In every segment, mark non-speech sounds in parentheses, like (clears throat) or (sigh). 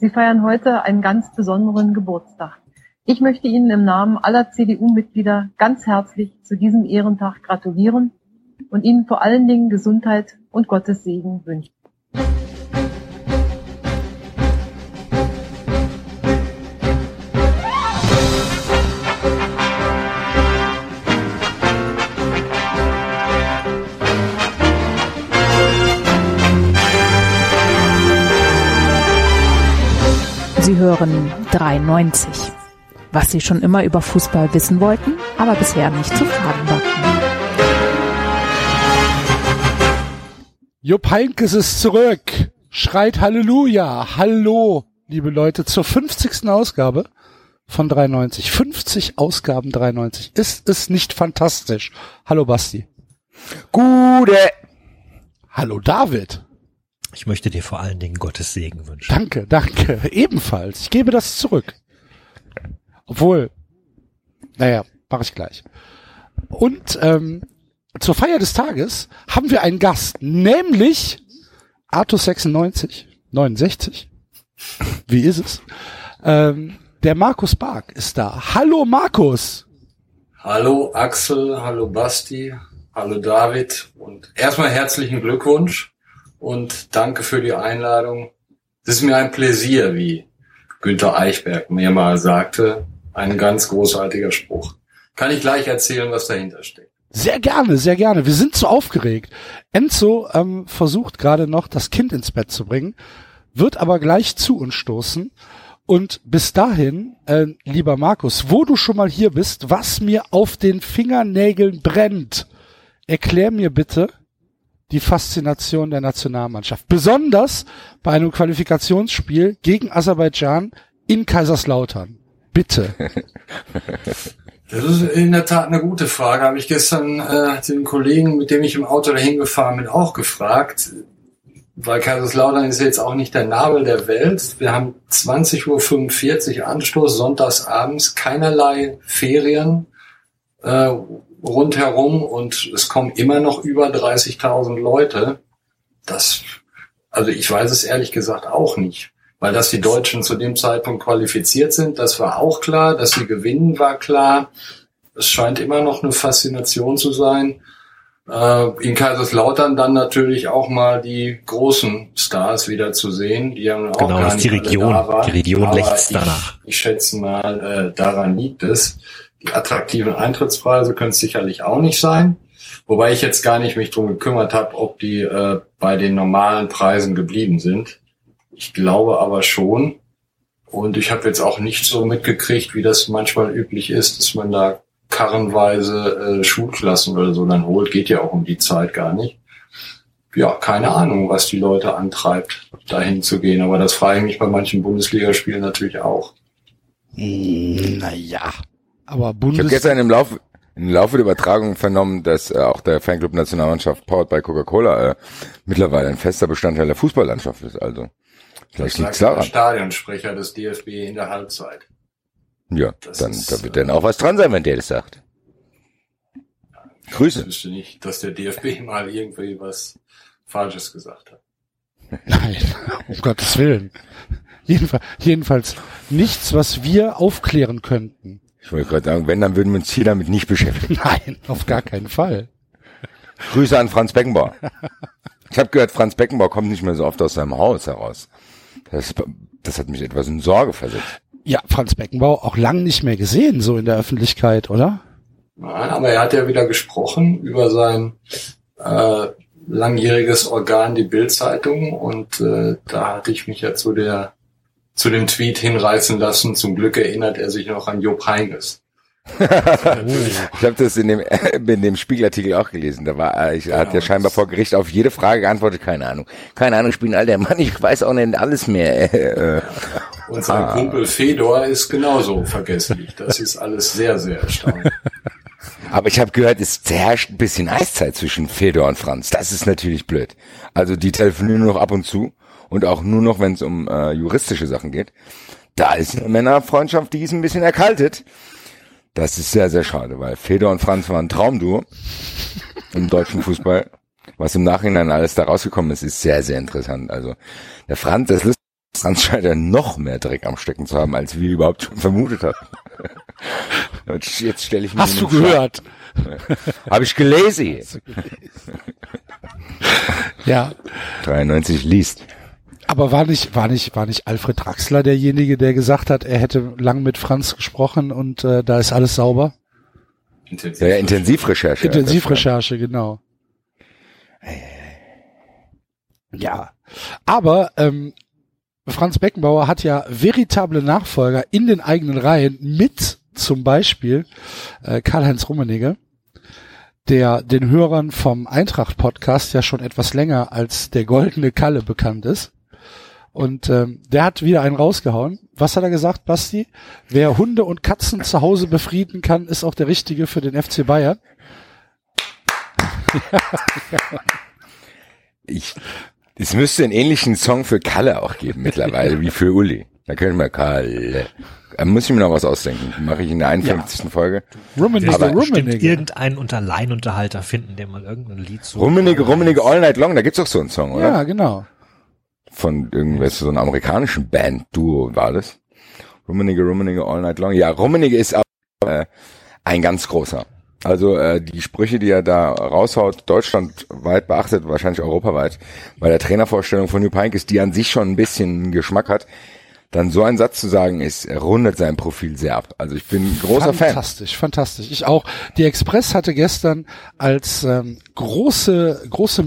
Sie feiern heute einen ganz besonderen Geburtstag. Ich möchte Ihnen im Namen aller CDU-Mitglieder ganz herzlich zu diesem Ehrentag gratulieren und Ihnen vor allen Dingen Gesundheit und Gottes Segen wünschen. Hören 93. Was Sie schon immer über Fußball wissen wollten, aber bisher nicht zu fragen war. Jupp Heinkes ist zurück. Schreit Halleluja. Hallo, liebe Leute, zur 50. Ausgabe von 93. 50 Ausgaben 93. Ist es nicht fantastisch? Hallo Basti. Gute. Hallo David. Ich möchte dir vor allen Dingen Gottes Segen wünschen. Danke, danke. Ebenfalls. Ich gebe das zurück. Obwohl, naja, mache ich gleich. Und ähm, zur Feier des Tages haben wir einen Gast, nämlich Artus 96, 69. Wie ist es? Ähm, der Markus Bark ist da. Hallo Markus. Hallo Axel, hallo Basti, hallo David und erstmal herzlichen Glückwunsch und danke für die Einladung. Es ist mir ein Pläsier, wie Günther Eichberg mir mal sagte. Ein ganz großartiger Spruch. Kann ich gleich erzählen, was dahinter steckt. Sehr gerne, sehr gerne. Wir sind so aufgeregt. Enzo ähm, versucht gerade noch, das Kind ins Bett zu bringen, wird aber gleich zu uns stoßen. Und bis dahin, äh, lieber Markus, wo du schon mal hier bist, was mir auf den Fingernägeln brennt, erklär mir bitte, die Faszination der Nationalmannschaft. Besonders bei einem Qualifikationsspiel gegen Aserbaidschan in Kaiserslautern. Bitte. (laughs) Das ist in der Tat eine gute Frage. Habe ich gestern äh, den Kollegen, mit dem ich im Auto dahin gefahren bin, auch gefragt. Weil Kaiserslautern ist jetzt auch nicht der Nabel der Welt. Wir haben 20.45 Uhr Anstoß, sonntagsabends, keinerlei Ferien. Äh, rundherum und es kommen immer noch über 30.000 Leute. Das, also ich weiß es ehrlich gesagt auch nicht. Weil dass die Deutschen zu dem Zeitpunkt qualifiziert sind, das war auch klar. Dass sie gewinnen, war klar. Es scheint immer noch eine Faszination zu sein. Äh, in Kaiserslautern dann natürlich auch mal die großen Stars wieder zu sehen, die haben auch genau, gar nicht die Region, da waren. die Region lechzt danach. Ich schätze mal, äh, daran liegt es. Die attraktiven Eintrittspreise können es sicherlich auch nicht sein. Wobei ich jetzt gar nicht mich drum gekümmert habe, ob die äh, bei den normalen Preisen geblieben sind. Ich glaube aber schon. Und ich habe jetzt auch nicht so mitgekriegt, wie das manchmal üblich ist, dass man da karrenweise äh, Schulklassen oder so dann holt. Geht ja auch um die Zeit gar nicht. Ja, keine Ahnung, was die Leute antreibt, dahin zu gehen. Aber das frage ich mich bei manchen Bundesligaspielen natürlich auch. Naja. Aber Ich habe Bundes gestern im Laufe, im Laufe der Übertragung vernommen, dass äh, auch der Fanclub Nationalmannschaft Powered by Coca-Cola äh, mittlerweile ein fester Bestandteil der Fußballlandschaft ist. Also vielleicht liegt's sagt der daran. Stadionsprecher des DFB in der Halbzeit. Ja, Das dann ist, da wird äh, dann auch was dran sein, wenn der das sagt. Ich Grüße. wüsste nicht, dass der DFB (laughs) mal irgendwie was Falsches gesagt hat. Nein, um Gottes Willen. Jedenfalls, jedenfalls nichts, was wir aufklären könnten. Ich wollte gerade sagen, wenn, dann würden wir uns hier damit nicht beschäftigen. (laughs) Nein, auf gar keinen Fall. Grüße an Franz Beckenbauer. Ich habe gehört, Franz Beckenbauer kommt nicht mehr so oft aus seinem Haus heraus. Das, das hat mich etwas in Sorge versetzt. Ja, Franz Beckenbauer auch lang nicht mehr gesehen, so in der Öffentlichkeit, oder? Nein, aber er hat ja wieder gesprochen über sein äh, langjähriges Organ, die Bildzeitung, und äh, da hatte ich mich ja zu der zu dem Tweet hinreißen lassen. Zum Glück erinnert er sich noch an Job Heines. (laughs) Ich habe das in dem, in dem Spiegelartikel auch gelesen. Da war, äh, ich, hat ja scheinbar vor Gericht auf jede Frage geantwortet, keine Ahnung. Keine Ahnung, ich bin ein alter Mann, ich weiß auch nicht alles mehr. Äh, Und sein Ah. Kumpel Fedor ist genauso vergesslich. Das ist alles sehr, sehr erstaunlich. Aber ich habe gehört, es herrscht ein bisschen Eiszeit zwischen Fedor und Franz. Das ist natürlich blöd. Also die telefonieren nur noch ab und zu und auch nur noch, wenn es um äh, juristische Sachen geht. Da ist eine Männerfreundschaft, die ist ein bisschen erkaltet. Das ist sehr, sehr schade, weil Fedor und Franz waren Traumduo im deutschen Fußball. Was im Nachhinein alles da rausgekommen ist, ist sehr, sehr interessant. Also der Franz, das ist Franz scheint ja noch mehr Dreck am Stecken zu haben, als wir überhaupt schon vermutet hatten. (laughs) Jetzt stelle ich mir Hast du gehört? Habe ich gelesen. (laughs) Ja. 93 liest. Aber war nicht, war nicht, war nicht Alfred Draxler derjenige, der gesagt hat, er hätte lang mit Franz gesprochen und äh, da ist alles sauber? Intensiv. Ja, ja Intensivrecherche. Intensivrecherche, genau. Ja. Aber ähm, Franz Beckenbauer hat ja veritable Nachfolger in den eigenen Reihen mit zum Beispiel äh, Karl-Heinz Rummenigge, der den Hörern vom Eintracht-Podcast ja schon etwas länger als der goldene Kalle bekannt ist. Und ähm, der hat wieder einen rausgehauen. Was hat er gesagt, Basti? Wer Hunde und Katzen zu Hause befrieden kann, ist auch der Richtige für den FC Bayern. Ich, es müsste einen ähnlichen Song für Kalle auch geben mittlerweile, (laughs) wie für Uli. Da können wir Kalle. Da muss ich mir noch was ausdenken. Mache ich in der 51. Folge. Rummenigge, Aber Rummenigge. irgendeinen unter Laienunterhalter finden, der mal irgendein Lied so. Rummenigge, Rummenigge All Night Long, da gibt's doch so einen Song, oder? Ja, genau. Von irgendwas, so einer amerikanischen Band-Duo war das. Rummenigge, Rummenigge All Night Long. Ja, Rummenigge ist auch, äh, ein ganz großer. Also äh, die Sprüche, die er da raushaut, deutschlandweit beachtet, wahrscheinlich europaweit, bei der Trainervorstellung von Jupp Heynckes, die an sich schon ein bisschen Geschmack hat, dann so einen Satz zu sagen, ist, rundet sein Profil sehr ab. Also ich bin großer Fan. Fantastisch, fantastisch. Ich auch. Die Express hatte gestern als ähm, große, große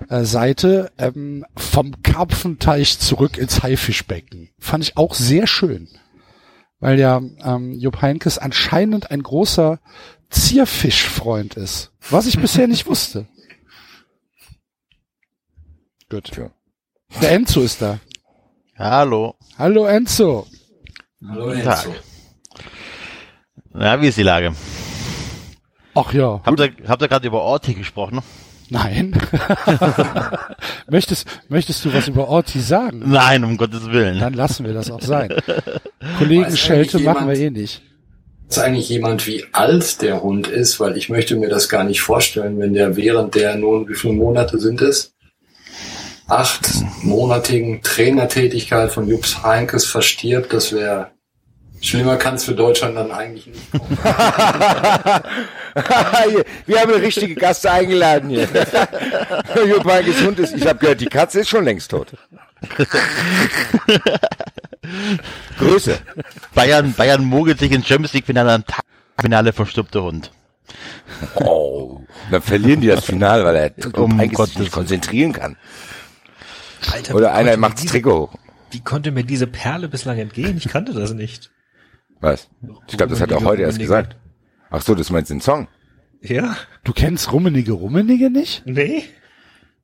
Mittelseite ähm, vom Karpfenteich zurück ins Haifischbecken. Fand ich auch sehr schön. Weil ja ähm, Jupp Heinkes anscheinend ein großer Zierfischfreund ist. Was ich bisher nicht wusste. (laughs) Gut. Tja. Der Enzo ist da. Hallo. Hallo Enzo. Hallo Guten Enzo. Tag. Na, wie ist die Lage? Ach ja. Habt ihr, habt ihr gerade über Orti gesprochen? Nein. (laughs) möchtest, möchtest du was über Orti sagen? Nein, um Gottes Willen. Dann lassen wir das auch sein. (laughs) Kollegen Weiß Schelte eigentlich machen wir eh nicht. Ist eigentlich jemand, wie alt der Hund ist, weil ich möchte mir das gar nicht vorstellen, wenn der während der nun, wie viele Monate sind es? Achtmonatigen Trainertätigkeit von Jups Heinkes verstirbt, das wäre schlimmer kann es für Deutschland dann eigentlich nicht kommen. (laughs) Wir haben eine richtige Gast eingeladen hier. (laughs) Jupp Hund ist, ich habe gehört, die Katze ist schon längst tot. (laughs) Grüße. Bayern, Bayern mogelt sich in Champions League Finale am Tag Finale verstirbte Hund. Oh, dann verlieren die das Finale, weil er Um Gottes nicht konzentrieren kann. Alter, Oder einer macht das Trikot hoch. Wie konnte mir diese Perle bislang entgehen? Ich kannte das nicht. Was? Ich glaube, das hat er auch heute erst gesagt. Ach so, das meinst den Song? Ja? Du kennst Rummenige Rummenige nicht? Nee?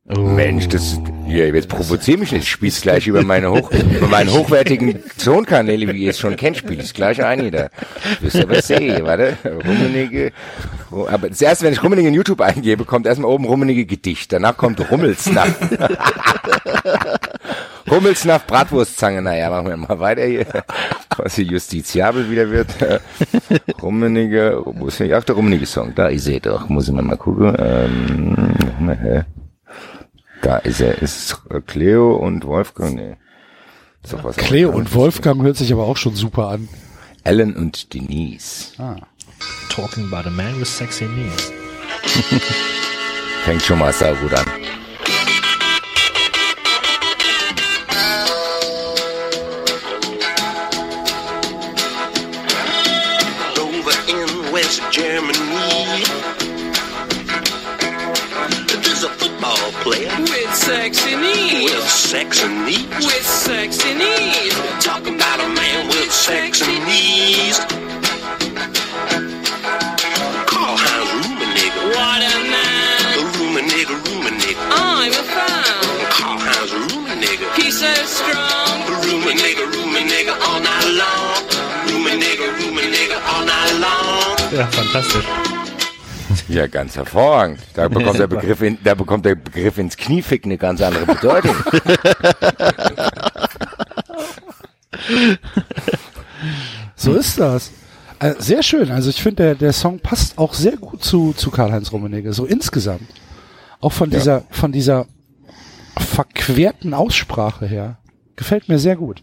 Mensch, das, hier, jetzt provozier mich nicht. Ich spiel's gleich über meine hoch, über meinen hochwertigen Tonkanäle, wie ihr es schon kennt, spiel ich's gleich ein wieder. Wisst ihr, was sehe, warte, Rummenige, Ru- aber das erste, wenn ich Rummenige in YouTube eingebe, kommt erstmal oben Rummenige Gedicht, danach kommt Rummelsnaff. (laughs) Rummelsnaff, Bratwurstzange, naja, machen wir mal weiter hier, was hier justiziabel wieder wird. Rummenige, wo ist der, ach, der Rummenige Song, da ist er doch, muss ich mal gucken, ähm? Da ist er, ist Cleo und Wolfgang, nee. Ist doch was Cleo und Wolfgang hört sich aber auch schon super an. Ellen und Denise. Ah. Talking about a man with sexy knees. (laughs) Fängt schon mal sau gut an. With sexy knees. with sexy knees. With sexy knees. Talk about a man with sexy knees. Karl Heinz Rummenigge. What a man. Rummenigge, Rummenigge. I'm a fan. Karl Heinz Rummenigge. He's so strong. Rummenigge, Rummenigge all night long. Rummenigge, Rummenigge all night long. Ja, fantastisch. Ja, ganz hervorragend. Da (laughs) bekommt der Begriff in, da bekommt der Begriff ins Knieficken eine ganz andere Bedeutung. (laughs) So ist das. Äh, sehr schön. Also ich finde, der, der Song passt auch sehr gut zu, zu Karl-Heinz Rummenigge, so insgesamt. Auch von Ja. dieser, von dieser verquerten Aussprache her. Gefällt mir sehr gut.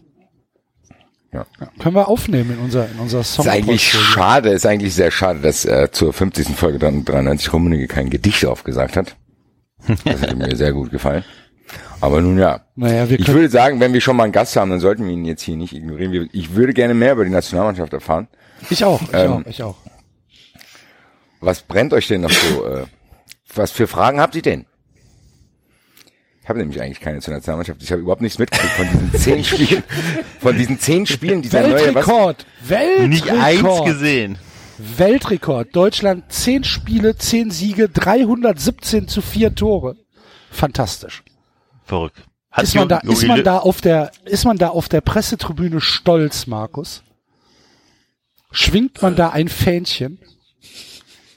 Ja. Können wir aufnehmen in unser, in unser Song. Ist eigentlich schade, ist eigentlich sehr schade, dass äh, zur 50. Folge dann 93 Rummenigge kein Gedicht aufgesagt hat. Das hätte mir sehr gut gefallen. Aber nun ja. Naja, wir Ich würde sagen, wenn wir schon mal einen Gast haben, dann sollten wir ihn jetzt hier nicht ignorieren. Ich würde gerne mehr über die Nationalmannschaft erfahren. ich auch, ich ähm, auch, ich auch. Was brennt euch denn noch so? Äh, was für Fragen habt ihr denn? Ich habe nämlich eigentlich keine zur Nationalmannschaft. Ich habe überhaupt nichts mitgekriegt von diesen zehn (laughs) Spielen. Von diesen zehn Spielen dieser neue. Was, Weltrekord! Nicht eins Weltrekord! gesehen. Weltrekord. Deutschland 10 Spiele, 10 Siege, 317 zu 4 Tore. Fantastisch. Verrückt. Hat Ist man da, ist man da auf der, ist man da auf der Pressetribüne stolz, Markus? Schwingt man da ein Fähnchen?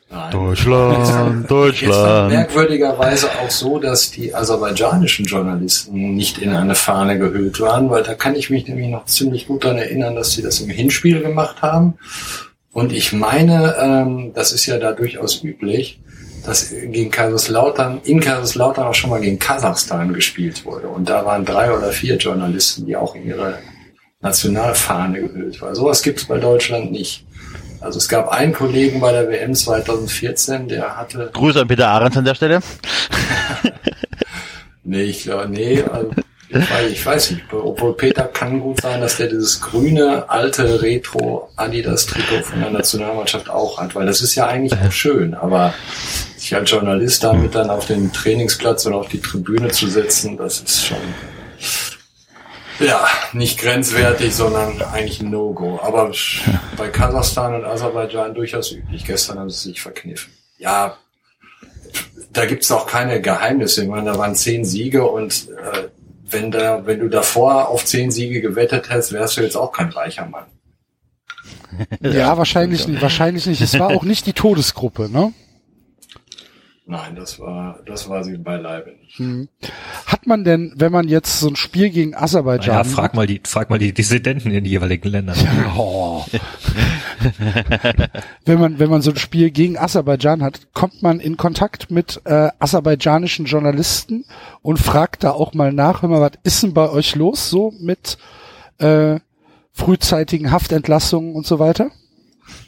Nein. Deutschland, Deutschland. merkwürdigerweise auch so, dass die aserbaidschanischen Journalisten nicht in eine Fahne gehüllt waren, weil da kann ich mich nämlich noch ziemlich gut daran erinnern, dass sie das im Hinspiel gemacht haben. Und ich meine, ähm, das ist ja da durchaus üblich, dass gegen Kaiserslautern, in Kaiserslautern auch schon mal gegen Kasachstan gespielt wurde. Und da waren drei oder vier Journalisten, die auch in ihre Nationalfahne gehüllt waren. Sowas gibt es bei Deutschland nicht. Also es gab einen Kollegen bei der WM 2014, der hatte Grüße an Peter Ahrens an der Stelle. (laughs) Nee, ich glaube, nee, also, ich, weiß, ich weiß nicht. Obwohl Peter kann gut sein, dass der dieses grüne, alte Retro Adidas Trikot von der Nationalmannschaft auch hat, weil das ist ja eigentlich auch schön, aber sich als Journalist damit dann auf den Trainingsplatz oder auf die Tribüne zu setzen, das ist schon, ja, nicht grenzwertig, sondern eigentlich ein No-Go. Aber (laughs) bei Kasachstan und Aserbaidschan durchaus üblich. Gestern haben sie sich verkniffen. Ja, da gibt's auch keine Geheimnisse. Ich meine, da waren zehn Siege und äh, wenn da, wenn du davor auf zehn Siege gewettet hättest, wärst du jetzt auch kein reicher Mann. (laughs) Ja, wahrscheinlich nicht, wahrscheinlich nicht. Es war auch nicht die Todesgruppe, ne? Nein, das war, das war sie beileibe nicht. Hm. Hat man denn, wenn man jetzt so ein Spiel gegen Aserbaidschan Ja, frag mal die, frag mal die Dissidenten in den jeweiligen Ländern. Oh. (laughs) wenn man wenn man so ein Spiel gegen Aserbaidschan hat, kommt man in Kontakt mit äh, aserbaidschanischen Journalisten und fragt da auch mal nach, hör mal, was ist denn bei euch los so mit äh, frühzeitigen Haftentlassungen und so weiter?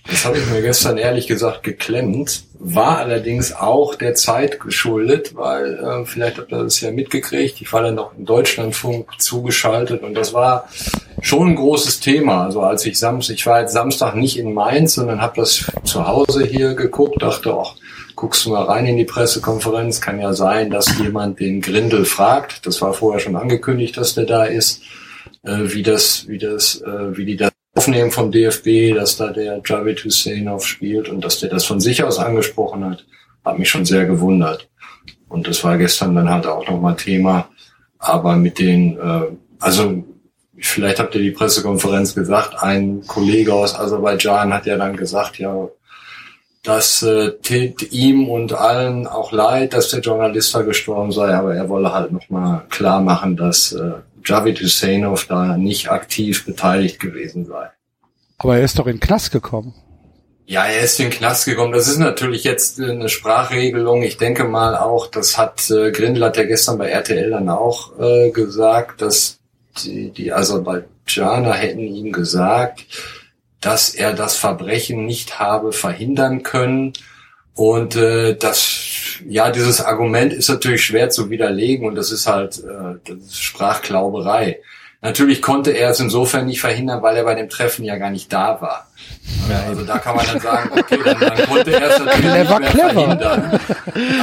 Das habe ich mir gestern ehrlich gesagt geklemmt, war allerdings auch der Zeit geschuldet, weil äh, vielleicht habt ihr das ja mitgekriegt, ich war dann noch im Deutschlandfunk zugeschaltet und das war schon ein großes Thema. Also als ich Samstag, ich war jetzt Samstag nicht in Mainz, sondern habe das zu Hause hier geguckt, dachte, ach, guckst du mal rein in die Pressekonferenz, kann ja sein, dass jemand den Grindel fragt. Das war vorher schon angekündigt, dass der da ist, äh, wie das, wie das, äh, wie die das aufnehmen vom DFB, dass da der Javid Hussein spielt und dass der das von sich aus angesprochen hat, hat mich schon sehr gewundert. Und das war gestern dann halt auch nochmal Thema. Aber mit den, äh, also vielleicht habt ihr die Pressekonferenz gesagt, ein Kollege aus Aserbaidschan hat ja dann gesagt, ja, das äh, tät ihm und allen auch leid, dass der Journalist da gestorben sei, aber er wolle halt nochmal klar machen, dass äh, Javid Husseinow da nicht aktiv beteiligt gewesen sei. Aber er ist doch in den Knast gekommen. Ja, er ist in den Knast gekommen. Das ist natürlich jetzt eine Sprachregelung. Ich denke mal auch, das hat äh, Grindel hat ja gestern bei RTL dann auch äh, gesagt, dass die, die Aserbaidschaner hätten ihm gesagt, dass er das Verbrechen nicht habe verhindern können. Und äh, das, ja, dieses Argument ist natürlich schwer zu widerlegen und das ist halt äh, das ist Sprachklauberei. Natürlich konnte er es insofern nicht verhindern, weil er bei dem Treffen ja gar nicht da war. Also da kann man dann sagen, okay, dann, dann konnte er es natürlich Clever, nicht mehr clever. verhindern.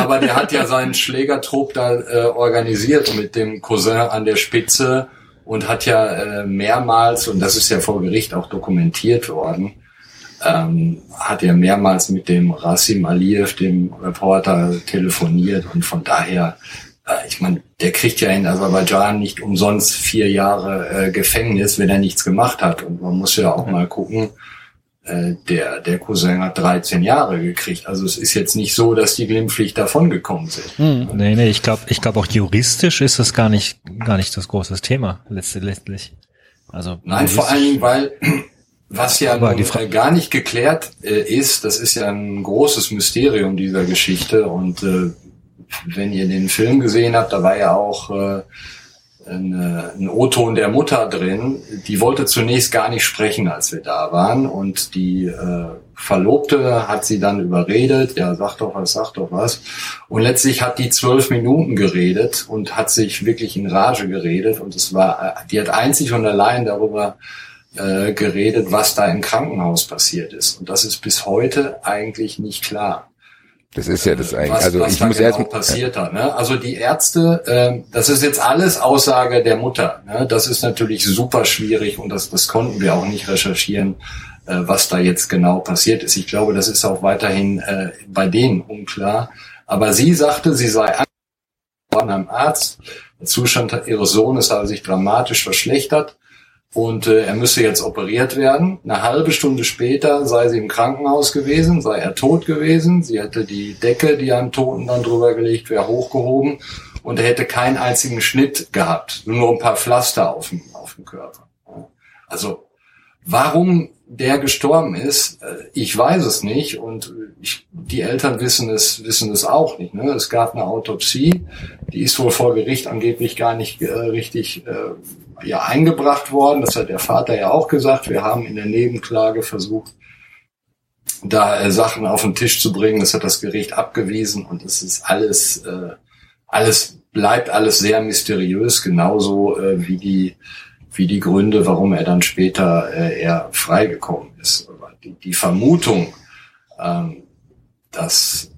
Aber der hat ja seinen Schlägertrupp da äh, organisiert mit dem Cousin an der Spitze und hat ja äh, mehrmals, und das ist ja vor Gericht auch dokumentiert worden, ähm, hat er mehrmals mit dem Rasim Aliyev, dem Reporter, telefoniert und von daher, äh, ich meine, der kriegt ja in Aserbaidschan nicht umsonst vier Jahre äh, Gefängnis, wenn er nichts gemacht hat. Und man muss ja auch mal gucken, äh, der, der Cousin hat 13 Jahre gekriegt. Also es ist jetzt nicht so, dass die glimpflich davongekommen sind. Nee, nee, ich glaube, ich glaube auch juristisch ist das gar nicht, gar nicht das große Thema, letzte- letztlich. Also, Nein, vor allen Dingen, weil was ja Aber die Fra- äh, gar nicht geklärt äh, ist, das ist ja ein großes Mysterium dieser Geschichte und äh, wenn ihr den Film gesehen habt, da war ja auch äh, ein, äh, ein O-Ton der Mutter drin. Die wollte zunächst gar nicht sprechen, als wir da waren. Und die äh, Verlobte hat sie dann überredet, ja, sag doch was, sag doch was. Und letztlich hat die zwölf Minuten geredet und hat sich wirklich in Rage geredet. Und es war, äh, die hat einzig und allein darüber äh, geredet, was da im Krankenhaus passiert ist. Und das ist bis heute eigentlich nicht klar Das ist ja das eigentlich. was, Also was ich da muss genau erst passiert hat. Ne? Also die Ärzte, ähm, das ist jetzt alles Aussage der Mutter. Ne? Das ist natürlich super schwierig und das, das konnten wir auch nicht recherchieren, äh, was da jetzt genau passiert ist. Ich glaube, das ist auch weiterhin äh, bei denen unklar. Aber sie sagte, sie sei an einem Arzt. Der Zustand ihres Sohnes habe sich dramatisch verschlechtert und äh, er müsse jetzt operiert werden. Eine halbe Stunde später sei sie im Krankenhaus gewesen, sei er tot gewesen. Sie hätte die Decke, die am Toten dann drüber gelegt wäre, hochgehoben und er hätte keinen einzigen Schnitt gehabt, nur ein paar Pflaster auf dem, auf dem Körper. Also warum der gestorben ist, äh, ich weiß es nicht und ich, die Eltern wissen es, wissen es auch nicht. Ne? Es gab eine Autopsie, die ist wohl vor Gericht angeblich gar nicht äh, richtig äh, ja, eingebracht worden. Das hat der Vater ja auch gesagt. Wir haben in der Nebenklage versucht, da äh, Sachen auf den Tisch zu bringen. Das hat das Gericht abgewiesen und es ist alles, äh, alles bleibt alles sehr mysteriös, genauso äh, wie die wie die Gründe, warum er dann später äh, eher freigekommen ist. Die, die Vermutung, ähm, dass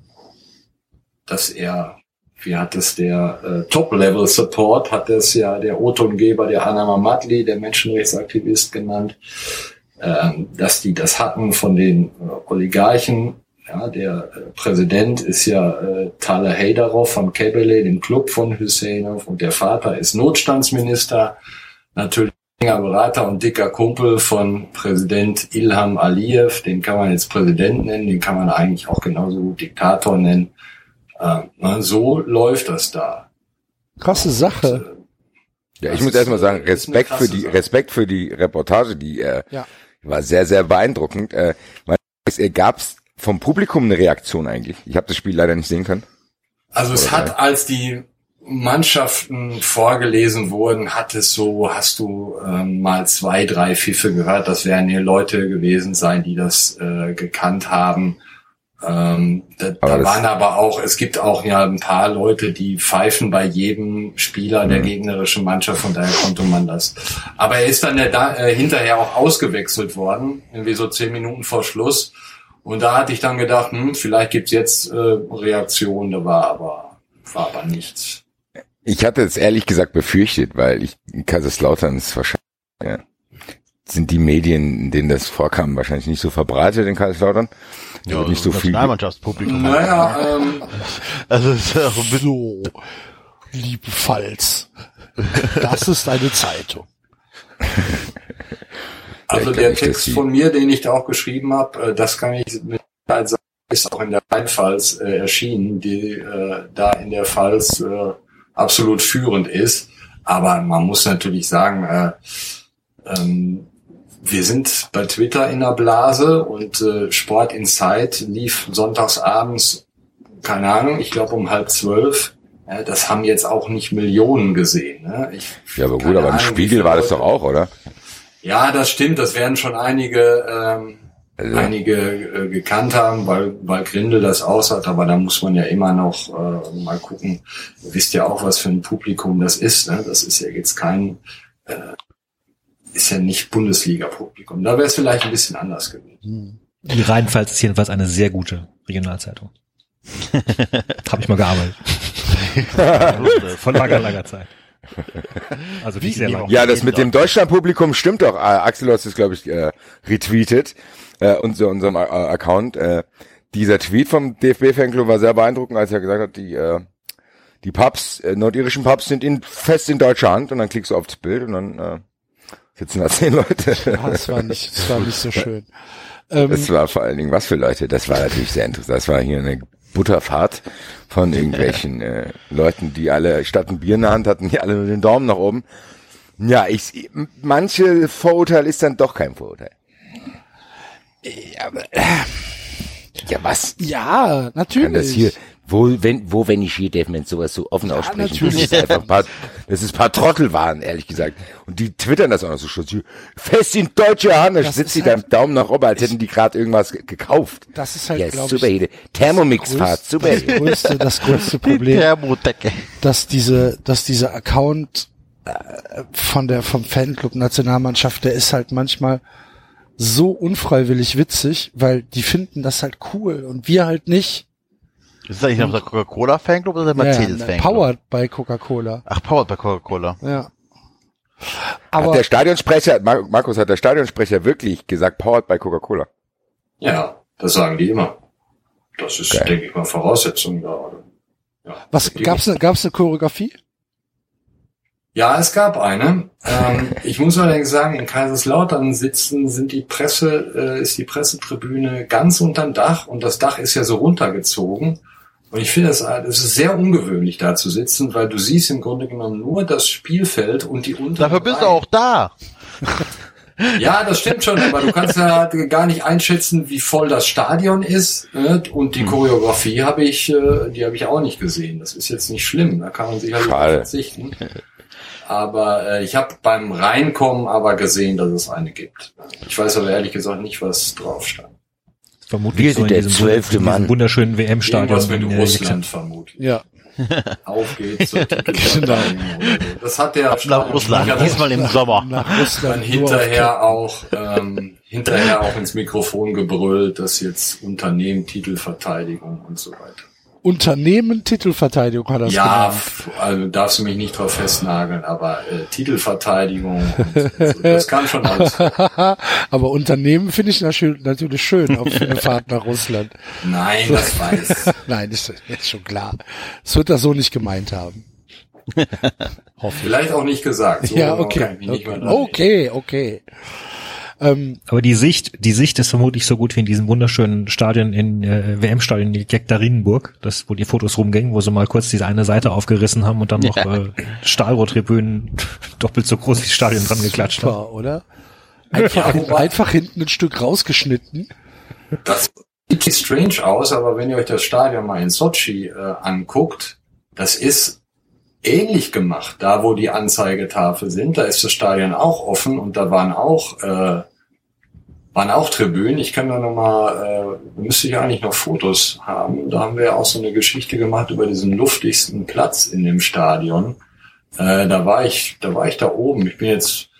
dass er wie hat es der äh, Top-Level-Support, hat es ja der O-Tongeber, der Anama Matli, der Menschenrechtsaktivist genannt, ähm, dass die das hatten von den äh, Oligarchen. Ja, der äh, Präsident ist ja äh, Tale Haydarov von Kebele, dem Club von Hüseyinov, und der Vater ist Notstandsminister, natürlich enger Berater und dicker Kumpel von Präsident Ilham Aliyev, den kann man jetzt Präsident nennen, den kann man eigentlich auch genauso gut Diktator nennen. Ähm, na, so läuft das da. Krasse Sache. Ja, ich muss erstmal sagen, äh, Respekt für die, Sache. Respekt für die Reportage, die äh, Ja. war sehr, sehr beeindruckend. Äh, Gab es vom Publikum eine Reaktion eigentlich? Ich habe das Spiel leider nicht sehen können. Also es Oder? hat, als die Mannschaften vorgelesen wurden, hat es so, hast du ähm, mal zwei, drei Pfiffe gehört. Das werden hier Leute gewesen sein, die das äh, gekannt haben. Ähm, da Aber da waren aber auch, es gibt auch ja ein paar Leute, die pfeifen bei jedem Spieler Mhm. der gegnerischen Mannschaft, von daher konnte man das. Aber er ist dann ja da, äh, hinterher auch ausgewechselt worden, irgendwie so zehn Minuten vor Schluss. Und da hatte ich dann gedacht, hm, vielleicht gibt's jetzt äh, Reaktionen, da war aber, war aber nichts. Ich hatte es ehrlich gesagt befürchtet, weil ich Kaiserslautern ist wahrscheinlich ja, sind die Medien, in denen das vorkam, wahrscheinlich nicht so verbreitet in Kaiserslautern. Wird nicht so viel. Nationalmannschaftspublikum. Naja, ähm, (laughs) Also ist auch ein bisschen So, liebe Pfalz. Das ist eine Zeitung. (laughs) also der Text von mir, den ich da auch geschrieben habe, äh, das kann ich mit Sicherheit sagen, ist auch in der Rheinpfalz äh, erschienen, die äh, da in der Pfalz äh, absolut führend ist. Aber man muss natürlich sagen, äh, ähm, wir sind bei Twitter in der Blase und äh, Sport Insight lief sonntags abends, keine Ahnung, ich glaube um halb zwölf. Ja, das haben jetzt auch nicht Millionen gesehen. Ne? Ich, Ja, aber gut, aber im Spiegel war das doch auch, oder? Ja, das stimmt. Das werden schon einige, ähm, Also- einige äh, gekannt haben, weil, weil Grindel das aus hat. Aber da muss man ja immer noch äh, mal gucken. Ihr wisst ja auch, was für ein Publikum das ist. Ne? Das ist ja jetzt kein, äh, ist ja nicht Bundesliga-Publikum. Da wäre es vielleicht ein bisschen anders gewesen. Die Rheinpfalz ist jedenfalls eine sehr gute Regionalzeitung. (laughs) Habe ich mal gearbeitet. (laughs) Von langer, langer Zeit. Also nicht sehr lang. Ja, das mit dem Deutschlandpublikum stimmt doch. Äh, Axel hat es, glaube ich, äh, retweetet, äh, unser, unserem äh, Account. Äh, dieser Tweet vom DFB-Fanclub war sehr beeindruckend, als er gesagt hat, die, äh, die Pubs, äh, nordirischen Pubs sind in, fest in deutscher Hand und dann klickst du aufs Bild und dann äh, sitzen da zehn Leute. Ja, das war nicht, das war nicht so schön. (laughs) Ähm, Das war vor allen Dingen was für Leute. Das war natürlich sehr interessant. Das war hier eine Butterfahrt von irgendwelchen (laughs) äh, Leuten, die alle statt ein Bier in der Hand hatten, die alle nur den Daumen nach oben. Ja, ich manche Vorurteil ist dann doch kein Vorurteil. Ja, aber, äh, ja was? ja, natürlich. Kann das hier Wo, wenn, wo, wenn nicht hier, darf man sowas so offen aussprechen. natürlich. Das ist einfach ein paar, das ist ein paar Trottel waren, ehrlich gesagt. Und die twittern das auch noch so schön. Fest in deutsche Hand, da sitzt sie da halt- im Daumen nach oben, als hätten die gerade irgendwas ge- gekauft. Das ist halt, Ja, glaube super ich. Thermomix-Fahrt, größte- super das größte, das größte (laughs) Problem. Thermodecke. dass diese, dass dieser Account äh, von der vom Fanclub Nationalmannschaft, der ist halt manchmal so unfreiwillig witzig, weil die finden das halt cool und wir halt nicht. Ist das eigentlich noch der Coca-Cola-Fanclub oder der Mercedes-Fanclub? powered bei Coca-Cola. Ach, powered bei Coca-Cola. Ja. Hat Aber der Stadionsprecher, Mar Markus, hat der Stadionsprecher wirklich gesagt, powered by Coca-Cola? Ja, das sagen die immer. Das ist, Geil. denke ich mal, Voraussetzung da. Ja, was gab's ne, gab's eine Choreografie? Ja, es gab eine. Ähm, (laughs) ich muss allerdings sagen, in Kaiserslautern sitzen, sind die Presse, äh, ist die Pressetribüne ganz unterm Dach und das Dach ist ja so runtergezogen. Und ich finde es ist sehr ungewöhnlich, da zu sitzen, weil du siehst im Grunde genommen nur das Spielfeld und die unteren Dafür bist du auch da. (laughs) Ja, das stimmt schon, aber du kannst ja gar nicht einschätzen, wie voll das Stadion ist. Ne? Und die Choreografie habe ich, äh, die habe ich auch nicht gesehen. Das ist jetzt nicht schlimm, da kann man sicherlich Schade. verzichten. Aber äh, ich habe beim Reinkommen aber gesehen, dass es eine gibt. Ich weiß aber ehrlich gesagt nicht, was drauf stand. Vermutlich Wir so in sind der diesem, zwölfte Mann. wunderschönen WM-Stadion. Irgendwas mit äh, Russland vermutlich. Ja. (laughs) Auf geht's (laughs) so. Das hat der Nach Russland. Diesmal im Sommer. Nach dann Russland. auf- hinterher auch ähm, hinterher auch ins Mikrofon gebrüllt, dass jetzt Unternehmen Titelverteidigung und so weiter. Unternehmen Titelverteidigung hat er es Ja, genannt. also darfst du mich nicht drauf festnageln, aber äh, Titelverteidigung, und, das kann schon alles. (laughs) Aber Unternehmen finde ich natürlich schön auf eine Fahrt nach Russland. (laughs) (laughs) Nein, das weiß. Nein, ist, ist schon klar. Es wird das so nicht gemeint haben. Vielleicht auch nicht gesagt. So ja, genau okay. Okay, okay. okay. Ähm, Aber die Sicht, die Sicht ist vermutlich so gut wie in diesem wunderschönen Stadion in äh, WM-Stadion in Jektarinenburg, das wo die Fotos rumgingen, wo sie mal kurz diese eine Seite aufgerissen haben und dann noch äh, Stahlrohrtribünen (laughs) doppelt so groß wie das Stadion dran geklatscht haben. super, oder? Einfach, Ja, einfach hinten ein Stück rausgeschnitten. Das sieht strange aus, aber wenn ihr euch das Stadion mal in Sochi äh, anguckt, das ist ähnlich gemacht. Da, wo die Anzeigetafel sind, da ist das Stadion auch offen und da waren auch äh, waren auch Tribünen. Ich kann da noch mal, äh, müsste ich eigentlich noch Fotos haben. Da haben wir auch so eine Geschichte gemacht über diesen luftigsten Platz in dem Stadion. Äh, da war ich, da war ich da oben. Ich bin jetzt,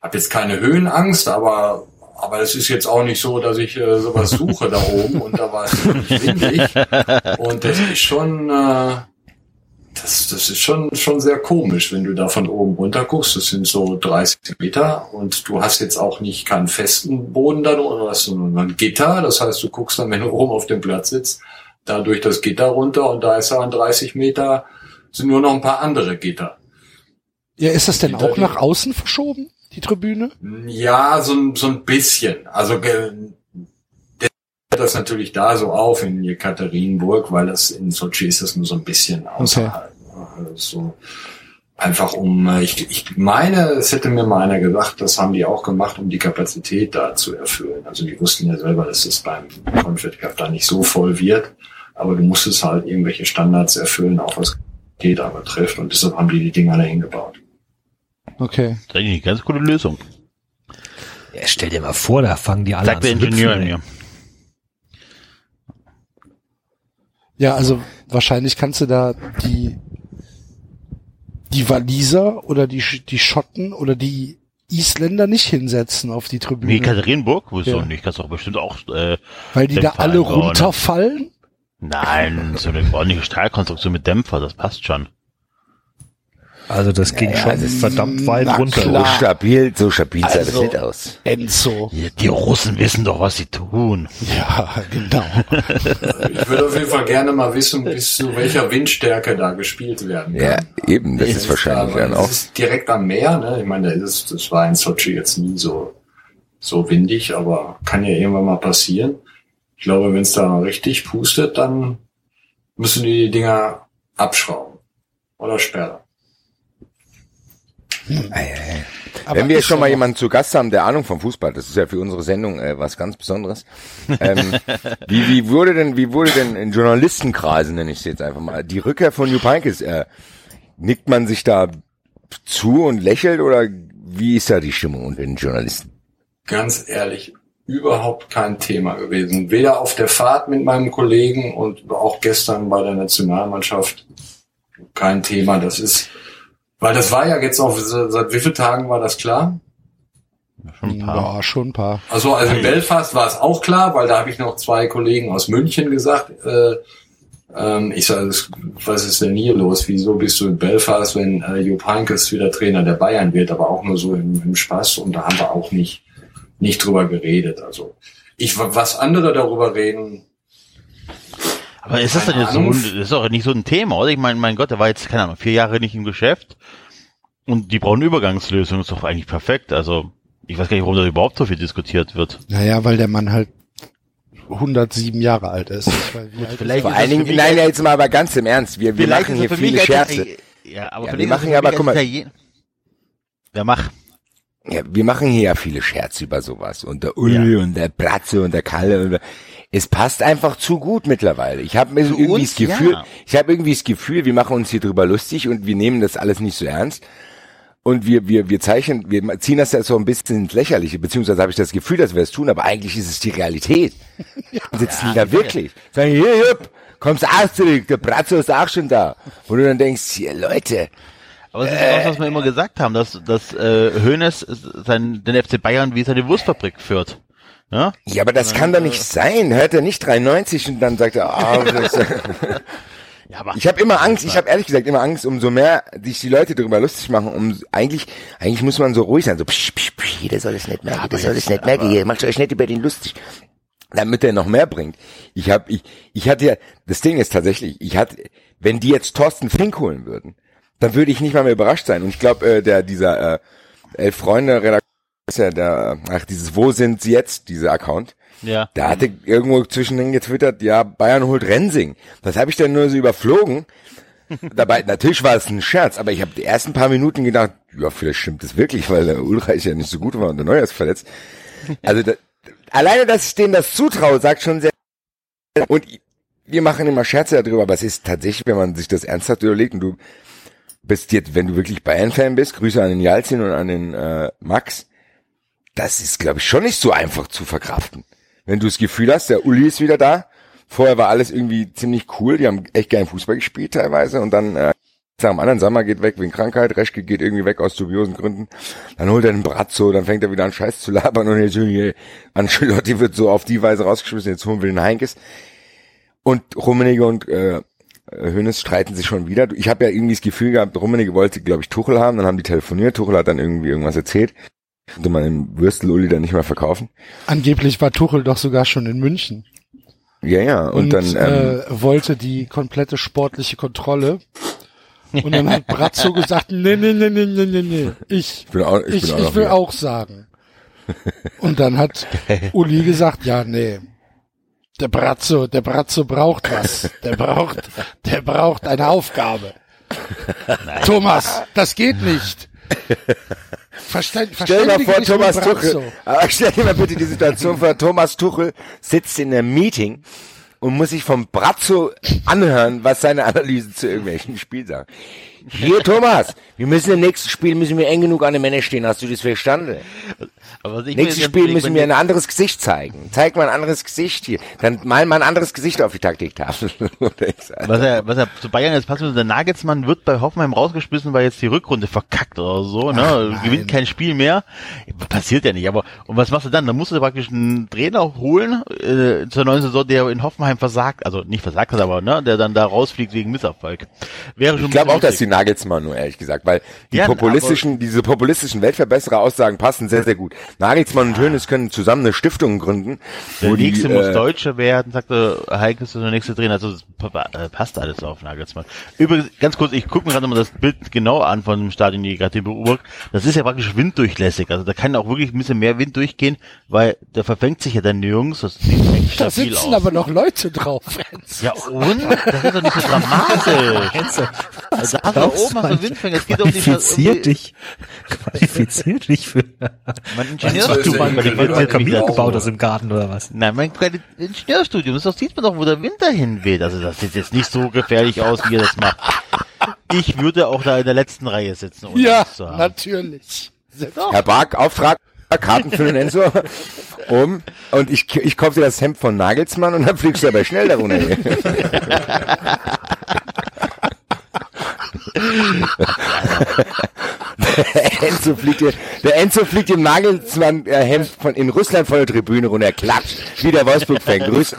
habe jetzt keine Höhenangst, aber aber es ist jetzt auch nicht so, dass ich äh, sowas suche da oben und da war es (laughs) wirklich windig und das ist schon äh, das, das ist schon, schon sehr komisch, wenn du da von oben runter guckst. Das sind so 30 Meter und du hast jetzt auch nicht keinen festen Boden da drunter, du hast so ein Gitter. Das heißt, du guckst dann, wenn du oben auf dem Platz sitzt, da durch das Gitter runter und da ist dann 30 Meter, sind nur noch ein paar andere Gitter. Ja, ist das denn Hinter auch nach außen verschoben, die Tribüne? Ja, so, ein- so ein bisschen. Also das natürlich da so auf in Jekaterinburg, weil das in Sochi ist das nur so ein bisschen außerhalb. Also so einfach um, ich, ich meine, es hätte mir mal einer gesagt, das haben die auch gemacht, um die Kapazität da zu erfüllen. Also die wussten ja selber, dass es beim Confed Cup da nicht so voll wird, aber du musstest halt irgendwelche Standards erfüllen, auch was geht aber trifft und deshalb haben die die Dinger da hingebaut. Okay. Das ist eigentlich eine ganz gute Lösung. Ja, stell dir mal vor, da fangen die alle der an zu hüpfen, Ingenieur ey. hier. Ja, also wahrscheinlich kannst du da die die Waliser oder die die Schotten oder die Isländer nicht hinsetzen auf die Nee, Tribüne, Katharinenburg? Wieso Ja. nicht? Kannst auch bestimmt auch, äh, weil die da alle ne? runterfallen. nein, so eine ordentliche Stahlkonstruktion mit Dämpfer, das passt schon. Also das ging Naja, schon das ist- verdammt weit runter. So stabil, so stabil sah das Also- nicht aus. Enzo. Die, Russen wissen doch, was sie tun. Ja, genau. Ich würde auf jeden Fall gerne mal wissen, bis zu welcher Windstärke da gespielt werden kann. Ja, eben, das ist da, wahrscheinlich dann auch. ist direkt am Meer, ne? Ich meine, da ist es, das war in Sochi jetzt nie so, so windig, aber kann ja irgendwann mal passieren. Ich glaube, wenn es da richtig pustet, dann müssen die die Dinger abschrauben oder sperren. Aber Wenn wir schon mal jemanden zu Gast haben, der Ahnung vom Fußball, das ist ja für unsere Sendung äh, was ganz Besonderes. ähm, (laughs) wie, wie wurde denn, wie wurde denn in Journalistenkreisen, nenne ich es jetzt einfach mal, die Rückkehr von Jupp Heynckes, äh, nickt man sich da zu und lächelt oder wie ist da die Stimmung unter den Journalisten? Ganz ehrlich, überhaupt kein Thema gewesen. Weder auf der Fahrt mit meinem Kollegen und auch gestern bei der Nationalmannschaft kein Thema. Das ist, weil das war ja jetzt auch, seit wie vielen Tagen war das klar? Schon ein paar. Ja, schon ein paar. Also, also in Belfast war es auch klar, weil da habe ich noch zwei Kollegen aus München gesagt, äh, ähm, ich sage, was ist denn hier los? Wieso bist du in Belfast, wenn äh, Jupp Heynckes wieder Trainer der Bayern wird, aber auch nur so im, im Spaß und da haben wir auch nicht, nicht drüber geredet. Also ich was andere darüber reden, Aber ist das denn jetzt so, ein- das ist doch nicht so ein Thema, oder? Ich meine, mein Gott, der war jetzt, keine Ahnung, vier Jahre nicht im Geschäft und die brauchen Übergangslösung, ist doch eigentlich perfekt. Also, ich weiß gar nicht, warum da überhaupt so viel diskutiert wird. Naja, weil der Mann halt 107 Jahre alt ist. Vielleicht Vor allen Dingen, nein, als- jetzt mal aber ganz im Ernst, wir, wir machen hier viele Scherze. Ja, aber Ja, vielleicht wir machen ja aber, guck mal- als Italiener- Ja, mach. Ja, wir machen hier ja viele Scherze über sowas. Und der Uli und der Bratze und der Kalle. Und der, es passt einfach zu gut mittlerweile. Ich habe irgendwie uns, das Gefühl, ja. ich habe irgendwie das Gefühl, wir machen uns hier drüber lustig und wir nehmen das alles nicht so ernst. Und wir, wir, wir zeichnen, wir ziehen das ja so ein bisschen ins Lächerliche, beziehungsweise habe ich das Gefühl, dass wir es tun, aber eigentlich ist es die Realität. (laughs) Wir sitzen da wirklich. Sagen, hier, Jupp, kommst auch zurück, der Bratzo ist auch schon da. Wo du dann denkst, hier, Leute, Aber es ist ja auch, was wir immer gesagt haben, dass, dass äh, Hoeneß sein, den FC Bayern wie seine Wurstfabrik führt. Ja? Ja, aber das kann doch nicht sein. Hört er nicht 93 und dann sagt er, ah, (laughs) das, Ja, aber ich habe immer Angst, ich habe ehrlich gesagt immer Angst, umso mehr sich die Leute darüber lustig machen, um eigentlich eigentlich muss man so ruhig sein, so psch, psch, psch, jeder soll es nicht merken, jeder soll es nicht merken, ihr macht euch nicht über den lustig. Damit er noch mehr bringt. Ich habe ich ich hatte ja das Ding ist tatsächlich, ich hatte wenn die jetzt Thorsten Fink holen würden, dann würde ich nicht mal mehr überrascht sein und ich glaube äh, der dieser äh, elf Freunde Redakteur ist ja der ach dieses wo sind sie jetzt dieser Account ja. da hatte irgendwo zwischendrin getwittert, ja, Bayern holt Rensing. Das habe ich dann nur so überflogen. Dabei, natürlich war es ein Scherz, aber ich habe die ersten paar Minuten gedacht, ja, vielleicht stimmt das wirklich, weil der Ulreich ja nicht so gut war und der Neuer ist verletzt. Also da, alleine, dass ich denen das zutraue, sagt schon sehr. Und wir machen immer Scherze darüber, aber es ist tatsächlich, wenn man sich das ernsthaft überlegt und du bist jetzt, wenn du wirklich Bayern-Fan bist, Grüße an den Jalzin und an den äh, Max, das ist, glaube ich, schon nicht so einfach zu verkraften. Wenn du das Gefühl hast, der Uli ist wieder da, vorher war alles irgendwie ziemlich cool, die haben echt geilen Fußball gespielt teilweise. Und dann äh, am anderen Sommer geht weg wegen Krankheit, Reschke geht irgendwie weg aus dubiosen Gründen, dann holt er den Bratzo, dann fängt er wieder an Scheiß zu labern. Und jetzt hier, Ancelotti wird so auf die Weise rausgeschmissen, jetzt holen wir den Heinkes. Und Rummenigge und äh, Hönes streiten sich schon wieder. Ich habe ja irgendwie das Gefühl gehabt, Rummenigge wollte, glaube ich, Tuchel haben, dann haben die telefoniert, Tuchel hat dann irgendwie irgendwas erzählt. Konnte man den Würstel-Uli dann nicht mehr verkaufen. Angeblich war Tuchel doch sogar schon in München Ja, ja, und, und, dann, ähm, äh, wollte die komplette sportliche Kontrolle. Und dann hat Brazzo gesagt, nee, nee, nee, nee, nee, nee, nee, ich, ich, bin auch, ich, ich, bin auch ich will hier. auch sagen. Und dann hat Uli gesagt, ja, nee, der Brazzo, der Brazzo braucht was. Der braucht, der braucht eine Aufgabe. Thomas, das geht nicht. Verstein, (laughs) Stell dir mal vor, Thomas. Tuchel. Aber stell dir mal bitte die Situation vor, Thomas Tuchel sitzt in einem Meeting und muss sich vom Brazzo anhören, was seine Analysen zu irgendwelchen Spielen sagen. Hier, Thomas, wir müssen im nächsten Spiel müssen wir eng genug an den Männern stehen. Hast du das verstanden? Aber ich Nächstes Spiel müssen wir ein anderes Gesicht zeigen. Zeig mal ein anderes Gesicht hier. Dann mal mal ein anderes Gesicht auf die Taktiktafel. (laughs) Was er, was er zu Bayern jetzt passt, der Nagelsmann wird bei Hoffenheim rausgeschmissen, weil jetzt die Rückrunde verkackt oder so, ne? Gewinnt kein Spiel mehr. Passiert ja nicht, aber, und was machst du dann? Dann musst du praktisch einen Trainer holen, äh, zur neuen Saison, der in Hoffenheim versagt, also nicht versagt hat, aber, ne, der dann da rausfliegt wegen Misserfolg. Wäre schon Ich glaube auch, dass die Nagelsmann nur ehrlich gesagt, weil die Ja, populistischen, diese populistischen Weltverbesserer-Aussagen passen sehr, sehr gut. Nagelsmann und Hönes können zusammen eine Stiftung gründen, Der wo die, nächste muss äh, Deutscher werden, sagte Heike, ist der nächste Trainer. Also äh, passt alles auf Nagelsmann. Übrigens, ganz kurz, ich gucke mir gerade mal das Bild genau an von dem Stadion, die gerade beobachtet. Das ist ja praktisch winddurchlässig. Also da kann auch wirklich ein bisschen mehr Wind durchgehen, weil der verfängt sich ja dann nirgends. Das sieht echt Da stabil sitzen aus. aber noch Leute drauf. Ja und? Das ist doch nicht so dramatisch. (laughs) Also da hast du oben hast du Windfänger. Es geht um die Qualifiziert dich, qualifiziert dich für, Mein Ingenieurstudium. weil du weil du ein Kamin gebaut hast im Garten oder was? Nein, mein Ingenieurstudium, das sieht man doch, wo der Wind dahin weht. Also das sieht jetzt nicht so gefährlich aus, wie ihr das macht. Ich würde auch da in der letzten Reihe sitzen, ohne Ja, zu haben. natürlich. Herr Bark, Auftrag, Karten für den Enzo. Um, und ich, ich kaufe dir das Hemd von Nagelsmann und dann fliegst du aber schnell darunter. (laughs) der Enzo fliegt dir, der Enzo fliegt im Nagelsmann äh, Hemd von in Russland von der Tribüne runter, klatscht, wie der Wolfsburg fängt. Grüß.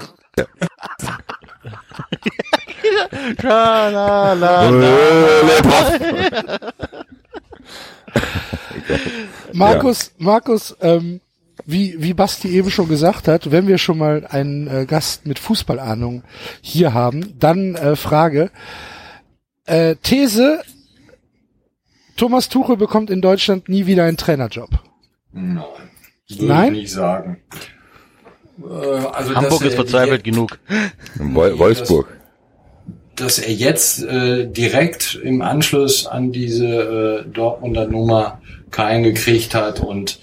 Markus, Markus, ähm, wie, wie Basti eben schon gesagt hat, wenn wir schon mal einen äh, Gast mit Fußballahnung hier haben, dann äh, Frage. Äh, These, Thomas Tuchel bekommt in Deutschland nie wieder einen Trainerjob. Nein. Würde Nein? ich nicht sagen. Äh, Also, Hamburg dass ist er verzweifelt genug. Wol Wolfsburg. dass er jetzt äh, direkt im Anschluss an diese äh, Dortmunder Nummer keinen gekriegt hat und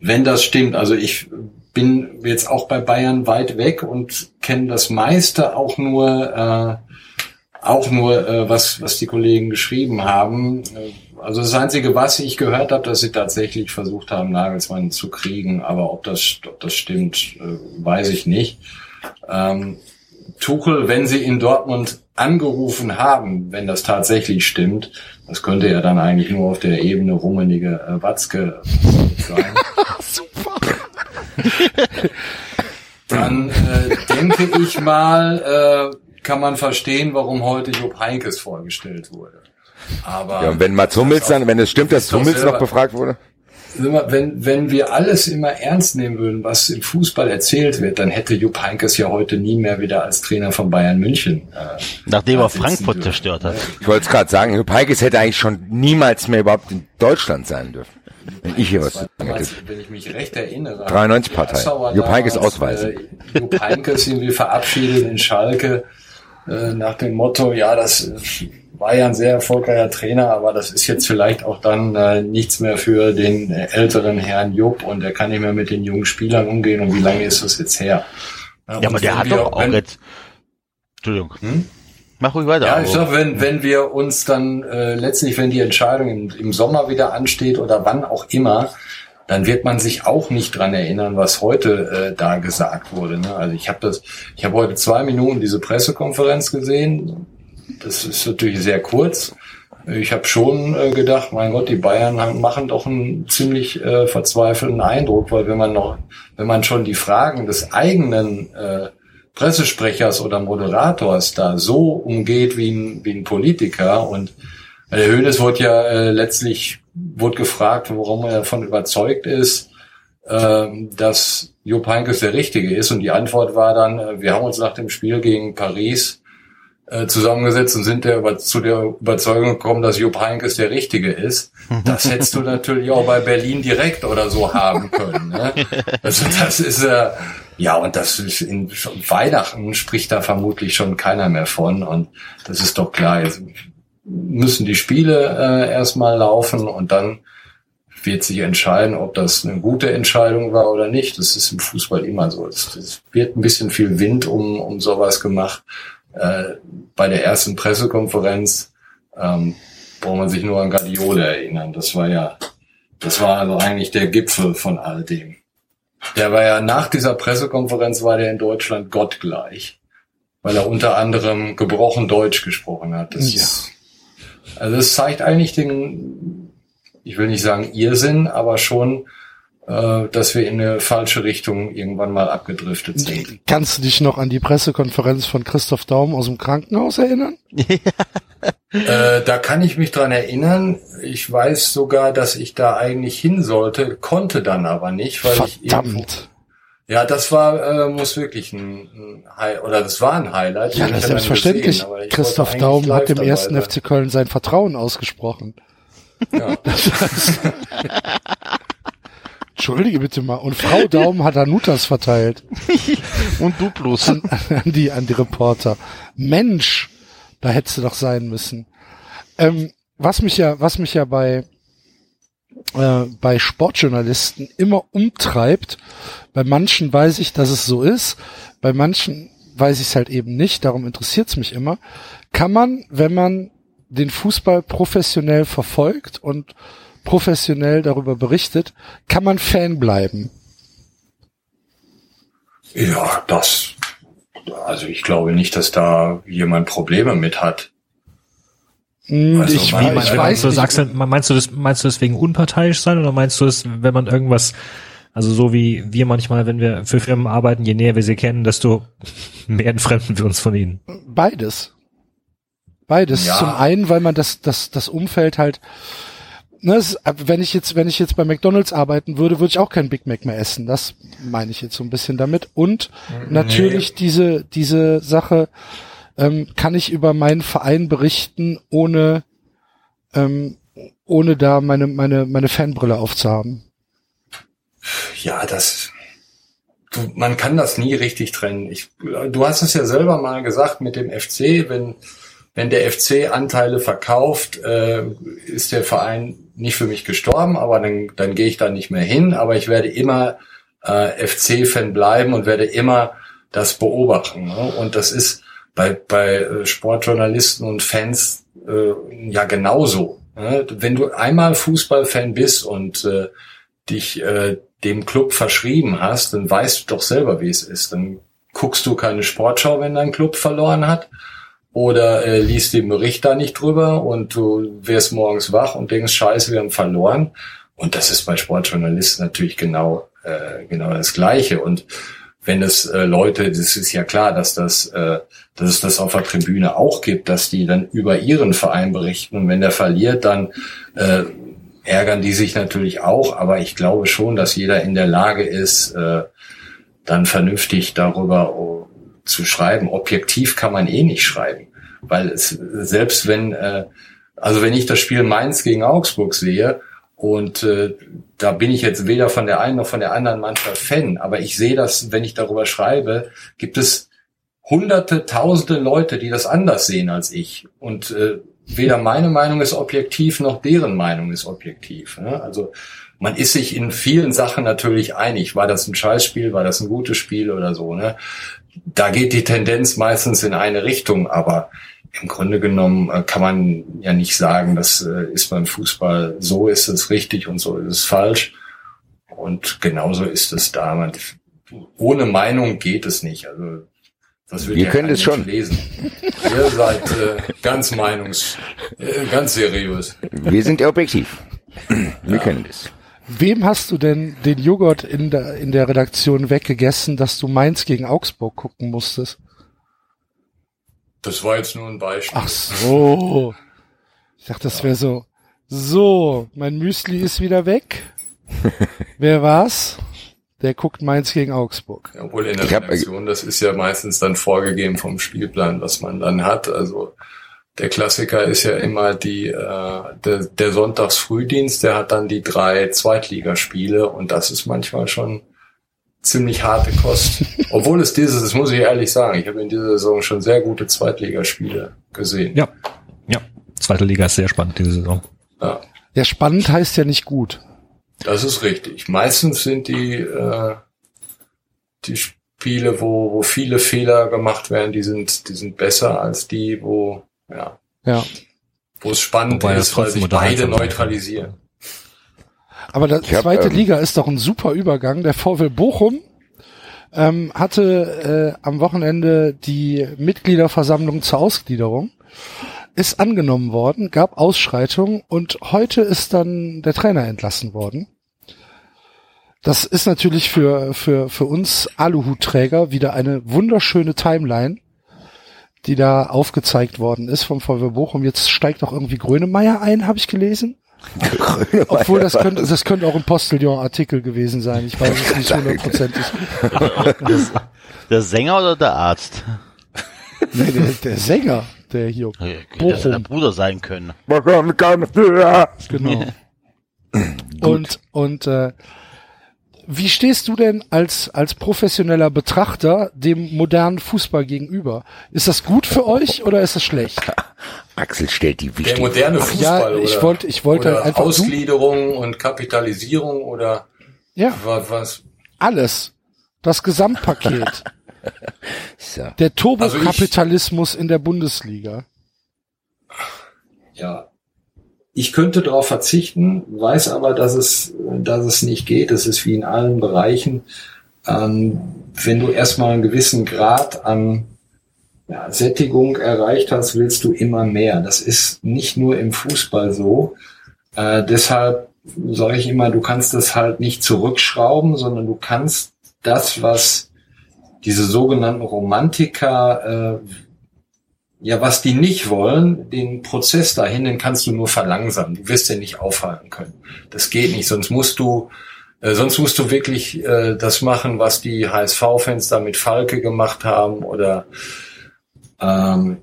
wenn das stimmt, also ich bin jetzt auch bei Bayern weit weg und kenne das meiste auch nur äh, auch nur äh, was was die Kollegen geschrieben haben. Äh, Also das einzige, was ich gehört habe, dass sie tatsächlich versucht haben, Nagelsmann zu kriegen, aber ob das ob das stimmt, äh, weiß ich nicht. Ähm, Tuchel, wenn sie in Dortmund angerufen haben, wenn das tatsächlich stimmt, das könnte ja dann eigentlich nur auf der Ebene rummenige äh, Watzke sein. (laughs) Dann äh, denke ich mal, äh, kann man verstehen, warum heute Jupp Heynckes vorgestellt wurde. Aber Ja, und wenn Mats Hummels dann, wenn es stimmt, dass Hummels noch befragt wurde? Wenn, wenn wir alles immer ernst nehmen würden, was im Fußball erzählt wird, dann hätte Jupp Heynckes ja heute nie mehr wieder als Trainer von Bayern München. Äh, Nachdem er Frankfurt dürfen. zerstört hat. Ich wollte es gerade sagen, Jupp Heynckes hätte eigentlich schon niemals mehr überhaupt in Deutschland sein dürfen. Wenn ich hier was zu sagen hätte. Wenn ich mich recht erinnere. 93 die Partei. Jupp Heynckes ausweisen. Äh, Jupp Heynckes irgendwie verabschiedet in Schalke äh, nach dem Motto, ja, das äh, war ja ein sehr erfolgreicher Trainer, aber das ist jetzt vielleicht auch dann äh, nichts mehr für den äh, älteren Herrn Jupp und er kann nicht mehr mit den jungen Spielern umgehen und wie lange ist das jetzt her? Ja, und aber der hat doch auch wenn- jetzt. Entschuldigung. Hm? Mach ruhig weiter. Ja, ich sag, wenn, wenn wir uns dann äh, letztlich, wenn die Entscheidung im, im Sommer wieder ansteht oder wann auch immer, dann wird man sich auch nicht dran erinnern, was heute äh, da gesagt wurde. Ne? Also ich habe das, ich habe heute zwei Minuten diese Pressekonferenz gesehen. Das ist natürlich sehr kurz. Ich habe schon äh, gedacht, mein Gott, die Bayern haben, machen doch einen ziemlich äh, verzweifelten Eindruck, weil wenn man noch, wenn man schon die Fragen des eigenen äh, Pressesprechers oder Moderators da so umgeht wie ein, wie ein Politiker und der Hönes wurde ja äh, letztlich wurde gefragt, warum er davon überzeugt ist, ähm, dass Jupp Heynckes der Richtige ist und die Antwort war dann, äh, wir haben uns nach dem Spiel gegen Paris äh, zusammengesetzt und sind der, über- zu der Überzeugung gekommen, dass Jupp Heynckes der Richtige ist. Das hättest du natürlich auch bei Berlin direkt oder so haben können. Ne? (laughs) Also das ist äh, ja und das ist in Weihnachten spricht da vermutlich schon keiner mehr von und das ist doch klar. Jetzt müssen die Spiele äh, erstmal laufen und dann wird sich entscheiden, ob das eine gute Entscheidung war oder nicht. Das ist im Fußball immer so. Es, es wird ein bisschen viel Wind um, um sowas gemacht. Äh, bei der ersten Pressekonferenz ähm, braucht man sich nur an Guardiola erinnern. Das war ja, das war also eigentlich der Gipfel von all dem. Der war ja nach dieser Pressekonferenz war der in Deutschland gottgleich, weil er unter anderem gebrochen Deutsch gesprochen hat. Das Ja. ist, also es zeigt eigentlich den, ich will nicht sagen Irrsinn, aber schon äh, dass wir in eine falsche Richtung irgendwann mal abgedriftet sind. Kannst du dich noch an die Pressekonferenz von Christoph Daum aus dem Krankenhaus erinnern? (laughs) Äh, da kann ich mich dran erinnern. Ich weiß sogar, dass ich da eigentlich hin sollte, konnte dann aber nicht, weil ich irgendwo, Verdammt. Ja, das war äh, muss wirklich ein, ein oder das war ein Highlight. Ja, das selbstverständlich. gesehen, Christoph Daum hat dem dabei ersten. FC Köln sein Vertrauen ausgesprochen. Ja. (laughs) (laughs) Entschuldige bitte mal. Und Frau Daum hat Hanutas verteilt (laughs) Und Duplos. an, an die an die Reporter. Mensch, da hättest du doch sein müssen. Ähm, was mich ja, was mich ja bei äh, bei Sportjournalisten immer umtreibt. Bei manchen weiß ich, dass es so ist. Bei manchen weiß ich es halt eben nicht. Darum interessiert es mich immer. Kann man, wenn man den Fußball professionell verfolgt und professionell darüber berichtet, kann man Fan bleiben? Ja, das. Also ich glaube nicht, dass da jemand Probleme mit hat. Hm, Also, ich, wie ich, weiß du nicht. sagst, meinst du das, meinst du deswegen unparteiisch sein oder meinst du es, wenn man irgendwas, also so wie wir manchmal, wenn wir für Firmen arbeiten, je näher wir sie kennen, desto mehr entfremden wir uns von ihnen. Beides. Beides. Ja. Zum einen, weil man das, das, das Umfeld halt, ne, es, wenn ich jetzt, wenn ich jetzt bei McDonalds arbeiten würde, würde ich auch kein Big Mac mehr essen. Das meine ich jetzt so ein bisschen damit. Und natürlich diese, diese Sache, ähm, kann ich über meinen Verein berichten, ohne, ähm, ohne da meine, meine, meine Fanbrille aufzuhaben. Ja, das. Du, man kann das nie richtig trennen. Ich, du hast es ja selber mal gesagt mit dem FC, wenn wenn der FC Anteile verkauft, äh, ist der Verein nicht für mich gestorben, aber dann, dann gehe ich da nicht mehr hin. Aber ich werde immer äh, FC-Fan bleiben und werde immer das beobachten. Ne? Und das ist bei, bei äh, Sportjournalisten und Fans äh, ja genauso. Ne? Wenn du einmal Fußballfan bist und äh, dich äh, dem Club verschrieben hast, dann weißt du doch selber, wie es ist. Dann guckst du keine Sportschau, wenn dein Club verloren hat oder äh, liest den Bericht da nicht drüber und du wirst morgens wach und denkst, scheiße, wir haben verloren. Und das ist bei Sportjournalisten natürlich genau, äh, genau das Gleiche. Und wenn es äh, Leute, das ist ja klar, dass das, äh, dass es das auf der Tribüne auch gibt, dass die dann über ihren Verein berichten und wenn der verliert, dann äh, ärgern die sich natürlich auch, aber ich glaube schon, dass jeder in der Lage ist, äh, dann vernünftig darüber oh, zu schreiben. Objektiv kann man eh nicht schreiben, weil es selbst wenn, äh, also wenn ich das Spiel Mainz gegen Augsburg sehe und äh, da bin ich jetzt weder von der einen noch von der anderen Mannschaft Fan, aber ich sehe das, wenn ich darüber schreibe, gibt es hunderte, tausende Leute, die das anders sehen als ich und äh, weder meine Meinung ist objektiv noch deren Meinung ist objektiv. Ne? Also man ist sich in vielen Sachen natürlich einig. War das ein Scheißspiel, war das ein gutes Spiel oder so. Ne? Da geht die Tendenz meistens in eine Richtung, aber im Grunde genommen äh, kann man ja nicht sagen, das äh, ist beim Fußball so ist es richtig und so ist es falsch. Und genauso ist es da. Ohne Meinung geht es nicht. Also Wir ja können es Mensch schon. lesen. Ihr seid äh, ganz meinungs, äh, ganz seriös. Wir sind objektiv. Wir können das. Wem hast du denn den Joghurt in der, in der Redaktion weggegessen, dass du Mainz gegen Augsburg gucken musstest? Das war jetzt nur ein Beispiel. Ach so. Ich dachte, das wäre so. So, mein Müsli ist wieder weg. (laughs) Wer war's? Der guckt Mainz gegen Augsburg. Obwohl in der Ich hab- Redaktion, das ist ja meistens dann vorgegeben vom Spielplan, was man dann hat. Also der Klassiker ist ja immer die äh, der, der Sonntagsfrühdienst, der hat dann die drei Zweitligaspiele und das ist manchmal schon ziemlich harte Kost. (laughs) Obwohl es dieses, das muss ich ehrlich sagen, ich habe in dieser Saison schon sehr gute Zweitligaspiele gesehen. Ja. Ja. Zweite Liga ist sehr spannend diese Saison. Ja. Ja, spannend heißt ja nicht gut. Das ist richtig. Meistens sind die, äh, die Spiele, wo, wo viele Fehler gemacht werden, die sind, die sind besser als die, wo, ja, Ja. wo es spannend Wobei ist, weil sich beide neutralisieren. Aber die Ich hab, zweite ähm, Liga ist doch ein super Übergang. Der VW Bochum ähm, hatte äh, am Wochenende die Mitgliederversammlung zur Ausgliederung, ist angenommen worden, gab Ausschreitungen und heute ist dann der Trainer entlassen worden. Das ist natürlich für, für, für uns Aluhutträger wieder eine wunderschöne Timeline, die da aufgezeigt worden ist vom VW Bochum. Jetzt steigt auch irgendwie Grönemeyer ein, habe ich gelesen. Obwohl das könnte, das könnte auch ein Postillon-Artikel gewesen sein. Ich weiß es nicht hundertprozentig. (laughs) Der Sänger oder der Arzt? Nee, der, der Sänger, der hier. Ja, Könnte das ja der Bochum. Bruder sein können. Genau. (laughs) und und äh, wie stehst du denn als als professioneller Betrachter dem modernen Fußball gegenüber? Ist das gut für euch oder ist das schlecht? (laughs) Axel stellt die Der wichtige moderne ja, Fußball ich oder, wollte- ich wollte oder einfach- Ausgliederung und Kapitalisierung oder Ja, was alles. Das Gesamtpaket. (laughs) So. Der Turbokapitalismus in der Bundesliga. ja, ich könnte darauf verzichten, weiß aber, dass es, dass es nicht geht. Es ist wie in allen Bereichen. Ähm, wenn du erstmal einen gewissen Grad an ja, Sättigung erreicht hast, willst du immer mehr. Das ist nicht nur im Fußball so. Äh, deshalb sage ich immer, du kannst das halt nicht zurückschrauben, sondern du kannst das, was diese sogenannten Romantiker äh, ja, was die nicht wollen, den Prozess dahin, den kannst du nur verlangsamen. Du wirst den nicht aufhalten können. Das geht nicht. Sonst musst du, äh, sonst musst du wirklich äh, das machen, was die HSV-Fans da mit Falke gemacht haben oder ähm,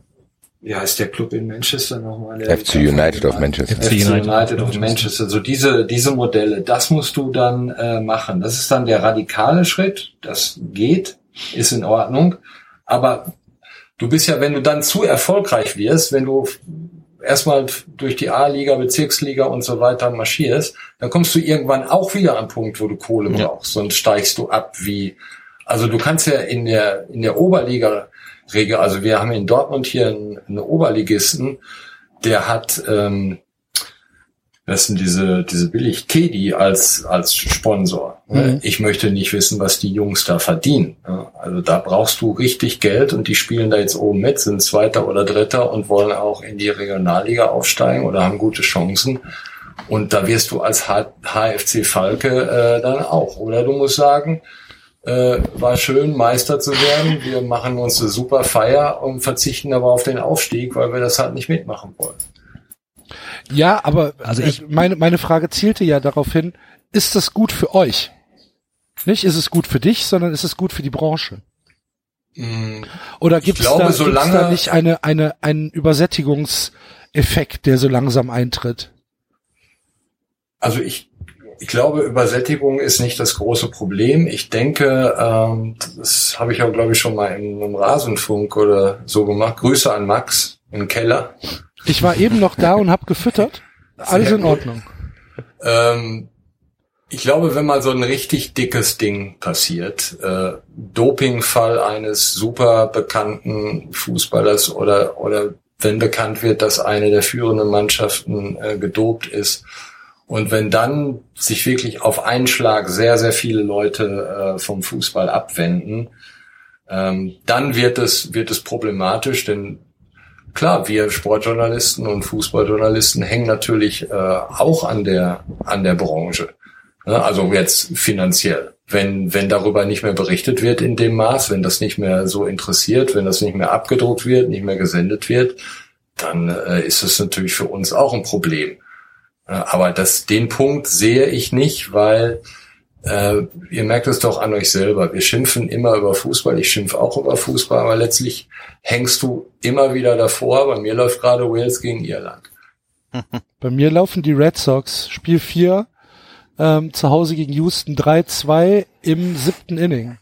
wie heißt der Club in Manchester nochmal? FC United of Manchester. FC United, of Manchester. So diese, diese Modelle, das musst du dann äh, machen. Das ist dann der radikale Schritt. Das geht, ist in Ordnung. Aber du bist ja, wenn du dann zu erfolgreich wirst, wenn du erstmal durch die A-Liga, Bezirksliga und so weiter marschierst, dann kommst du irgendwann auch wieder an einen Punkt, wo du Kohle brauchst. Sonst steigst du ab wie, also du kannst ja in der, in der Oberliga Regel, also wir haben in Dortmund hier einen, einen Oberligisten, der hat, ähm, das sind diese, diese billig Kedi als, als Sponsor. Mhm. Ich möchte nicht wissen, was die Jungs da verdienen. Also da brauchst du richtig Geld und die spielen da jetzt oben mit, sind Zweiter oder Dritter und wollen auch in die Regionalliga aufsteigen oder haben gute Chancen. Und da wirst du als H HFC Falke äh, dann auch. Oder du musst sagen, äh, war schön, Meister zu werden. Wir machen uns eine super Feier und verzichten aber auf den Aufstieg, weil wir das halt nicht mitmachen wollen. Ja, aber Also äh, ich- meine, meine Frage zielte ja darauf hin, ist das gut für euch? Nicht ist es gut für dich, sondern ist es gut für die Branche? Oder gibt es da, solange- da nicht eine, eine, einen Übersättigungseffekt, der so langsam eintritt? Also ich, ich glaube, Übersättigung ist nicht das große Problem. Ich denke, ähm, das habe ich auch, glaube ich, schon mal in einem Rasenfunk oder so gemacht. Grüße an Max im Keller. Ich war eben noch da und habe gefüttert. Alles in. Ordnung. Ähm, ich glaube, wenn mal so ein richtig dickes Ding passiert, äh, Dopingfall eines super bekannten Fußballers oder oder wenn bekannt wird, dass eine der führenden Mannschaften äh, gedopt ist und wenn dann sich wirklich auf einen Schlag sehr sehr viele Leute äh, vom Fußball abwenden, ähm, dann wird es wird es problematisch, denn klar, wir Sportjournalisten und Fußballjournalisten hängen natürlich äh, auch an der an der Branche. Ne? Also jetzt finanziell. Wenn wenn darüber nicht mehr berichtet wird in dem Maß, wenn das nicht mehr so interessiert, wenn das nicht mehr abgedruckt wird, nicht mehr gesendet wird, dann äh, ist es natürlich für uns auch ein Problem. Äh, aber das den Punkt sehe ich nicht, weil äh, ihr merkt es doch an euch selber. Wir schimpfen immer über Fußball. Ich schimpfe auch über Fußball, aber letztlich hängst du immer wieder davor. Bei mir läuft gerade Wales gegen Irland. (laughs) Bei mir laufen die Red Sox, Spiel 4, ähm, zu Hause gegen Houston 3-2 im siebten Inning.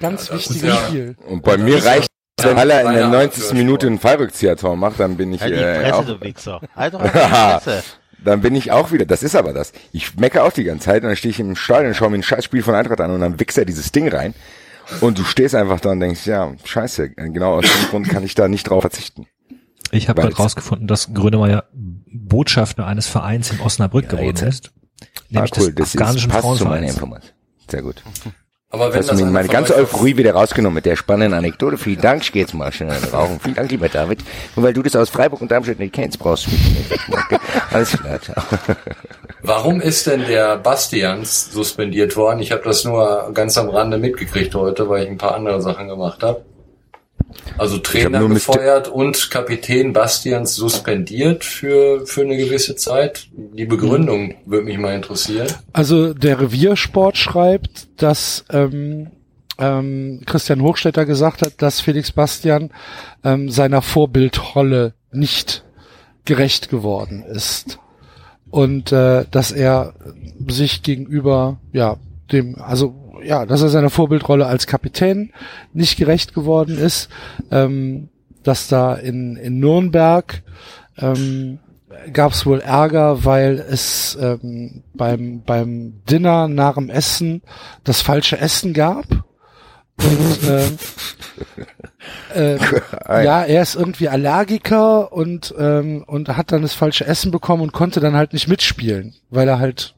Ganz Ja, wichtiges ja- Spiel. Und bei mir reicht, wenn Haller in der meine 90. Amateursport. Minute ein Fallrückzieher-Tor macht, dann bin ich Halt die äh, Fresse, auch, du Wichser. Halt doch mal die Fresse. (laughs) dann bin ich auch wieder, das ist aber das. Ich mecke auch die ganze Zeit und dann stehe ich im Stadion und schaue mir ein Scheißspiel von Eintracht an und dann wichst er dieses Ding rein und du stehst einfach da und denkst, ja, scheiße, genau aus dem Grund kann ich da nicht drauf verzichten. Ich habe gerade rausgefunden, dass Grönemeyer Botschafter eines Vereins in Osnabrück geworden jetzt- ist. Nämlich ah, cool, des das ist, passt zu meiner. Information. Sehr gut. Aber wenn Hast du mir meine ganze Euphorie wieder rausgenommen mit der spannenden Anekdote. Vielen Dank, ich gehe jetzt mal schnell rauchen. Vielen Dank, lieber David. Und weil du das aus Freiburg und Darmstadt nicht kennst, brauchst du mich nicht. Okay? Alles klar, ciao. Warum ist denn der Bastians suspendiert worden? Ich habe das nur ganz am Rande mitgekriegt heute, weil ich ein paar andere Sachen gemacht habe. Also Trainer gefeuert und Kapitän Bastians suspendiert für, für eine gewisse Zeit. Die Begründung würde mich mal interessieren. Also der Reviersport schreibt, dass ähm, ähm, Christian Hochstetter gesagt hat, dass Felix Bastian ähm, seiner Vorbildrolle nicht gerecht geworden ist und äh, dass er sich gegenüber ja dem also ja dass er seiner Vorbildrolle als Kapitän nicht gerecht geworden ist ähm, dass da in in Nürnberg ähm, gab es wohl Ärger, weil es ähm, beim beim Dinner nach dem Essen das falsche Essen gab. Und ähm, äh, ja, er ist irgendwie Allergiker und und und hat dann das falsche Essen bekommen und konnte dann halt nicht mitspielen, weil er halt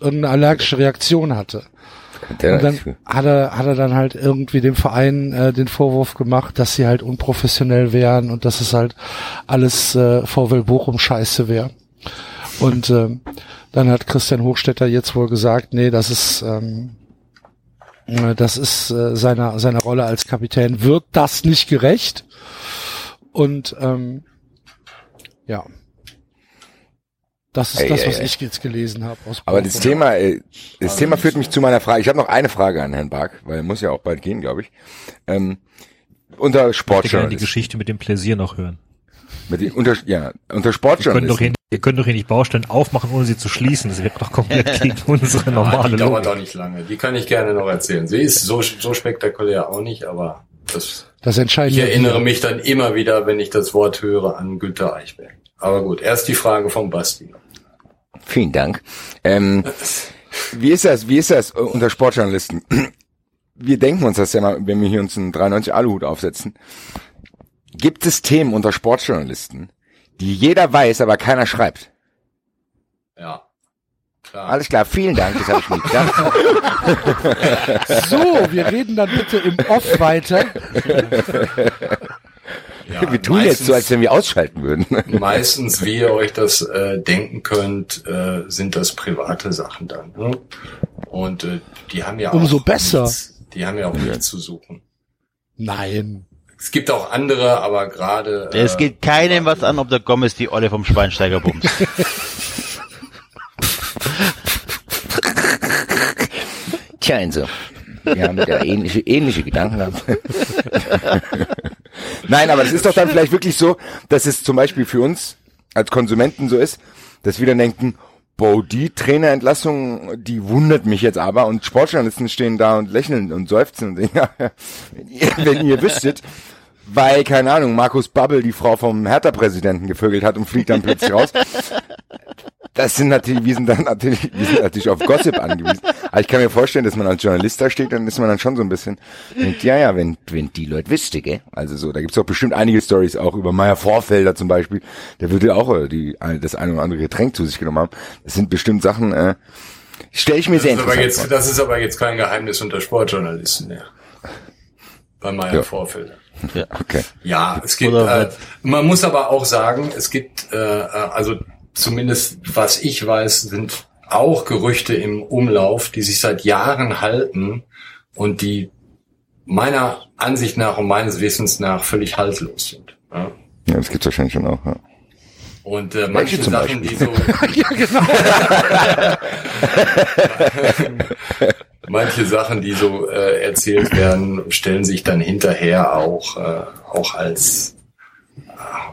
irgendeine allergische Reaktion hatte. Der, Und dann hat er, hat er dann halt irgendwie dem Verein äh, den Vorwurf gemacht, dass sie halt unprofessionell wären und dass es halt alles äh, VW Bochum Scheiße wäre. Und ähm, dann hat Christian Hochstetter jetzt wohl gesagt, nee, das ist ähm, äh, das ist äh, seiner seiner Rolle als Kapitän wird das nicht gerecht. Und ähm, ja, das ist Ei, das, was ei. ich jetzt gelesen habe. Aber das Thema, äh, das Thema führt mich zu meiner Frage. Ich habe noch eine Frage an Herrn Bark, weil er muss ja auch bald gehen, glaube ich. Ähm, unter gerne die Sportjournalisten. Geschichte mit dem Pläsier noch hören. Mit den, unter, ja, unter Ihr könnt, doch Sportjournalisten. hier, ihr könnt doch hier nicht Baustellen aufmachen, ohne sie zu schließen. Das wird doch komplett (laughs) gegen unsere normale die dauert auch nicht lange. Die kann ich gerne noch erzählen. Sie ist so, so spektakulär auch nicht, aber das, Das entscheiden ich erinnere mich dann immer wieder, wenn ich das Wort höre, an Günter Eichberg. Aber gut, erst die Frage vom Basti. Vielen Dank. Ähm, wie ist das, wie ist das äh, unter Sportjournalisten? (clears throat) Wir denken uns das ja mal, wenn wir hier uns einen 93 Aluhut aufsetzen. Gibt es Themen unter Sportjournalisten, die jeder weiß, aber keiner schreibt? Ja. Klar. Alles klar, vielen Dank, das habe ich mir gedacht. (laughs) So, wir reden dann bitte im Off weiter. (laughs) ja, wir tun jetzt so, als wenn wir ausschalten würden. (laughs) meistens, wie ihr euch das äh, denken könnt, äh, sind das private Sachen dann. Ne? Und äh, die haben ja Umso auch besser. Nichts, die haben ja auch nichts zu suchen. Nein. Es gibt auch andere, aber gerade. Es äh, geht keinem was an, ob der Gomez die Olle vom Schweinsteiger bumst. (laughs) Tja, also. Wir haben da ähnliche, ähnliche Gedanken gehabt. (laughs) Nein, aber das ist doch dann vielleicht wirklich so, dass es zum Beispiel für uns als Konsumenten so ist, dass wir dann denken, boah, die Trainerentlassung, die wundert mich jetzt aber. Und Sportjournalisten stehen da und lächeln und seufzen und denken, (laughs) ja, wenn ihr, wenn ihr wüsstet, weil, keine Ahnung, Markus Babbel die Frau vom Hertha-Präsidenten gevögelt hat und fliegt dann plötzlich raus. Das sind natürlich, wir sind dann natürlich, wir sind natürlich auf Gossip angewiesen. Aber ich kann mir vorstellen, dass man als Journalist da steht, dann ist man dann schon so ein bisschen, denkt, ja, ja, wenn, wenn die Leute wüsste, gell? Also so, da gibt's auch bestimmt einige Stories auch über Meier Vorfelder zum Beispiel. Der würde auch äh, die, das eine oder andere Getränk zu sich genommen haben. Das sind bestimmt Sachen, äh, stelle ich mir das, sehr interessant jetzt, vor. das ist aber jetzt kein Geheimnis unter Sportjournalisten mehr. Bei Meier Ja. Vorfelder. Okay. Ja, es gibt, äh, man muss aber auch sagen, es gibt, äh, äh, also zumindest was ich weiß, sind auch Gerüchte im Umlauf, die sich seit Jahren halten und die meiner Ansicht nach und meines Wissens nach völlig haltlos sind. Ja? Ja, das gibt's wahrscheinlich schon auch, ja. Und äh, manche zum Sachen, die so (laughs) ja, genau. (laughs) manche Sachen, die so äh, erzählt werden, stellen sich dann hinterher auch äh, auch als äh,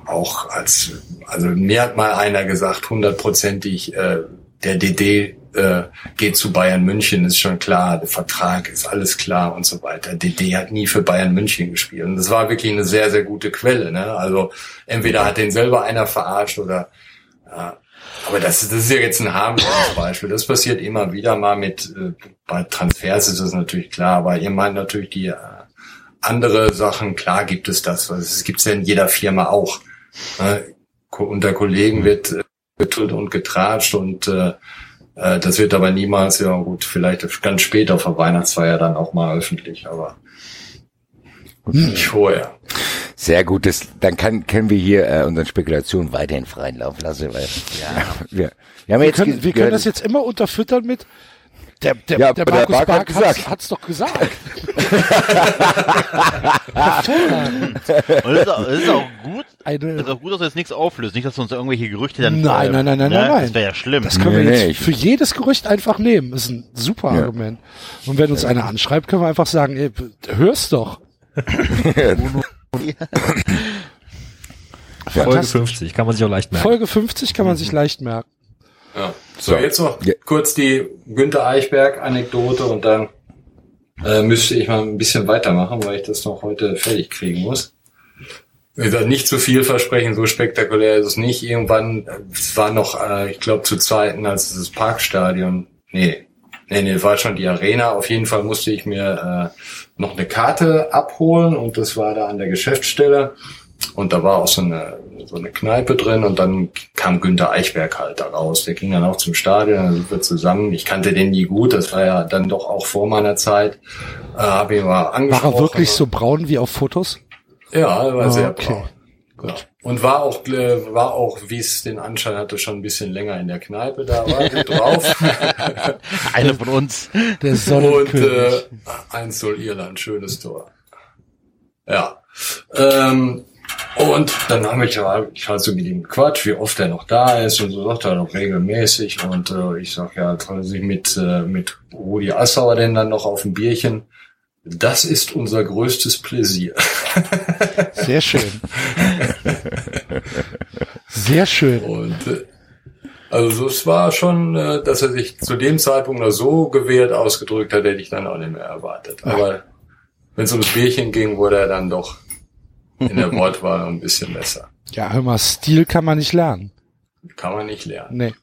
auch als also mir hat mal einer gesagt, hundertprozentig äh, der DD äh, geht zu Bayern München, ist schon klar, der Vertrag ist alles klar und so weiter. DD hat nie für Bayern München gespielt und das war wirklich eine sehr sehr gute Quelle. Ne? Also entweder hat den selber einer verarscht oder äh, aber das, das ist ja jetzt ein harmloses Beispiel. Das passiert immer wieder mal mit, äh, bei Transfers ist das natürlich klar, aber ihr meint natürlich die äh, andere Sachen, klar gibt es das. weil Es gibt's ja in jeder Firma auch. Äh, unter Kollegen wird getult und getratscht und äh, äh, das wird aber niemals, ja gut, vielleicht ganz spät auf der Weihnachtsfeier dann auch mal öffentlich, aber nicht vorher. Sehr gut, das, dann kann, können wir hier äh, unseren Spekulationen weiterhin freien Lauf lassen, weil ja, wir, wir haben Wir jetzt können, wir können das jetzt immer unterfüttern mit der, der, Ja, der der Markus Bark hat Bark hat's, gesagt. hat's doch gesagt. Und das ist, auch, das ist auch gut. Eine- Das ist auch gut, dass wir jetzt nichts auflösen. Nicht, dass wir uns irgendwelche Gerüchte dann. Nein, nein, nein, nein, ne? nein, nein. Das wäre ja schlimm. Das können Nee, wir jetzt nee, für jedes Gerücht einfach nehmen. Das ist ein super Ja. Argument. Und wenn uns einer anschreibt, können wir einfach sagen, ey, hör's doch. Folge Fantastisch. 50, kann man sich auch leicht merken. Folge 50 kann man sich leicht merken. So, So. jetzt noch Ja. kurz die Günter Eichberg-Anekdote und dann äh, müsste ich mal ein bisschen weitermachen, weil ich das noch heute fertig kriegen muss. Wie gesagt, nicht zu viel versprechen, so spektakulär ist es nicht. Irgendwann, es war noch, äh, ich glaube, zu Zeiten, als das Parkstadion, nee, nee, nee, war schon die Arena. Auf jeden Fall musste ich mir äh, noch eine Karte abholen und das war da an der Geschäftsstelle. Und da war auch so eine, so eine Kneipe drin und dann kam Günther Eichberg halt da raus. Der ging dann auch zum Stadion, dann sind wir zusammen. Ich kannte den nie gut, das war ja dann doch auch vor meiner Zeit. Äh, hab ihn mal War angesprochen. er wirklich so braun wie auf Fotos? Ja, er war Ah, sehr okay. braun. Gut. Und war auch, äh, war auch, wie es den Anschein hatte, schon ein bisschen länger in der Kneipe da, war gut drauf. (laughs) Einer von uns. Der Und Sonnenkönig. äh, 1 0 Irland, schönes Tor. Ja. Ähm, und dann haben wir halt so mit ihm Quatsch, wie oft er noch da ist und so sagt er noch regelmäßig und äh, ich sag ja, er sich mit äh, mit Rudi Assauer denn dann noch auf ein Bierchen. Das ist unser größtes Pläsier. Sehr schön. Sehr schön. Und äh, also es war schon, äh, dass er sich zu dem Zeitpunkt noch so gewählt ausgedrückt hat, hätte ich dann auch nicht mehr erwartet. Aber wenn es ums Bierchen ging, wurde er dann doch in der Wortwahl ein bisschen besser. Ja, hör mal, Stil kann man nicht lernen. Kann man nicht lernen. Nee.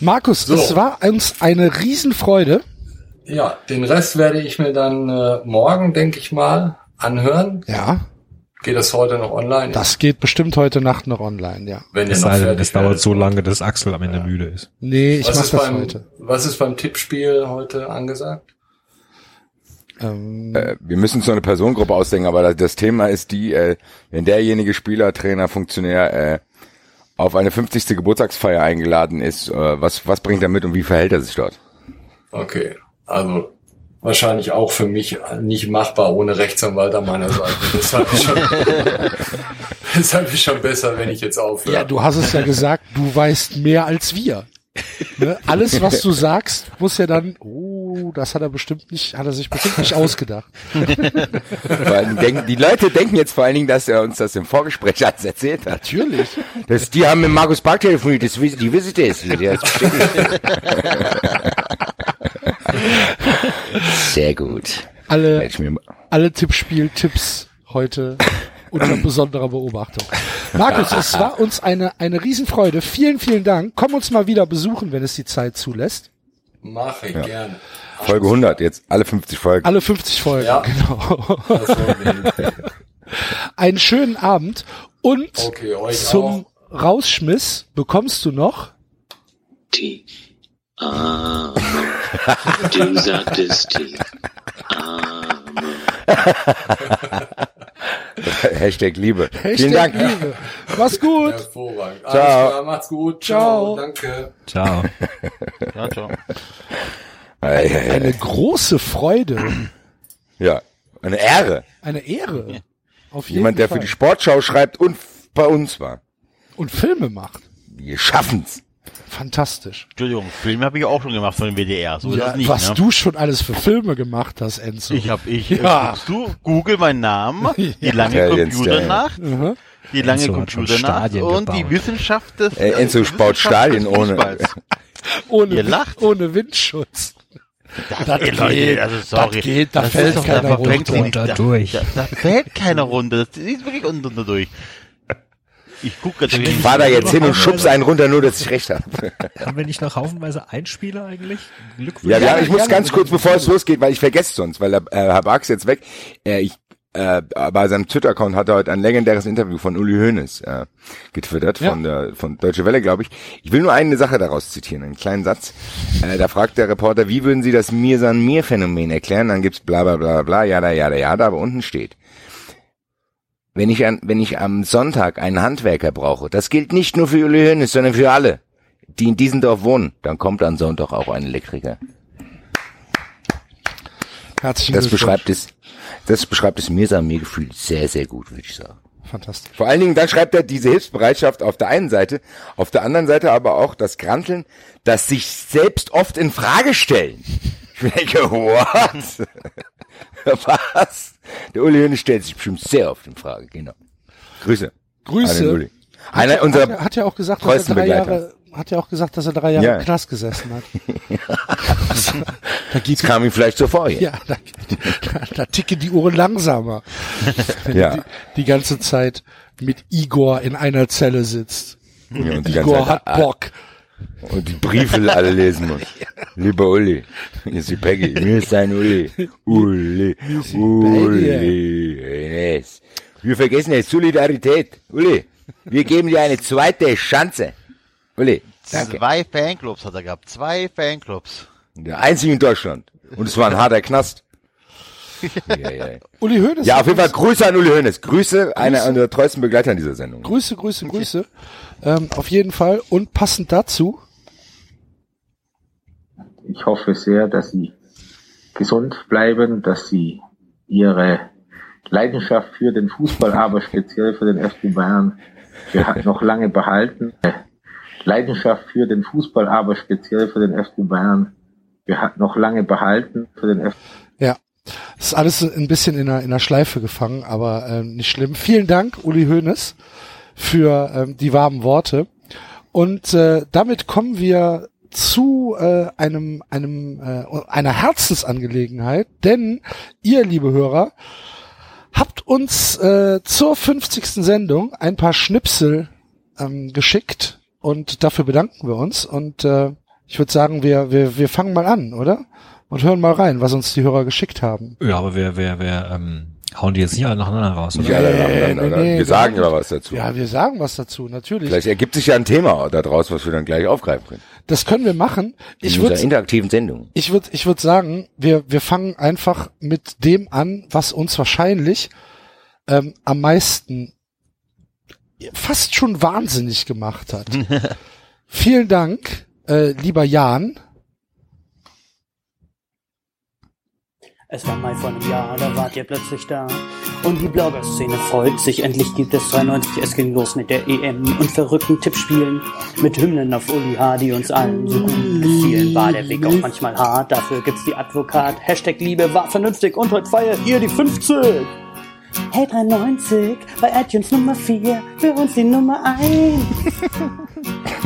Markus, So. es war uns eine Riesenfreude. Ja, den Rest werde ich mir dann äh, morgen, denke ich mal, anhören. Ja, Geht das heute noch online? das geht bestimmt heute Nacht noch online, ja. wenn ihr Es noch sei es dauert so lange, dass Axel am Ende müde ist. Nee, ich was mach das beim, heute. was ist beim Tippspiel heute angesagt? Ähm, Äh, wir müssen uns so eine Personengruppe ausdenken, aber das- das Thema ist die, äh, wenn derjenige Spieler, Trainer, Funktionär äh, auf eine 50. Geburtstagsfeier eingeladen ist, äh, was, was bringt er mit und wie verhält er sich dort? Okay, also wahrscheinlich auch für mich nicht machbar ohne Rechtsanwalt an meiner Seite. Deshalb ist schon, (laughs) deshalb ist schon besser, wenn ich jetzt aufhöre. ja, du hast es ja gesagt, du weißt mehr als wir. Ne? Alles, was du sagst, muss ja dann, oh, das hat er bestimmt nicht, hat er sich bestimmt nicht ausgedacht. Denken, die Leute denken jetzt vor allen Dingen, dass er uns das im Vorgespräch alles erzählt hat. Natürlich. Das, die haben mit Markus Park telefoniert, das, die wissen das. (laughs) Sehr gut. Alle, alle Tippspiel-Tipps heute unter besonderer Beobachtung. Markus, es war uns eine, eine Riesenfreude. Vielen, vielen Dank. Komm uns mal wieder besuchen, wenn es die Zeit zulässt. Mache ich gerne. Folge 100, jetzt alle 50 Folgen. Alle 50 Folgen, Ja. genau. Einen schönen Abend und Okay, zum Rausschmiss bekommst du noch T. Arme. (laughs) Du sagtest T. Arme. (laughs) (laughs) Hashtag Liebe. Hashtag Vielen Dank. Liebe. Mach's gut. Hervorragend. Ciao. Alles klar, macht's gut. Ciao. Ciao. Danke. Ciao. (laughs) Ja, ciao. Ei, ei, ei. Eine große Freude, Ja, eine Ehre. eine Ehre. Auf jeden Jemand, der Fall. für die Sportschau schreibt und bei uns war. und Filme macht. Wir schaffen's. Fantastisch. Entschuldigung, Filme habe ich auch schon gemacht von dem WDR. So Ja, das nicht. was ne? du schon alles für Filme gemacht hast, Enzo. Ich hab ich. Ja. Äh, du Google meinen Namen, (laughs) die lange Intelligence, Computernacht, Mhm. die lange Enzo Computernacht Stadien und die gebaut. Wissenschaft des Äh, Enzo äh, baut Wissenschaft Stadien des ohne-. (laughs) Ohne, Ihr lacht. ohne Windschutz. Das Ey, Leute, also sorry. das geht, da Das fällt keiner runter. runter. Durch. Da, da fällt keiner runter. Das ist wirklich unter durch. Ich gucke jetzt Ich fahr da jetzt hin und schubs einen runter, nur dass ich recht habe. Haben (laughs) wir nicht noch haufenweise Einspieler eigentlich? Glückwunsch. Ja, ja, ich muss ganz kurz, bevor es losgeht, weil ich vergesse sonst, weil der, äh, Herr Barks jetzt weg. Äh, ich, äh, bei seinem Twitter-Account hat er heute ein legendäres Interview von Uli Hoeneß äh, getwittert, Ja. von der von Deutsche Welle, glaube ich. Ich will nur eine Sache daraus zitieren, einen kleinen Satz. Äh, da fragt der Reporter, wie würden Sie das Mir-San-Mir-Phänomen erklären? Dann gibt's bla bla bla bla, jada, jada, jada, aber unten steht. Wenn ich an, wenn ich am Sonntag einen Handwerker brauche, das gilt nicht nur für Uli Hoeneß, sondern für alle, die in diesem Dorf wohnen, dann kommt am Sonntag auch ein Elektriker. Herzlichen Das beschreibt es, das beschreibt es mir, sagen mir Gefühl sehr, sehr gut, würde ich sagen. Fantastisch. Vor allen Dingen, dann schreibt er diese Hilfsbereitschaft auf der einen Seite, auf der anderen Seite aber auch das Granteln, das sich selbst oft in Frage stellen. Ich denke, (laughs) what? (laughs) Was? Der Uli Hoeneß stellt sich bestimmt sehr oft in Frage, genau. Grüße. An den Grüße. Uli. Einer hat, unserer er- hat ja auch gesagt, dass er drei. Jahre, hat ja auch gesagt, dass er drei Jahre Ja. im Knast gesessen hat. (laughs) da Das kam ihm vielleicht so vor hier. ja, da, da, da ticken die Uhren langsamer, wenn Ja. die, die ganze Zeit mit Igor in einer Zelle sitzt. Ja, Igor Zeit hat Bock. Und die Briefe (laughs) alle lesen muss. Lieber Uli, hier ist die Peggy, mir ist dein Uli. (laughs) Uli, Uli, Ines. Wir vergessen jetzt Solidarität. Uli, wir geben dir eine zweite Chance. Uli, danke. Zwei Fanclubs hat er gehabt. Zwei Fanclubs. Der einzige in Deutschland. Und es war ein harter Knast. (laughs) Ja, ja. Uli Hoeneß. ja, auf jeden Fall Grüße an Uli Hoeneß. Grüße, einer unserer treuesten Begleiter in dieser Sendung. Grüße, Grüße, Grüße. Ähm, auf jeden Fall. Und passend dazu, Ich hoffe sehr, dass Sie gesund bleiben, dass Sie Ihre Leidenschaft für den Fußball, aber speziell für den FC Bayern noch lange behalten. Äh, Leidenschaft für den Fußball, aber speziell für den FC Bayern noch lange behalten. Für den FC ja, ist alles ein bisschen in einer, in einer Schleife gefangen, aber ähm, nicht schlimm. Vielen Dank, Uli Hoeneß, für ähm, die warmen Worte. Und äh, damit kommen wir zu äh, einem, einem äh, einer Herzensangelegenheit, denn ihr, liebe Hörer, habt uns äh, zur 50. Sendung ein paar Schnipsel ähm, geschickt und dafür bedanken wir uns. Und äh, ich würde sagen, wir, wir, wir fangen mal an, oder? Und hören mal rein, was uns die Hörer geschickt haben. Ja, aber wer, wer, wer, ähm, hauen die jetzt nicht alle nacheinander raus, Nicht oder? alle Nee, nacheinander, nee, nee, Wir sagen aber was dazu. Ja, wir sagen was dazu, natürlich. Vielleicht ergibt sich ja ein Thema daraus, was wir dann gleich aufgreifen können. Das können wir machen. Ich in unserer würde interaktiven Sendung. ich würd, ich würd sagen, wir, wir fangen einfach mit dem an, was uns wahrscheinlich ähm, am meisten fast schon wahnsinnig gemacht hat. (laughs) Vielen Dank, äh, lieber Jan. Es war Mai vor einem Jahr, da wart ihr plötzlich da. Und die Blogger-Szene freut sich, endlich gibt es 93. Es ging los mit der EM und verrückten Tippspielen. Mit Hymnen auf Uli H., die uns allen so gut gefielen. War der Weg auch manchmal hart, dafür gibt's die Advokat. Hashtag Liebe war vernünftig und heute feiert ihr die 50. Hey 93, bei iTunes Nummer 4, für uns die Nummer 1. (laughs)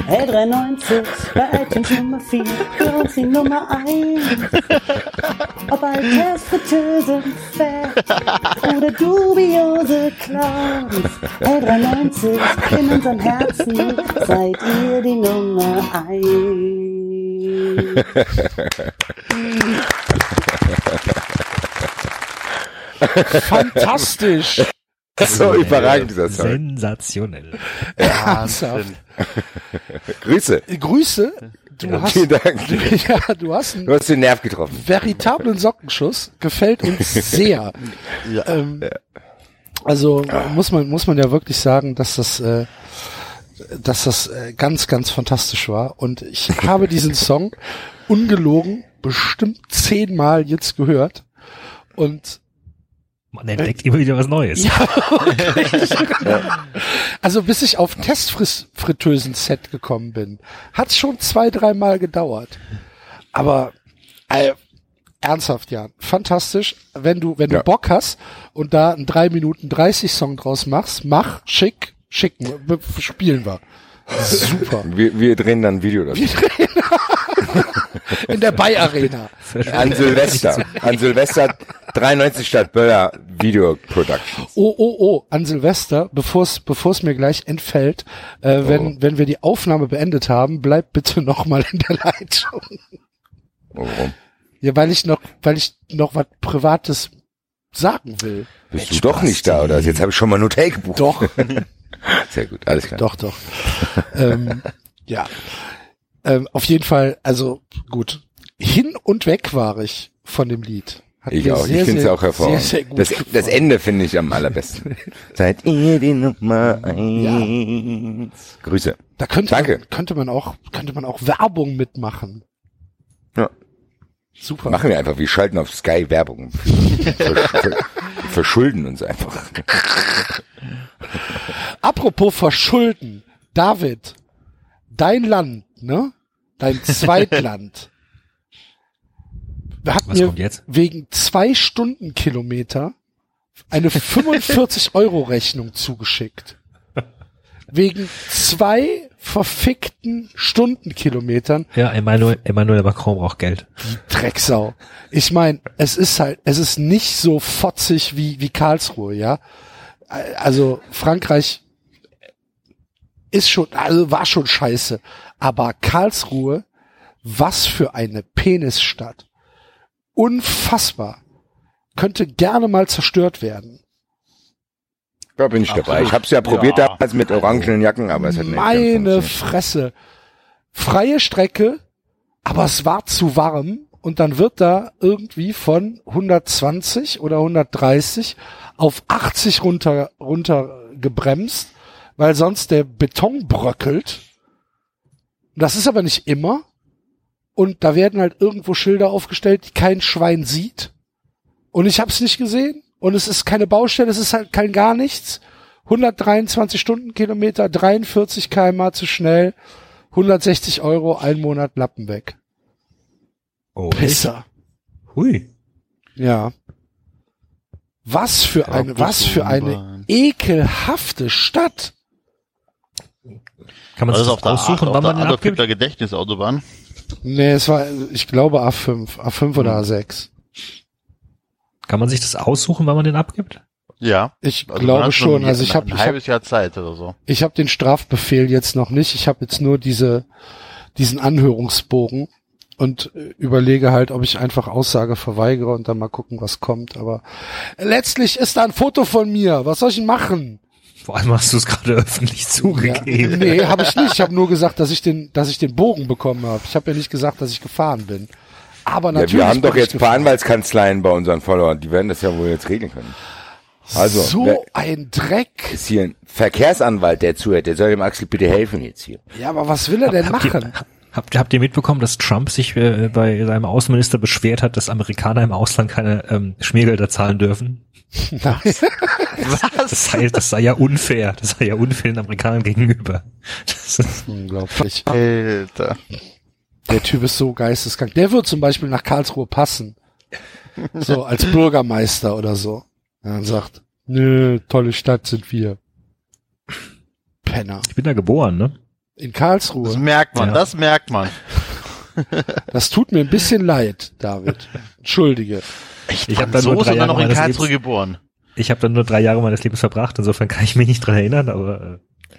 Hey 93, bei iTunes Nummer 4, für uns die Nummer 1. Ob Alters, Fritteusen, Fett oder dubiose Clowns. Hey 93, in unseren Herzen seid ihr die Nummer 1. (laughs) Fantastisch. So überragend dieser Song. Sensationell. Ernsthaft. Grüße. Grüße. Du Ja, hast, vielen Dank. (laughs) ja, du hast einen Du hast den Nerv getroffen. veritablen Sockenschuss. Gefällt uns (laughs) sehr. Ähm, also muss man muss man ja wirklich sagen, dass das äh, dass das äh, ganz ganz fantastisch war und ich (laughs) habe diesen Song ungelogen bestimmt zehnmal jetzt gehört und Man entdeckt immer wieder was Neues. ja. (laughs) Also bis ich auf Testfritteusen-Set gekommen bin, hat schon zwei, dreimal gedauert. Aber äh, ernsthaft, Jan, fantastisch. Wenn du, wenn Ja. du Bock hast und da einen 3 Minuten 30 Song draus machst, mach, schick, schicken, spielen wir. Super. Wir, wir drehen dann ein Video dazu. (laughs) In der Bay Arena. An Silvester. An Silvester 93 Stadt Böller Video Production. Oh, oh, oh, an Silvester, bevor es bevor es mir gleich entfällt, äh, Oh. wenn, wenn wir die Aufnahme beendet haben, bleib bitte noch mal in der Leitung. Oh, warum? Ja, weil ich noch, weil ich noch was Privates sagen will. Bist du doch nicht da, oder? Jetzt habe ich schon mal ein Hotel gebucht. Doch, (laughs) Sehr gut, alles klar. doch, doch. ähm, ja. Ähm, auf jeden Fall, also gut. Hin und weg war ich von dem Lied. Hat Ich auch. sehr, ich finde es auch hervorragend. Sehr, sehr das, das. Ende finde ich am allerbesten. (laughs) Seid ihr die Nummer eins? Grüße. Da könnte Danke. Man, könnte man auch, könnte man auch Werbung mitmachen. Ja. Super. Machen wir einfach. Wir schalten auf Sky Werbung. Ver, ver, verschulden uns einfach. Apropos verschulden. David, dein Land, ne? Dein Zweitland. Wir hatten Was mir wegen zwei Stundenkilometer eine 45 (laughs) Euro Rechnung zugeschickt. Wegen zwei verfickten Stundenkilometern. Ja, Emmanuel, Emmanuel Macron braucht Geld. Drecksau. Ich meine, es ist halt, es ist nicht so fotzig wie, wie Karlsruhe, ja. Also Frankreich ist schon, also war schon scheiße. Aber Karlsruhe, was für eine Penisstadt. Unfassbar. Könnte gerne mal zerstört werden. Da bin ich dabei. Ich habe es ja probiert Ja. damals mit orangenen Jacken, aber es hat nicht Meine. Fresse. Freie Strecke, aber es war zu warm und dann wird da irgendwie von 120 oder 130 auf 80 runter, runter gebremst, weil sonst der Beton bröckelt. Das ist aber nicht immer. Und da werden halt irgendwo Schilder aufgestellt, die kein Schwein sieht. Und ich habe es nicht gesehen. Und es ist keine Baustelle, es ist halt kein gar nichts. 123 Stundenkilometer, 43 kmh zu schnell, 160 Euro, ein Monat Lappen weg. Oh, Pisser. Hui. Ja. Was für eine, was für eine ekelhafte Stadt. Kann man Das sich das der, aussuchen, wann der man den abgibt? Hitler Gedächtnisautobahn. Nee, es war, ich glaube A5, A5 oder A6. Kann man sich das aussuchen, wann man den abgibt? Ja. Ich Also glaube schon. ein- Also ich habe ein hab, halbes Jahr Zeit oder so. ich hab den Strafbefehl jetzt noch nicht. Ich habe jetzt nur diese, diesen Anhörungsbogen und äh, überlege halt, ob ich einfach Aussage verweigere und dann mal gucken, was kommt. Aber letztlich ist da ein Foto von mir. Was soll ich denn machen? Vor allem hast du es gerade öffentlich zugegeben. Nee, habe ich nicht. Ich habe nur gesagt, dass ich den, dass ich den Bogen bekommen habe. Ich habe ja nicht gesagt, dass ich gefahren bin. Aber Ja, natürlich. wir haben doch jetzt ein paar. Anwaltskanzleien bei unseren Followern. Die werden das ja wohl jetzt regeln können. Also, so ein Dreck. ist hier ein Verkehrsanwalt, der zuhört. Der soll dem Axel bitte helfen jetzt hier. Ja, aber was will er denn Habt ihr- machen? Habt, habt ihr mitbekommen, dass Trump sich äh, bei seinem Außenminister beschwert hat, dass Amerikaner im Ausland keine ähm, Schmiergelder zahlen dürfen? Nein. Das sei, das sei ja unfair. Das sei ja unfair den Amerikanern gegenüber. Das ist, Unglaublich. Alter. Der Typ ist so geisteskrank. Der wird zum Beispiel nach Karlsruhe passen. So, als Bürgermeister oder so. Und sagt, nö, tolle Stadt sind wir. Penner. ich bin da geboren, ne? In Das Karlsruhe. merkt man, Ja. das merkt man. Das tut mir ein bisschen leid, David. Entschuldige. Ich habe da so nur drei Jahre noch in meines Karlsruhe Lebens, geboren. ich habe da nur drei Jahre meines Lebens verbracht. Insofern kann ich mich nicht dran erinnern, aber äh,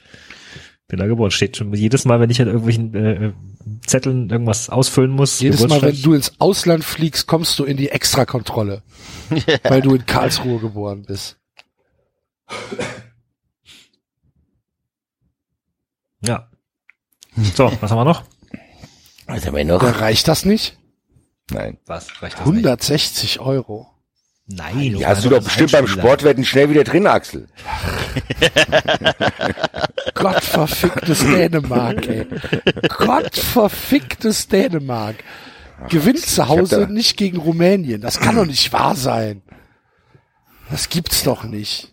bin da geboren. Steht schon jedes Mal, wenn ich an irgendwelchen äh, Zetteln irgendwas ausfüllen muss. Jedes Mal, wenn du ins Ausland fliegst, kommst du in die Extrakontrolle. (laughs) Weil du in Karlsruhe geboren bist. Ja. So, was haben wir noch? Was haben wir noch? Da reicht das nicht? Nein. Was? Reicht das nicht? 160 Euro. Nein. Die hast du doch bestimmt beim Sportwetten schnell wieder drin, Axel. (laughs) Gottverficktes Dänemark, ey. Gottverficktes Dänemark. Gewinnt zu hab Hause da- nicht gegen Rumänien. Das kann doch nicht wahr sein. Das gibt's doch nicht.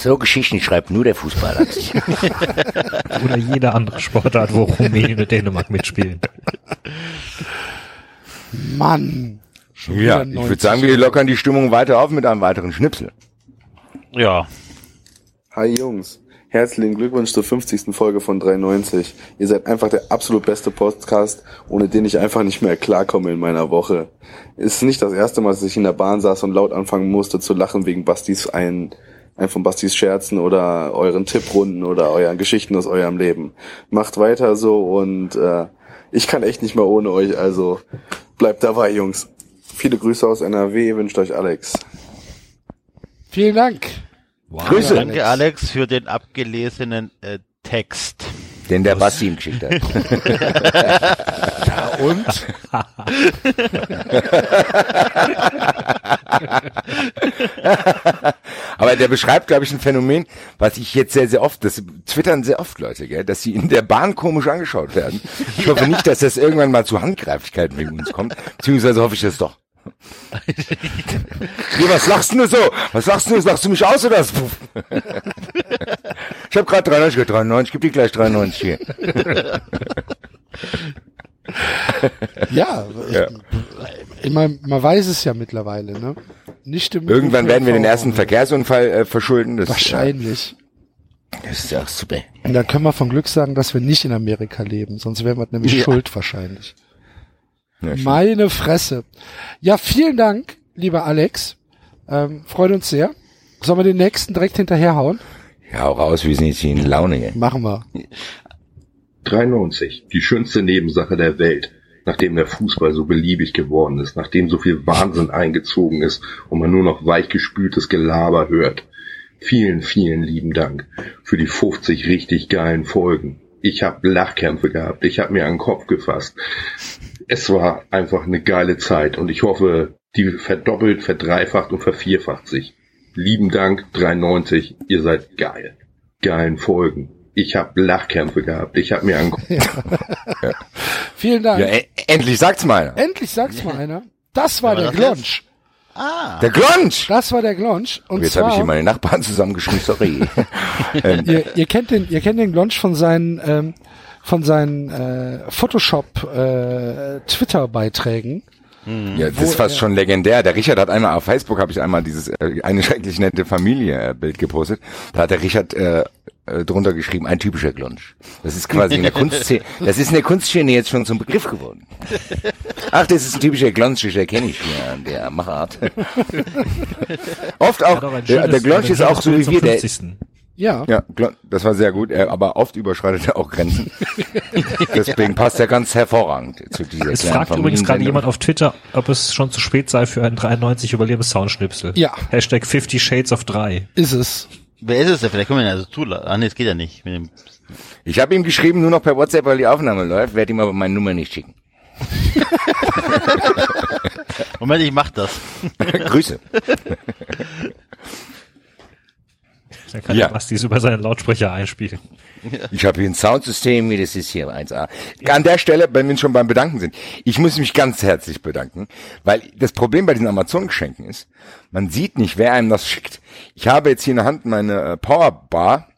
So Geschichten schreibt nur der Fußball. (laughs) Oder jede andere Sportart, wo Rumänien und Dänemark mitspielen. (laughs) Mann. Schon ja, ich 90 würde sagen, wir lockern die Stimmung weiter auf mit einem weiteren Schnipsel. Ja. Hi Jungs, herzlichen Glückwunsch zur 50. Folge von 93. Ihr seid einfach der absolut beste Podcast, ohne den ich einfach nicht mehr klarkomme in meiner Woche. Es ist nicht das erste Mal, dass ich in der Bahn saß und laut anfangen musste zu lachen wegen Bastis ein, ein von Bastis Scherzen oder euren Tipprunden oder euren Geschichten aus eurem Leben. Macht weiter so und äh, ich kann echt nicht mehr ohne euch, also bleibt dabei, Jungs. Viele Grüße aus NRW, wünscht euch Alex. Vielen Dank. Grüße. Danke, Alex, für den abgelesenen äh, Text. Den der Basti ihm geschickt hat. (laughs) Und (laughs) Aber der beschreibt, glaube ich, ein Phänomen, was ich jetzt sehr, sehr oft, das twittern sehr oft Leute, gell, dass sie in der Bahn komisch angeschaut werden. Ich hoffe nicht, dass das irgendwann mal zu Handgreiflichkeiten wegen uns kommt, beziehungsweise hoffe ich das doch. (laughs) Wie, was lachst du nur so? Was lachst du? Lachst du mich aus oder was? (laughs) Ich habe gerade 93 gehört, 93, gib dir gleich 93 hier. (laughs) ja, Ja. Ich meine, man weiß es ja mittlerweile, ne? Nicht im Irgendwann werden wir den ersten Verkehrsunfall äh, verschulden. Das, Wahrscheinlich. Äh, das ist ja auch super. Und dann können wir von Glück sagen, dass wir nicht in Amerika leben, sonst wären wir nämlich Ja. schuld wahrscheinlich. Ja. Meine Fresse. Ja, vielen Dank, lieber Alex. Ähm, freut uns sehr. Sollen wir den nächsten direkt hinterherhauen? Ja, auch raus, wir sind jetzt hier in Laune. Gell? Machen wir. 93, die schönste Nebensache der Welt, nachdem der Fußball so beliebig geworden ist, nachdem so viel Wahnsinn eingezogen ist und man nur noch weichgespültes Gelaber hört. Vielen, vielen lieben Dank für die 50 richtig geilen Folgen. Ich habe Lachkämpfe gehabt, ich habe mir an den Kopf gefasst. Es war einfach eine geile Zeit und ich hoffe, die verdoppelt, verdreifacht und vervierfacht sich. Lieben Dank, 93, ihr seid geil. Geilen Folgen. Ich habe Lachkämpfe gehabt, ich habe mir an den Kopf Vielen Dank. Ja, e endlich sagt's mal. einer. Endlich sagt's mal einer. Das war Ja, der Glonsch. Ah. Der Glonsch! Das war der Glonsch. Und Jetzt habe ich hier meine Nachbarn zusammengeschrieben, sorry. (laughs) ähm, ihr, ihr kennt den, ihr kennt den Glonsch von seinen, ähm, von seinen äh, Photoshop äh, Twitter Beiträgen. Ja, das ist fast er- schon legendär. Der Richard hat einmal auf Facebook habe ich einmal dieses äh, eine schrecklich nette Familie äh, Bild gepostet. Da hat der Richard äh, äh, drunter geschrieben, ein typischer Glonsch. Das ist quasi in der Kunstszene, (laughs) das ist in der Kunstszene jetzt schon zum Begriff geworden. Ach, das ist ein typischer Glonsch, der kenne ich ja, der Machart. (laughs) Oft auch, doch ein der, der schönes- Glonsch ein ist auch schönes so wie wir, der, 50.. Ja. ja, das war sehr gut, er, aber oft überschreitet er auch Grenzen. (laughs) Deswegen passt er ganz hervorragend zu dieser Es fragt übrigens gerade jemand auf Twitter, ob es schon zu spät sei für einen 93 Überlebens-Soundschnipsel. Ja. Hashtag 50 Shades of 3. Ist es. Wer ist es denn? Vielleicht können wir ihn also zulassen. Ah, nee, das geht ja nicht. Mit dem Ich habe ihm geschrieben, nur noch per WhatsApp, weil die Aufnahme läuft, werde ihm aber meine Nummer nicht schicken. (laughs) Moment, ich mach das. (laughs) Grüße. Dann kann Ja. der Basti es über seinen Lautsprecher einspielen. Ich habe hier ein Soundsystem, wie das ist hier 1A. An der Stelle, wenn wir schon beim Bedanken sind, ich muss mich ganz herzlich bedanken, weil das Problem bei diesen Amazon-Geschenken ist, man sieht nicht, wer einem das schickt. Ich habe jetzt hier in der Hand meine äh, Powerbar.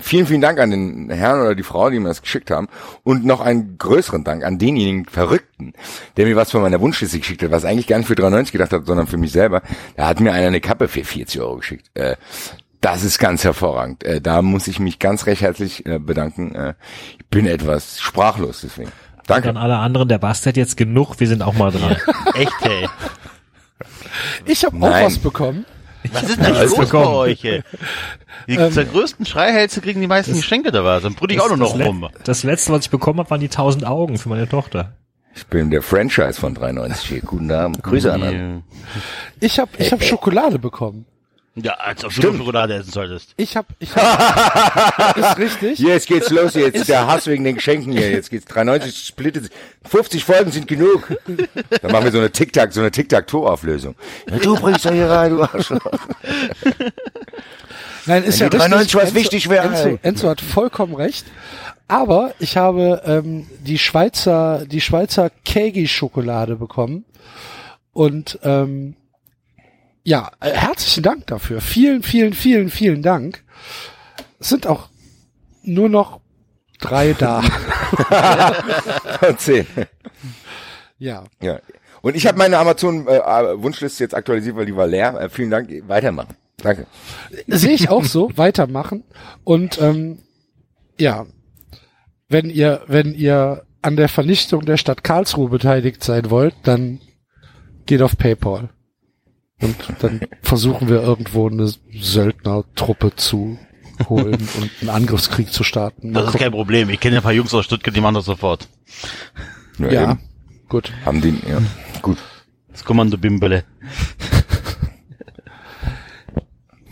Vielen, vielen Dank an den Herrn oder die Frau, die mir das geschickt haben. Und noch einen größeren Dank an denjenigen Verrückten, der mir was von meiner Wunschliste geschickt hat, was eigentlich gar nicht für 93 gedacht hat, sondern für mich selber. Da hat mir einer eine Kappe für 40 Euro geschickt. Äh, das ist ganz hervorragend. Äh, da muss ich mich ganz recht herzlich äh, bedanken. Äh, ich bin etwas sprachlos deswegen. Und Danke. an alle anderen, der Basti hat jetzt genug, wir sind auch mal dran. (laughs) Echt, ey. Ich habe auch was bekommen. Was ist denn los bei bekommen. euch, ey? Die Ähm, größten Schreihälse kriegen die meisten Geschenke da was. Dann brüll ich auch nur noch das, Le- rum. das letzte, was ich bekommen habe, waren die 1000 Augen für meine Tochter. Ich bin der Franchise von 93 hier. Guten Abend. Grüße an alle. Ich habe ich hab Schokolade bekommen. Ja, als ob du Schokolade essen solltest. Ich habe ich hab, (laughs) ist richtig. Jetzt geht's los, jetzt der Hass wegen den Geschenken hier. Jetzt geht's 93 splittet. sich. 50 Folgen sind genug. Dann machen wir so eine Tic-Tac, so eine Tic-Tac-Toe-Auflösung. Ja, du bringst doch hier rein, du Arschloch. (laughs) Nein, ist Wenn ja die richtig. 93 was Enzo, wichtig wäre, Enzo. Enzo hat vollkommen recht. Aber ich habe ähm, die Schweizer, die Schweizer Kegi-Schokolade bekommen. Und ähm, ja, äh, herzlichen Dank dafür. Vielen, vielen, vielen, vielen Dank. Es sind auch nur noch drei da. (laughs) Zehn. ja. Ja. Und ich habe meine Amazon-Wunschliste jetzt aktualisiert, weil die war leer. Äh, vielen Dank. Weitermachen. Danke. Sehe ich auch so. Weitermachen. Und ähm, ja, wenn ihr, wenn ihr an der Vernichtung der Stadt Karlsruhe beteiligt sein wollt, dann geht auf PayPal. Und dann versuchen wir irgendwo eine Söldnertruppe zu holen (laughs) und einen Angriffskrieg zu starten. Mal Das ist gucken. kein Problem. Ich kenne ein paar Jungs aus Stuttgart, die machen das sofort. Ja, eben. gut. Haben die, ja. Gut. Das Kommando Bimbele. (laughs)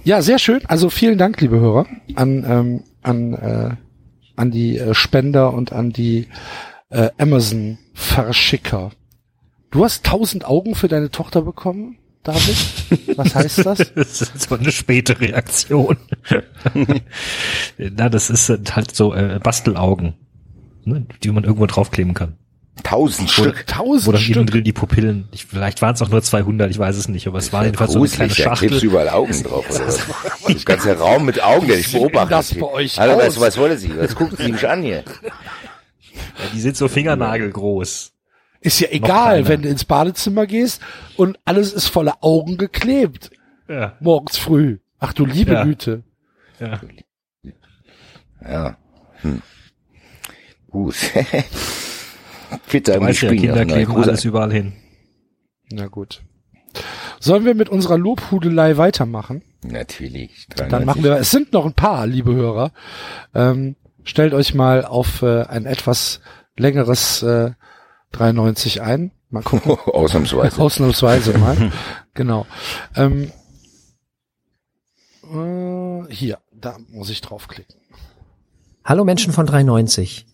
Ja, sehr schön. Also vielen Dank, liebe Hörer, an, ähm, an, äh, an die äh, Spender und an die äh, Amazon Verschicker. Du hast tausend Augen für deine Tochter bekommen, David? Was heißt das? (laughs) das ist so eine späte Reaktion. (laughs) Na, das ist halt so äh, Bastelaugen, ne, die man irgendwo draufkleben kann. Tausend Oder- Stück. Tausend Wo dann Stück. innen drin die Pupillen, ich, vielleicht waren es auch nur 200, ich weiß es nicht, aber es war jedenfalls so eine kleine da Schachtel. du überall Augen drauf. Oder was? Das ganze Raum mit Augen, der denn beobachtet. das bei euch Hallo, aus? was, was wollte sie? Was guckt sie mich an hier? (laughs) Ja, die sind so fingernagelgroß. Ist ja egal, wenn du ins Badezimmer gehst und alles ist voller Augen geklebt. Ja. Morgens früh. Ach du liebe Ja. Güte. Ja. Ja. Hm. Gut. (laughs) Fitter Du im Spiel. Kinder kleben Gruß alles überall hin. Na gut. Sollen wir mit unserer Lobhudelei weitermachen? Natürlich. Dann machen wir, es sind noch ein paar, liebe Hörer. Ähm, stellt euch mal auf äh, ein etwas längeres äh, 93 ein. Mal gucken. (laughs) Ausnahmsweise. Ausnahmsweise mal. (laughs) genau. Ähm, äh, hier, da muss ich draufklicken. Hallo Menschen von 390.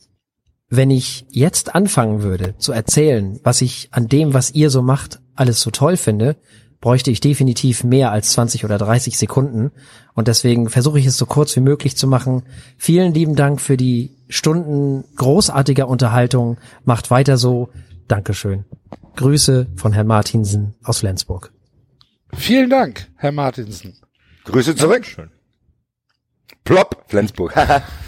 Wenn ich jetzt anfangen würde zu erzählen, was ich an dem, was ihr so macht, alles so toll finde, bräuchte ich definitiv mehr als 20 oder 30 Sekunden. Und deswegen versuche ich es so kurz wie möglich zu machen. Vielen lieben Dank für die Stunden großartiger Unterhaltung. Macht weiter so. Dankeschön. Grüße von Herrn Martinsen aus Flensburg. Vielen Dank, Herr Martinsen. Grüße zurück. Plopp, Flensburg. (laughs)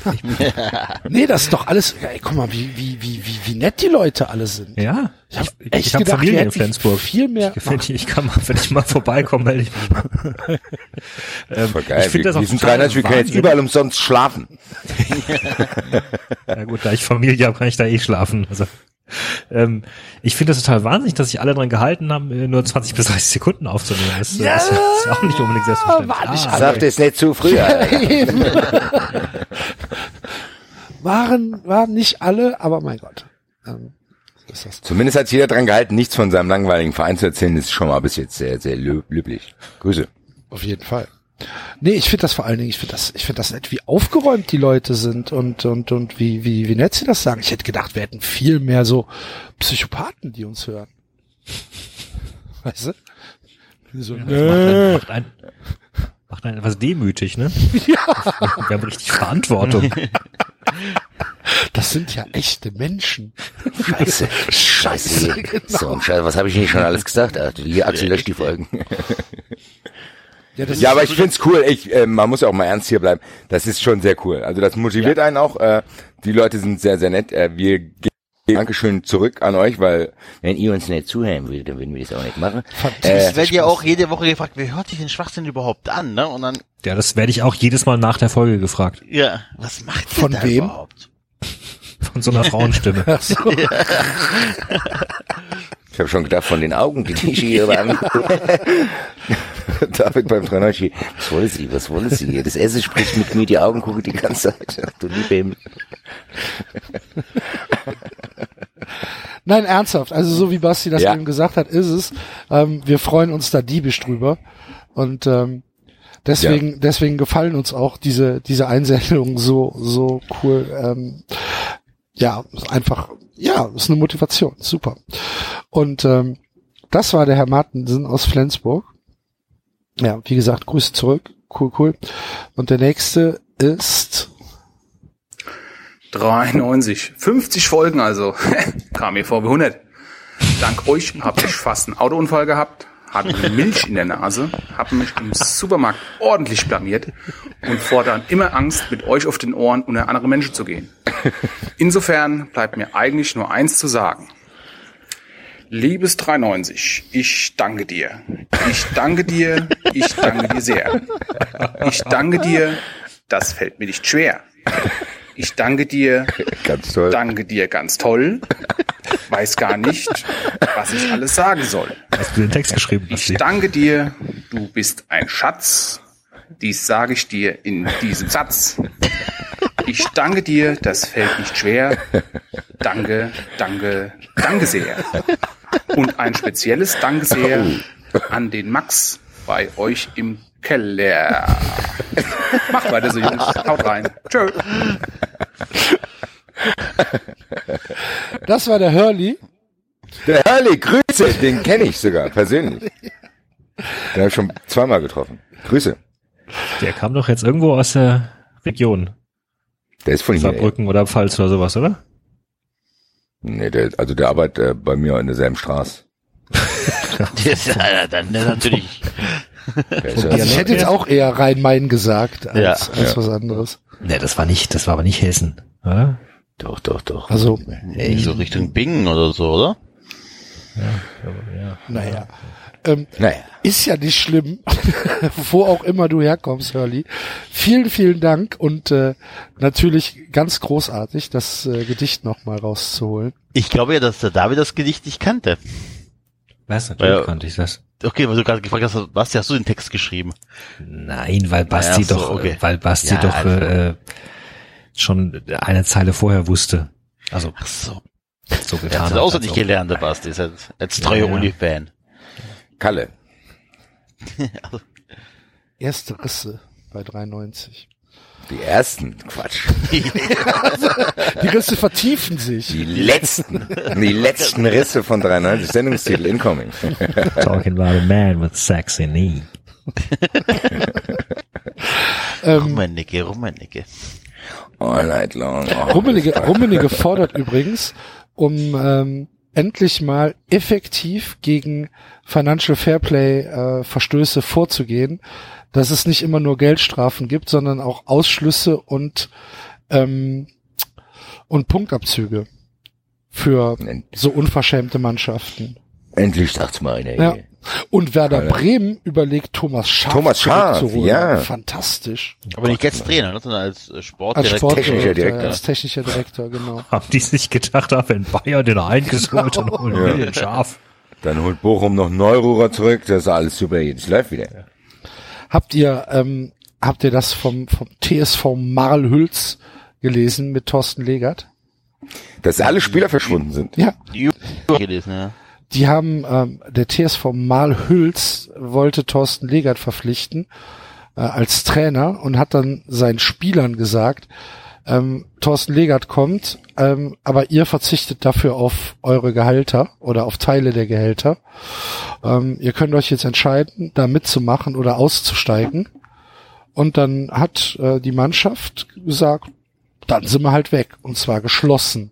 (laughs) Nee, das ist doch alles, ey, guck mal, wie, wie, wie, wie, wie nett die Leute alle sind. Ja. Ich hab Ich, echt ich habe gedacht, Familie wir in Flensburg. viel mehr- Ich, find, ich kann mal, wenn ich mal vorbeikomme, melde ich mich mal. (laughs) ähm, Voll geil. Ich finde das wir, wir sind 93, wir können jetzt überall umsonst schlafen. Ja gut, da ich Familie habe, kann ich da eh schlafen. Also, (laughs) ähm, ich finde das total wahnsinnig, dass sich alle dran gehalten haben, äh, nur 20 bis 30 Sekunden aufzunehmen. Das, äh, Ja, ist, ist auch nicht unbedingt selbstverständlich. war nicht Ah, alle. Sagt es nicht zu früh. (laughs) Waren, waren nicht alle, aber mein Gott. Ähm, ist das. Zumindest hat sich jeder dran gehalten, nichts von seinem langweiligen Verein zu erzählen. Das ist schon mal bis jetzt sehr, sehr lö- löblich. Grüße. Auf jeden Fall. Nee, ich finde das vor allen Dingen, ich finde das, ich finde das nett, wie aufgeräumt die Leute sind und, und, und wie, wie, wie nett sie das sagen. Ich hätte gedacht, wir hätten viel mehr so Psychopathen, die uns hören. (laughs) Weißt du? So, Das nee. macht, ein, macht einen etwas demütig, ne? (laughs) Ja. Wir haben richtig Verantwortung. (laughs) Das sind ja echte Menschen. Scheiße. Scheiße. genau. So, Scheiße. Was habe ich nicht schon alles gesagt? Ach, Hier, Axel, löscht die Folgen. Ja, das Ja, ist- aber ich find's cool. Ich, äh, man muss ja auch mal ernst hier bleiben. Das ist schon sehr cool. Also das motiviert einen auch. Äh, die Leute sind sehr, sehr nett. Äh, wir geben Dankeschön zurück an euch, weil wenn ihr uns nicht zuhören würdet, dann würden wir das auch nicht machen. Es wird ja auch jede Woche gefragt, wer hört sich den Schwachsinn überhaupt an, ne? Und dann, Ja, das werde ich auch jedes Mal nach der Folge gefragt. ja, was macht ihr Von da wem? überhaupt? Von so einer Frauenstimme. Ach so. Ich habe schon gedacht, von den Augen, die ich hier (laughs) waren. (laughs) David beim 93. Was wollen Sie? Was wollen Sie? Das Essen spricht mit mir, die Augen gucken die ganze Zeit. Ach, du liebe Himmel. Nein, ernsthaft. Also so wie Basti das Ja. eben gesagt hat, ist es. Ähm, wir freuen uns da diebisch drüber. Und ähm, deswegen, deswegen gefallen uns auch diese, diese Einsendungen so, so cool. Ähm, ja, ist einfach, ja, ist eine Motivation. Super. Und ähm, das war der Herr Martensen aus Flensburg. Ja, wie gesagt, Grüße zurück. Cool, cool. Und der nächste ist 93. 50 Folgen also. (laughs) Kam mir vor wie 100. Dank euch habe ich fast einen Autounfall gehabt, hatte Milch in der Nase, habe mich im Supermarkt ordentlich blamiert und fortan immer Angst, mit euch auf den Ohren unter andere Menschen zu gehen. (laughs) Insofern bleibt mir eigentlich nur eins zu sagen. Liebes 390, ich danke dir. Ich danke dir, ich danke dir sehr. Ich danke dir, das fällt mir nicht schwer. Ich danke dir, ganz toll. danke dir ganz toll. Weiß gar nicht, was ich alles sagen soll. Hast du den Text geschrieben? Ich danke dir, du bist ein Schatz. Dies sage ich dir in diesem Satz. Ich danke dir, das fällt nicht schwer. Danke, danke, danke sehr. Und ein spezielles Danke sehr an den Max bei euch im Keller. Macht weiter so, Jungs. Haut rein. Tschö. Das war der Hurley. Der Hurley, Grüße, den kenne ich sogar persönlich. Den habe ich schon zweimal getroffen. Grüße. Der kam doch jetzt irgendwo aus der Region. Der ist von hier. Saarbrücken oder Pfalz oder sowas, oder? Nee, der, also der arbeitet äh, bei mir in derselben Straße. (laughs) Das ist ja dann natürlich. Der ist ja- Also ich hätte jetzt auch eher Rhein-Main gesagt als, Ja. als Ja. was anderes. Nee, das war nicht, das war aber nicht Hessen, oder? Doch, doch, doch. Also, Ey, so Richtung Bingen oder so, oder? naja. Ähm, Naja. ist ja nicht schlimm, (laughs) wo auch immer du herkommst, Hurley. Vielen, vielen Dank und äh, natürlich ganz großartig, das äh, Gedicht nochmal rauszuholen. Ich glaube ja, dass der David das Gedicht nicht kannte. Was? Natürlich Ja. konnte ich das. Okay, weil du gerade gefragt hast, was hast du den Text geschrieben? Nein, weil Basti so, doch, okay. weil Basti Ja, doch also. äh, schon eine Zeile vorher wusste. Also Ach so. so Er getan hat hat. es als ob- gelernt, der Basti. Ist als, als treuer Ja, ja. Uli-Fan. Kalle. (laughs) Erste Risse bei 3,90. Die ersten, Quatsch. (laughs) Die Risse vertiefen sich. Die letzten, die letzten Risse von 93, Sendungstitel incoming. (laughs) Talking about a man with sexy knee. Ähm, Rummenigge, Rummenigge. All night long. Oh, Rummenigge, Rummenigge fordert übrigens, um ähm, endlich mal effektiv gegen Financial Fairplay äh, Verstöße vorzugehen, dass es nicht immer nur Geldstrafen gibt, sondern auch Ausschlüsse und ähm, und Punktabzüge für so unverschämte Mannschaften. Endlich sagt's mal einer Ja. hier. Und Werder Alter. Bremen überlegt Thomas Schaaf Thomas Schaaf, zurückzuholen. ja. Fantastisch. Aber nicht als Trainer, ne, sondern als äh, Als Sportdirektor. Sportdirektor, Technischer Direktor. als technischer Direktor, genau. (laughs) Haben die sich gedacht, ah, wenn Bayern den eingeholt und holen wir den scharf. Dann holt Bochum noch Neururer zurück, das ist alles super, jetzt läuft wieder. Habt ihr, ähm, habt ihr das vom, vom TSV Marl-Hülz gelesen mit Thorsten Legert? Dass alle Spieler verschwunden sind. Ja. Die gelesen, ja. Die haben, ähm, der TSV Marl-Hülz wollte Thorsten Legert verpflichten äh, als Trainer und hat dann seinen Spielern gesagt, ähm, Thorsten Legert kommt, ähm, aber ihr verzichtet dafür auf eure Gehälter oder auf Teile der Gehälter. Ähm, ihr könnt euch jetzt entscheiden, da mitzumachen oder auszusteigen. Und dann hat äh, die Mannschaft gesagt, dann sind wir halt weg. Und zwar geschlossen.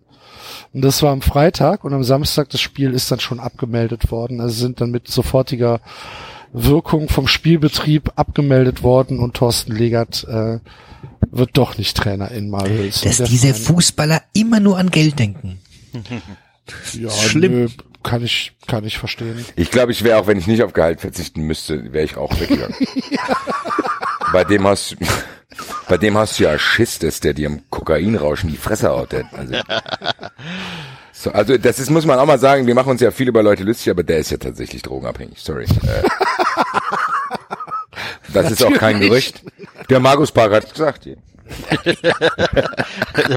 Und das war am Freitag und am Samstag das Spiel ist dann schon abgemeldet worden. Also sind dann mit sofortiger Wirkung vom Spielbetrieb abgemeldet worden und Thorsten Legert äh, wird doch nicht Trainer in Malhülsen. Dass diese Verein- Fußballer immer nur an Geld denken. ja, (laughs) schlimm. Nö, kann ich kann ich verstehen. Ich glaube, ich wäre auch, wenn ich nicht auf Gehalt verzichten müsste, wäre ich auch weggegangen. (laughs) Bei dem hast bei dem hast du ja Schiss, dass der dir im Kokainrausch in die Fresse haut. Also, (laughs) so, also das ist, muss man auch mal sagen, wir machen uns ja viel über Leute lustig, aber der ist ja tatsächlich drogenabhängig. Sorry. Äh, (laughs) das ist auch kein. Gerücht. Der Markus Park hat gesagt. Der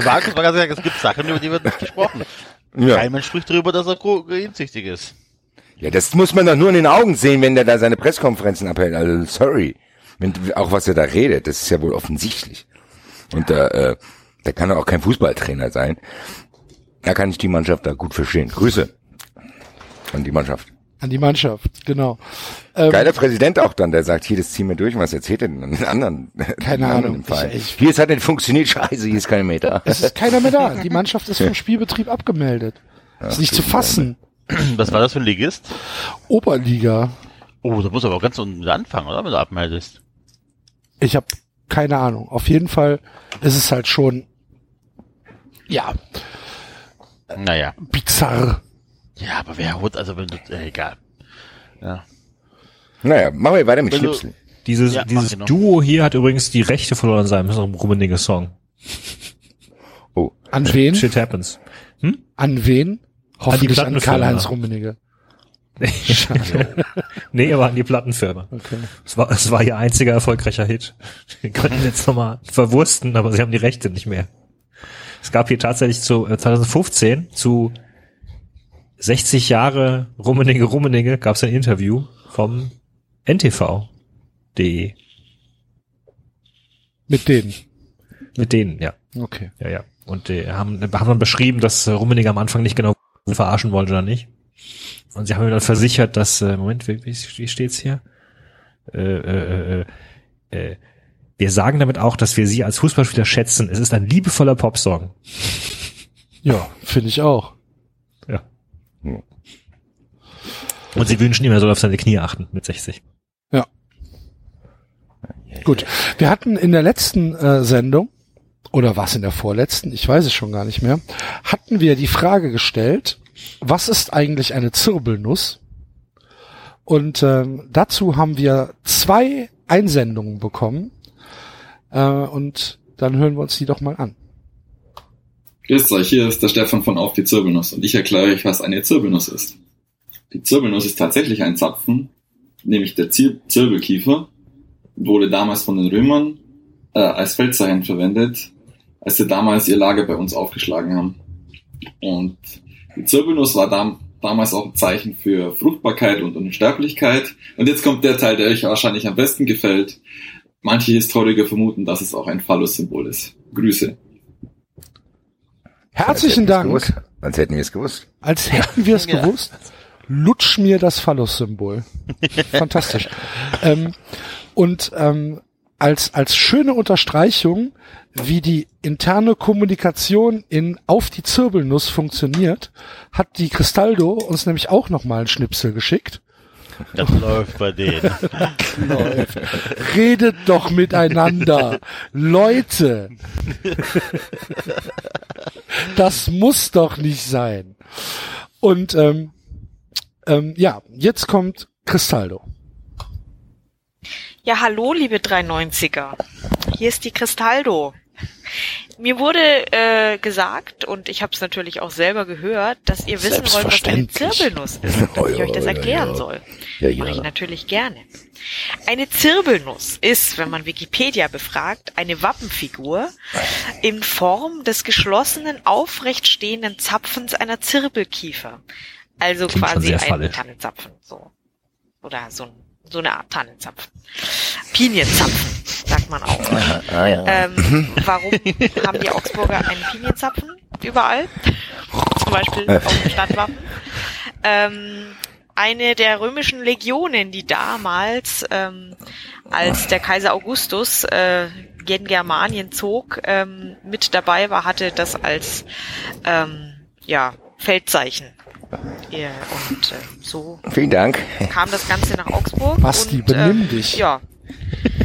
Markus war gesagt, es gibt Sachen, über die wird nicht gesprochen. Ja. Kein Mensch spricht darüber, dass er kokainsüchtig ist. Ja, das muss man doch nur in den Augen sehen, wenn der da seine Pressekonferenzen abhält. Also sorry. Wenn, auch was er da redet, das ist ja wohl offensichtlich. Und da, äh, da kann er auch kein Fußballtrainer sein. Da kann ich die Mannschaft da gut verstehen. Grüße an die Mannschaft. An die Mannschaft, genau. Ähm, Geiler Präsident auch dann, der sagt, hier, das ziehen wir durch. Und was erzählt er denn an den anderen? Keine (laughs) den anderen Ahnung. Ich- ich- hier, es hat nicht funktioniert. Scheiße, hier ist keiner mehr da. (laughs) Es ist keiner mehr da. (laughs) Die Mannschaft ist vom Spielbetrieb abgemeldet. ist nicht zu fassen. Was war das für ein Ligist? Oberliga. Oh, da muss aber auch ganz unten anfangen, oder? Wenn du abmeldest. Ich habe keine Ahnung. Auf jeden Fall ist es halt schon ja Naja. bizarr. Ja, aber wer holt, also wenn du, äh, egal. Ja. Naja, machen wir weiter mit Schnipsel. Dieses, Ja, dieses. Duo hier hat übrigens die Rechte verloren an seinem Rummenigge Song. Oh. An wen? Shit happens. An wen? Hoffentlich an, Plattenfirma. Karl-Heinz Rummenigge. Nee, aber an die Plattenfirma. Okay. Es war, es war ihr einziger erfolgreicher Hit. Wir könnten jetzt nochmal verwursten, aber sie haben die Rechte nicht mehr. Es gab hier tatsächlich zu äh, 2015 zu 60 Jahre Rummenigge Rummenigge gab es ein Interview vom NTV.de. Mit denen. Mit denen, ja. Okay. Ja, ja. Und die haben, haben dann beschrieben, dass äh, Rummenigge am Anfang nicht genau verarschen wollte oder nicht. Und sie haben mir dann versichert, dass, äh, Moment, wie, wie wie steht's hier? Äh, äh, äh, äh, wir sagen damit auch, dass wir sie als Fußballspieler schätzen. Es ist ein liebevoller Popsong. Ja, finde ich auch. Ja. Und sie wünschen ihm, er soll auf seine Knie achten mit 60. Ja. Gut. Wir hatten in der letzten äh, Sendung, oder was in der vorletzten, ich weiß es schon gar nicht mehr, hatten wir die Frage gestellt, was ist eigentlich eine Zirbelnuss? Und ähm, dazu haben wir zwei Einsendungen bekommen. Äh, und dann hören wir uns die doch mal an. Grüßt euch, hier ist der Stefan von Auf die Zirbelnuss und ich erkläre euch, was eine Zirbelnuss ist. Die Zirbelnuss ist tatsächlich ein Zapfen, nämlich der Zir Zirbelkiefer, wurde damals von den Römern äh, als Feldzeichen verwendet, als sie damals ihr Lager bei uns aufgeschlagen haben. Und die Zirbelnuss war dam damals auch ein Zeichen für Fruchtbarkeit und Unsterblichkeit. Und jetzt kommt der Teil, der euch wahrscheinlich am besten gefällt. Manche Historiker vermuten, dass es auch ein Phallus-Symbol ist. Grüße. Herzlichen Dank. Gewusst. Als hätten wir es gewusst. Als hätten wir es Ja. gewusst. Lutsch mir das Phallus-Symbol. (laughs) Fantastisch. ähm, und ähm, als, als schöne Unterstreichung, wie die interne Kommunikation in Auf die Zirbelnuss funktioniert, hat die Cristaldo uns nämlich auch nochmal einen Schnipsel geschickt. Das läuft bei denen. Läuft. Redet doch miteinander. Leute. Das muss doch nicht sein. Und ähm, ähm, ja, jetzt kommt Cristaldo. Ja, hallo, liebe 390er. Hier ist die Cristaldo. Mir wurde äh, gesagt, und ich habe es natürlich auch selber gehört, dass ihr wissen wollt, was eine. Zirbelnuss ist, und dass ich euch das Ja, ja, erklären ja. soll. Ja, ja. Mache ich natürlich gerne. Eine Zirbelnuss ist, wenn man Wikipedia befragt, eine Wappenfigur in Form des geschlossenen, aufrecht stehenden Zapfens einer Zirbelkiefer. Also Klingt quasi ein. Tannenzapfen. So. Oder so, ein, so eine Art Tannenzapfen. Pinienzapfen, sagt man auch. Ah, ja. Ähm, warum haben die Augsburger einen Pinienzapfen überall? Zum Beispiel auf dem Stadtwappen. Ähm, eine der römischen Legionen, die damals, ähm, als der Kaiser Augustus äh, gen Germanien zog, ähm, mit dabei war, hatte das als ähm, ja, Feldzeichen. Ja, und äh, so Vielen Dank. kam das Ganze nach Augsburg. Basti, und, benimm ähm, dich. Ja.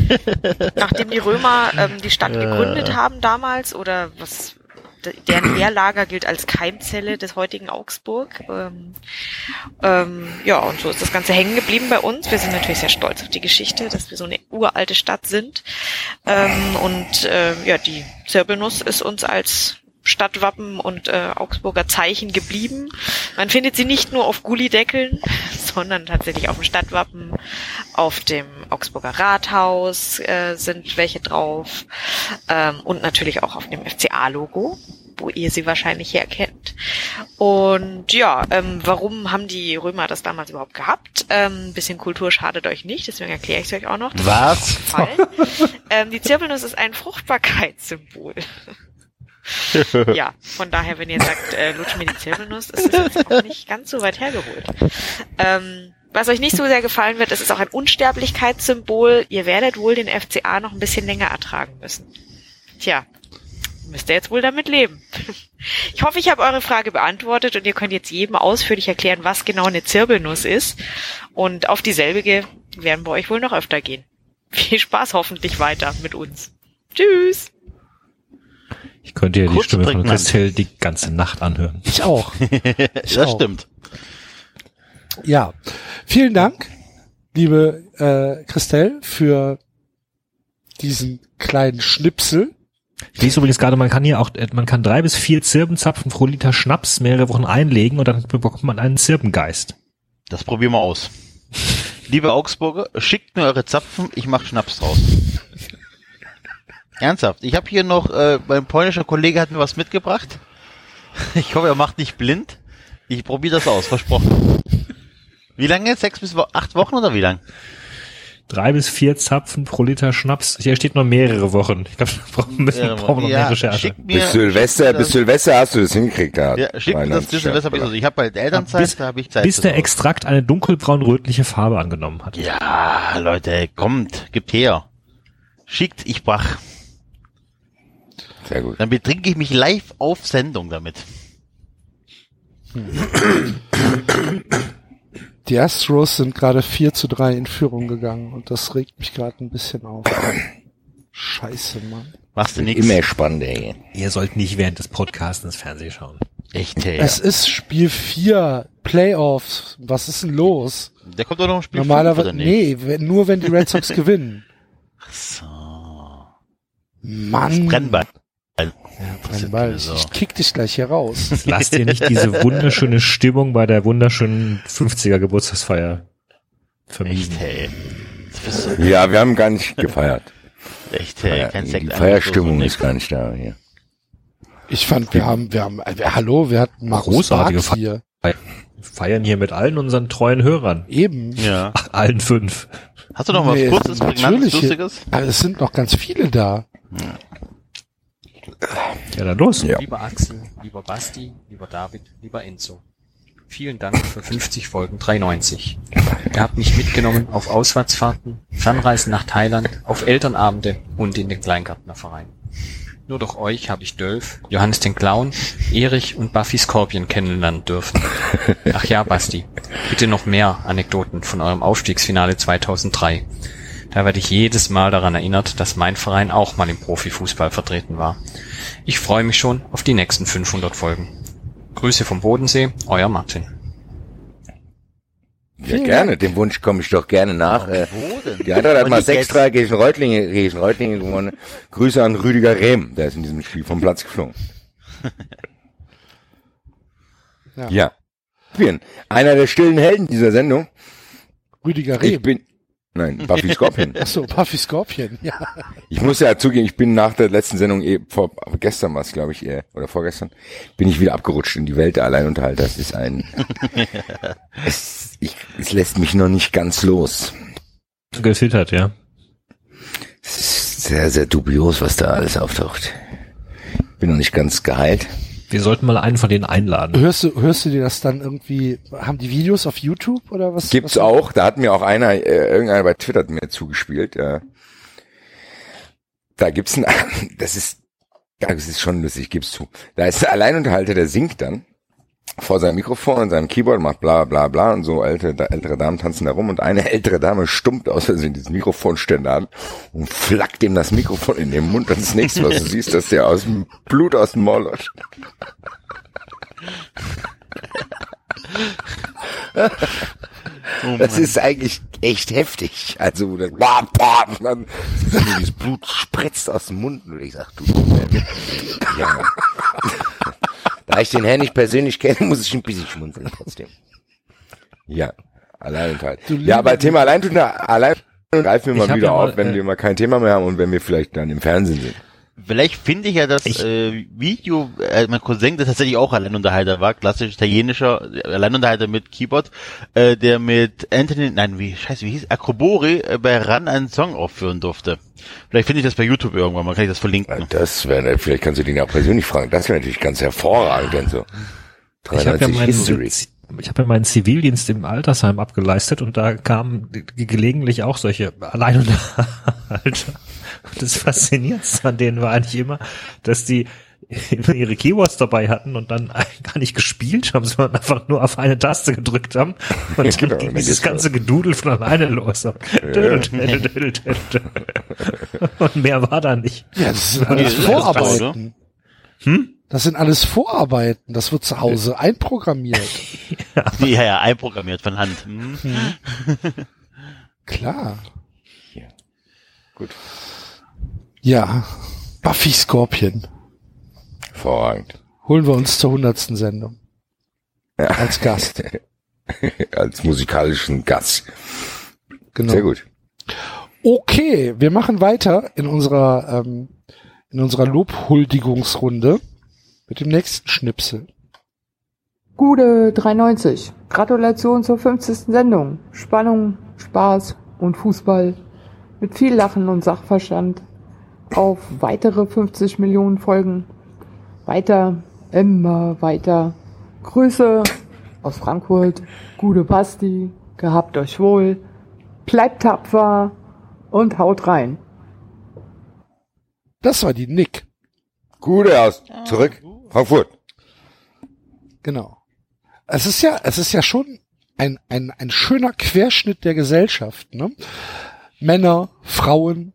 (laughs) Nachdem die Römer ähm, die Stadt Äh. gegründet haben damals, oder was deren (clears throat) Heerlager gilt als Keimzelle des heutigen Augsburg. Ähm, ähm, ja, und so ist das Ganze hängen geblieben bei uns. Wir sind natürlich sehr stolz auf die Geschichte, dass wir so eine uralte Stadt sind. Ähm, und äh, ja, die Zirbelnuss ist uns als Stadtwappen und äh, Augsburger Zeichen geblieben. Man findet sie nicht nur auf Gullideckeln, (laughs) sondern tatsächlich auf dem Stadtwappen, auf dem Augsburger Rathaus äh, sind welche drauf ähm, und natürlich auch auf dem FCA-Logo, wo ihr sie wahrscheinlich herkennt. Und ja, ähm, warum haben die Römer das damals überhaupt gehabt? Ähm, bisschen Kultur schadet euch nicht, deswegen erkläre ich es euch auch noch. Das Was? Fall. ähm, die Zirbelnuss ist ein Fruchtbarkeitssymbol. (laughs) ja, von daher, wenn ihr sagt, äh, lutsch mir die Zirbelnuss, ist es jetzt auch nicht ganz so weit hergeholt. Ähm, was euch nicht so sehr gefallen wird, es ist auch ein Unsterblichkeitssymbol. Ihr werdet wohl den FCA noch ein bisschen länger ertragen müssen. Tja, müsst ihr jetzt wohl damit leben. (laughs) Ich hoffe, ich habe eure Frage beantwortet und ihr könnt jetzt jedem ausführlich erklären, was genau eine Zirbelnuss ist. Und auf dieselbige werden wir euch wohl noch öfter gehen. (laughs) Viel Spaß hoffentlich weiter mit uns. Tschüss! Ich könnte ja die Stimme von. Christel die ganze Nacht anhören. Ich auch. (laughs) Ich das auch. stimmt. Ja, vielen Dank, liebe äh, Christelle, für diesen kleinen Schnipsel. Ich lese übrigens gerade, man kann hier auch, äh, man kann drei bis vier Zirbenzapfen pro Liter Schnaps mehrere Wochen einlegen und dann bekommt man einen Zirbengeist. Das probieren wir aus. Liebe Augsburger, schickt mir eure Zapfen, ich mach Schnaps draus. (laughs) Ernsthaft, ich habe hier noch, äh, mein polnischer Kollege hat mir was mitgebracht. (laughs) Ich hoffe, er macht nicht blind. Ich probiere das aus, versprochen. Wie lange? Sechs bis wo acht Wochen oder wie lang? drei bis vier Zapfen pro Liter Schnaps. Hier steht noch mehrere Wochen. Ich glaube, da brauchen wir Ja, brauchen wir noch ja, mehr Recherche. mir- Bis Silvester, bis Silvester hast du das hingekriegt. Ja, Ja, schick mir das bis Silvester. Also ich habe bald Elternzeit, Bis, da habe ich Zeit. bis der. Extrakt eine dunkelbraun-rötliche Farbe angenommen hat. Ja, Leute, kommt, gibt her. Schickt, ich brach. Sehr gut. Dann betrinke ich mich live auf Sendung damit. Die Astros sind gerade 4 zu 3 in Führung gegangen und das regt mich gerade ein bisschen auf. Scheiße, Mann. Machst du nix. Immer spannend, ey. Ihr sollt nicht während des Podcasts ins Fernsehen schauen. Echt, hey. Es ist Spiel 4, Playoffs. Was ist denn los? Der kommt doch noch im Spiel Normalerweise, nee, wenn, nur wenn die Red Sox (laughs) gewinnen. So. Mann. Brennball. Brennball. Ich, ich kick dich gleich hier raus. (laughs) Lasst ihr nicht diese wunderschöne Stimmung bei der wunderschönen 50er Geburtstagsfeier vermiesen. Echt, hey. Ja, wir haben gar nicht gefeiert. Echt, hey. Feier, Kein die Sekt. Feierstimmung so, ist gar nicht da hier. Ich fand, wir haben, wir haben, äh, hallo, wir hatten Markus Großartige Barth hier. Wir feiern hier mit allen unseren treuen Hörern. Eben. Ja. Ach, (laughs) allen fünf. Hast du noch was Nee, kurzes, prägnantes, natürlich. lustiges? Aber es sind noch ganz viele da. Ja, dann los. Ja. Lieber Axel, lieber Basti, lieber David, lieber Enzo. Vielen Dank für 50 Folgen 93. Ihr habt mich mitgenommen auf Auswärtsfahrten, Fernreisen nach Thailand, auf Elternabende und in den Kleingartnerverein. Nur durch euch habe ich Dölf, Johannes den Clown, Erich und Buffy Scorpion kennenlernen dürfen. Ach ja, Basti, bitte noch mehr Anekdoten von eurem Aufstiegsfinale 2003. Da werde ich jedes Mal daran erinnert, dass mein Verein auch mal im Profifußball vertreten war. Ich freue mich schon auf die nächsten 500 Folgen. Grüße vom Bodensee, euer Martin. Ja, gerne. Dem Wunsch komme ich doch gerne nach. Denn? Die Eintracht hat mal nicht jetzt. 6-3 gegen Reutlinge, gegen Reutlinge gewonnen. Grüße an Rüdiger Rehm. Der ist in diesem Spiel vom Platz geflogen. (laughs) Ja. Ja. Einer der stillen Helden dieser Sendung. Rüdiger Ich Rehm. bin, nein, Buffy Scorpion. (laughs) Ach so, Buffy Scorpion, ja. Ich muss ja zugeben, ich bin nach der letzten Sendung, eh, vor, gestern war es, glaube ich, eher, oder vorgestern, bin ich wieder abgerutscht in die Welt der Alleinunterhalter. Das ist ein, (laughs) es, ich, es lässt mich noch nicht ganz los. Gefiltert, ja. Es ist sehr, sehr dubios, was da alles auftaucht. Bin noch nicht ganz geheilt. Wir sollten mal einen von denen einladen. Hörst du, hörst du dir das dann irgendwie, haben die Videos auf YouTube oder was? Gibt's was auch, da hat mir auch einer, äh, irgendeiner bei Twitter hat mir zugespielt, äh, da gibt's ein, (laughs) das ist, das ist schon lustig, gib's zu. Da ist der Alleinunterhalter, der singt dann vor seinem Mikrofon und seinem Keyboard, macht bla bla bla und so ältere, ältere Damen tanzen da rum und eine ältere Dame stummt aus Versehen dieses Mikrofonständer an und flackt ihm das Mikrofon in den Mund und das nächste, was du (laughs) siehst, dass der aus dem Blut aus dem Maul läuft. Oh das ist eigentlich echt heftig. Also, das, bam, bam, und dann dieses Blut spritzt aus dem Mund und ich sag, du, ja. Da ich den Herrn nicht persönlich kenne, muss ich ein bisschen schmunzeln trotzdem. Ja, Alleinunterhalt. Du Ja, aber Thema Alleinunterhalt, allein greifen wir mal wieder ja mal, auf, wenn äh, wir mal kein Thema mehr haben und wenn wir vielleicht dann im Fernsehen sind. Vielleicht finde ich ja das äh, Video, äh, mein Cousin, der tatsächlich auch Alleinunterhalter war, klassisch italienischer äh, Alleinunterhalter mit Keyboard, äh, der mit Anthony, nein, wie, scheiße, wie hieß, Akrobori äh, bei RAN einen Song aufführen durfte. Vielleicht finde ich das bei YouTube irgendwann mal, kann ich das verlinken. Das wäre, vielleicht kannst du den auch persönlich fragen. Das wäre natürlich ganz hervorragend, denn so. Ich habe ja 93 meinen, History. Ich habe ja meinen Zivildienst im Altersheim abgeleistet und da kamen ge- gelegentlich auch solche Alleinunterhalter. Und das Faszinierendste an denen war eigentlich immer, dass die immer ihre Keywords dabei hatten und dann (laughs) gar nicht gespielt haben, sondern einfach nur auf eine Taste gedrückt haben und (laughs) Ja, dann genau, ging dann dieses ganze Gedudel von alleine los. (laughs) Und, und mehr war da nicht. Ja, das ist Vorarbeiten. Hm? Das sind alles Vorarbeiten. Das wird zu Hause einprogrammiert. (laughs) Ja, ja, einprogrammiert von Hand. Hm. (laughs) Klar. Gut. Ja. Buffy Scorpion. Hervorragend. Holen wir uns zur hundertsten Sendung. Ja. Als Gast. (laughs) Als musikalischen Gast. Genau. Sehr gut. Okay, wir machen weiter in unserer, ähm, in unserer Lobhuldigungsrunde mit dem nächsten Schnipsel. Gute 93. Gratulation zur 50. Sendung. Spannung, Spaß, und Fußball mit viel Lachen und Sachverstand auf weitere 50 Millionen Folgen. Weiter, immer weiter. Grüße aus Frankfurt, gute Basti, gehabt euch wohl, bleibt tapfer und haut rein. Das war die Nick. Gute aus. Zurück. Frankfurt. Genau. Es ist ja, es ist ja schon ein, ein, ein schöner Querschnitt der Gesellschaft, ne? Männer, Frauen,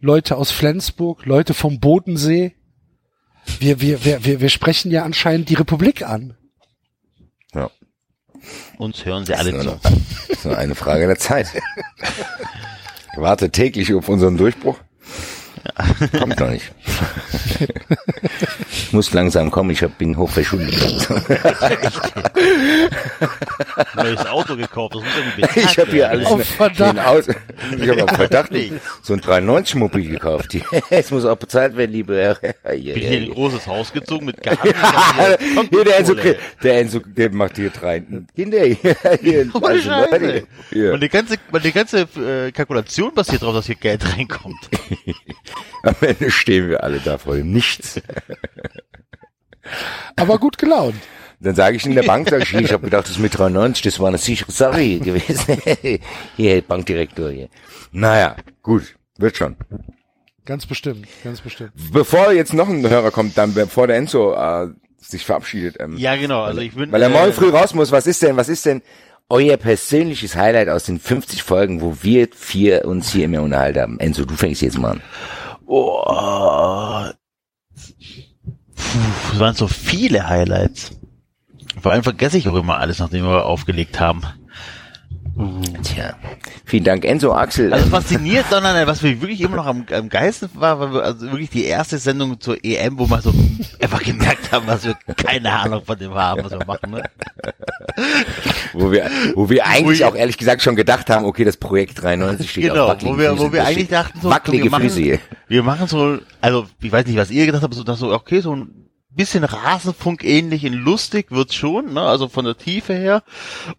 Leute aus Flensburg, Leute vom Bodensee. Wir, wir, wir, wir, wir sprechen ja anscheinend die Republik an. Ja. Uns hören sie alle zu. Das ist nur eine Frage der Zeit. (laughs) Ich warte täglich auf unseren Durchbruch. Kommt noch nicht. Ich (laughs) muss langsam kommen, ich hab, bin hochverschuldet. Neues Auto gekauft, das muss irgendwie Ich habe hier alles ein Auto, (laughs) Ich habe auf Verdacht so ein 93 Mobil gekauft. (laughs) Es muss auch bezahlt werden, liebe Herr. Bin hier in ein großes Haus gezogen mit Garten. Hier, der Enzo, der Enzo, der macht hier drei. Hinter hier, also Scheiße. hier. Und die ganze, und die ganze äh, Kalkulation basiert darauf, dass hier Geld reinkommt. Am Ende stehen wir alle da vor dem Nichts. Aber gut gelaunt. Dann sage ich in der Bank, sag ich, hier, ich habe gedacht, das ist mit 93, das war eine sichere Sache hier gewesen. (laughs) hier, Bankdirektor hier. Naja, gut, wird schon. Ganz bestimmt, ganz bestimmt. Bevor jetzt noch ein Hörer kommt, dann bevor der Enzo äh, sich verabschiedet. Ähm, Ja, genau, also ich bin, Weil er morgen äh, früh raus muss, was ist denn, was ist denn euer persönliches Highlight aus den 50 Folgen, wo wir vier uns hier immer unterhalten haben? Enzo, du fängst jetzt mal an. Oh, Puh, es waren so viele Highlights. Vor allem vergesse ich auch immer alles, nachdem wir aufgelegt haben. Tja. Vielen Dank, Enzo, Axel. Also fasziniert, sondern was mir wirklich immer noch am, am geilsten war, war also wirklich die erste Sendung zur EM, wo wir so einfach gemerkt haben, was wir keine Ahnung von dem haben, was wir machen. Ne? wo wir, wo wir eigentlich auch ehrlich gesagt schon gedacht haben, okay, das Projekt 93 steht Genau, auf wo wir, wo wir eigentlich dachten, so, wackelige wir machen, Füße wir machen so, also ich weiß nicht, was ihr gedacht habt, so, dass so, okay, so ein bisschen Rasenfunk ähnlich in lustig wird's schon, ne, also von der Tiefe her.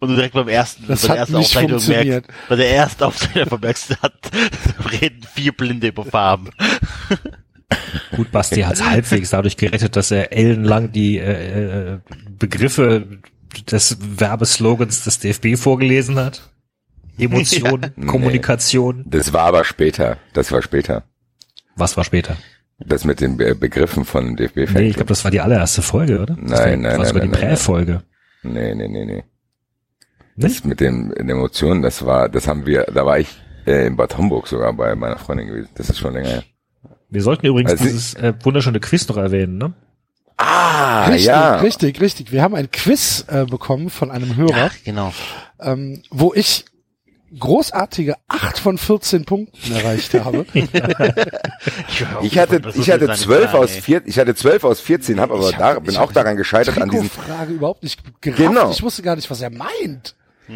Und du direkt beim ersten, Das bei der ersten Aufzeichnung merkst, bei der ersten Aufzeichnung (laughs) merkst hat, (laughs) reden vier Blinde über Farben. (laughs) Gut, Basti hat's halbwegs dadurch gerettet, dass er ellenlang die äh, äh, Begriffe des Werbeslogans des DFB vorgelesen hat. Emotion, Nee. Kommunikation. Das war aber später. Das war später. Was war später? Das mit den Be Begriffen von dem dfb Nee, ich glaube, das war die allererste Folge, oder? Das war, Nein, nein, das war nein, sogar nein, die nein. Prä-Folge. Nee, nee, nee, nee. Das mit den, den Emotionen, das war, das haben wir, da war ich äh, in Bad Homburg sogar bei meiner Freundin gewesen. Das ist schon länger her. Wir sollten übrigens Also- dieses äh, wunderschöne Quiz noch erwähnen, ne? Ah, richtig, ja. richtig, richtig. Wir haben ein Quiz äh, bekommen von einem Hörer, genau. ähm, wo ich großartige 8 von 14 Punkten erreicht habe. (laughs) Ich hatte, ich hatte zwölf aus vier, ich hatte zwölf aus 14, hab aber Ich da, bin ich auch daran gescheitert an diesem, Frage überhaupt nicht gerafft. Genau. Ich wusste gar nicht, was er meint.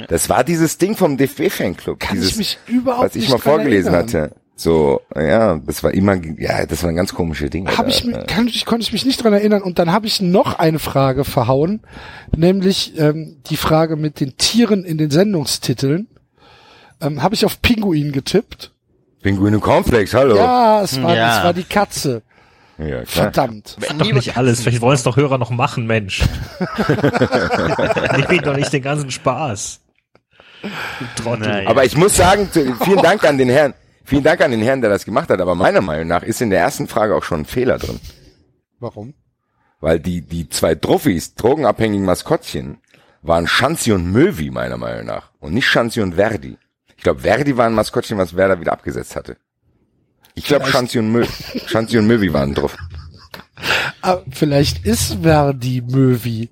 das war dieses Ding vom DFB-Fanclub. Kann dieses, ich mich überhaupt was ich nicht mal vorgelesen erinnern. hatte. So, ja, das war immer, ja, das waren ganz komische Dinge. Hab ich, äh. kann, ich, konnte ich mich nicht dran erinnern. Und dann habe ich noch eine Frage verhauen, nämlich ähm, die Frage mit den Tieren in den Sendungstiteln. Ähm, habe ich auf Pinguin getippt. Pinguine Cornflakes, hallo. Ja, es war, Ja. es war die Katze. Ja, klar. Verdammt. Sag doch nicht alles. Vielleicht wollen es doch Hörer noch machen, Mensch. Nimm doch nicht den ganzen Spaß. Trottel. Aber ich muss sagen, vielen Dank an den Herrn, vielen Dank an den Herrn, der das gemacht hat, aber meiner Meinung nach ist in der ersten Frage auch schon ein Fehler drin. Warum? Weil die, die zwei Truffis, drogenabhängigen Maskottchen, waren Schanzi und Möwi, meiner Meinung nach. Und nicht Schanzi und Verdi. Ich glaube, Verdi war ein Maskottchen, was Werder wieder abgesetzt hatte. Ich glaube, Schanzi und Mö, (laughs) Schanzi und Möwi waren drauf. Ah, vielleicht ist Verdi Möwi.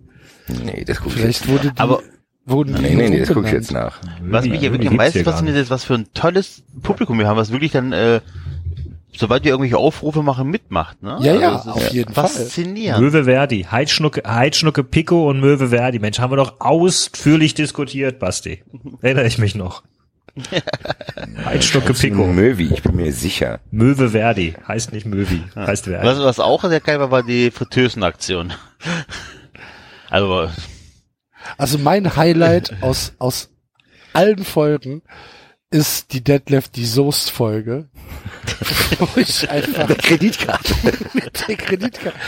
Nee, das guck ich Vielleicht jetzt wurde nach. die, Aber- wurden die Nee, nee, nee, das guck ich jetzt nach. Was mich ja wirklich am meisten fasziniert ist, was für ein tolles Publikum wir haben, was wirklich dann, äh, sobald wir irgendwelche Aufrufe machen, mitmacht, ne? Ja, ja, es ist auf jeden Fall. Faszinierend. Möwe Verdi, Heidschnucke, Heidschnucke Pico und Möwe Verdi. Mensch, haben wir doch ausführlich diskutiert, Basti. Erinnere ich mich noch. Heidschnucke Schanzi Pico. Möwi, ich bin mir sicher. Möwe Verdi. Heißt nicht Möwi, heißt Verdi. Was, was auch sehr geil war, war die Fritteusenaktion. Also, Also mein Highlight (laughs) aus, aus allen Folgen ist die Deadlift die Soest Folge. Wo ich einfach Der Kreditkarte. (laughs) mit der Kreditkarte.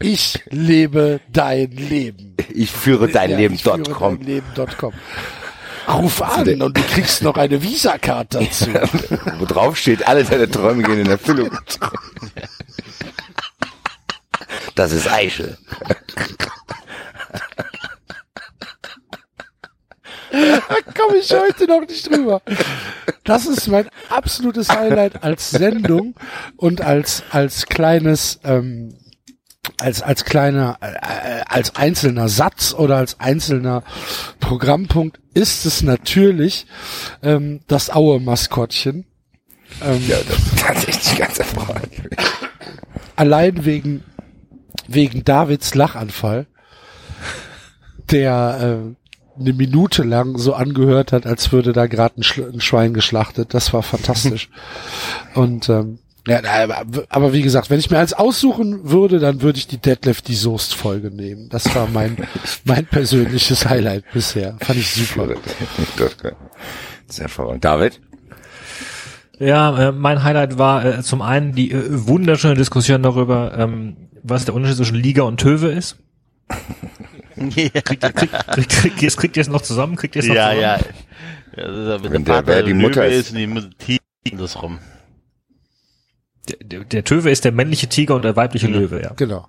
Ich lebe dein Leben. Ich führe dein Ja, Leben ich führe dein Leben.com. Ruf an und du kriegst noch eine Visa-Card (laughs) dazu. Wo drauf steht, alle deine Träume gehen in Erfüllung. Das ist Eichel. Da komme ich heute noch nicht drüber. Das ist mein absolutes Highlight als Sendung und als als kleines ähm, als als kleiner äh, als einzelner Satz oder als einzelner Programmpunkt ist es natürlich ähm, das Aue Maskottchen. Ähm, Ja, das ist tatsächlich ganz erfreulich. allein wegen wegen Davids Lachanfall, der äh, eine Minute lang so angehört hat, als würde da gerade ein, ein Schwein geschlachtet. Das war fantastisch. (laughs) Und ähm, ja, aber, aber wie gesagt, wenn ich mir eins aussuchen würde, dann würde ich die Deadlift die Soest Folge nehmen. Das war mein (laughs) mein persönliches Highlight bisher. Fand ich super. Sehr hervorragend. David? Ja, äh, mein Highlight war äh, zum einen die äh, wunderschöne Diskussion darüber, ähm, was der Unterschied zwischen Liga und Töwe ist. (laughs) kriegt, kriegt, kriegt, kriegt, jetzt kriegt ihr es noch zusammen? Kriegt ihr es noch Ja, zusammen? ja. ja wenn, der der- Vater wer die Mutter ist. ist und die Mutter rum. Der, der, Töwe ist der männliche Tiger und der weibliche Löwe, ja. Genau.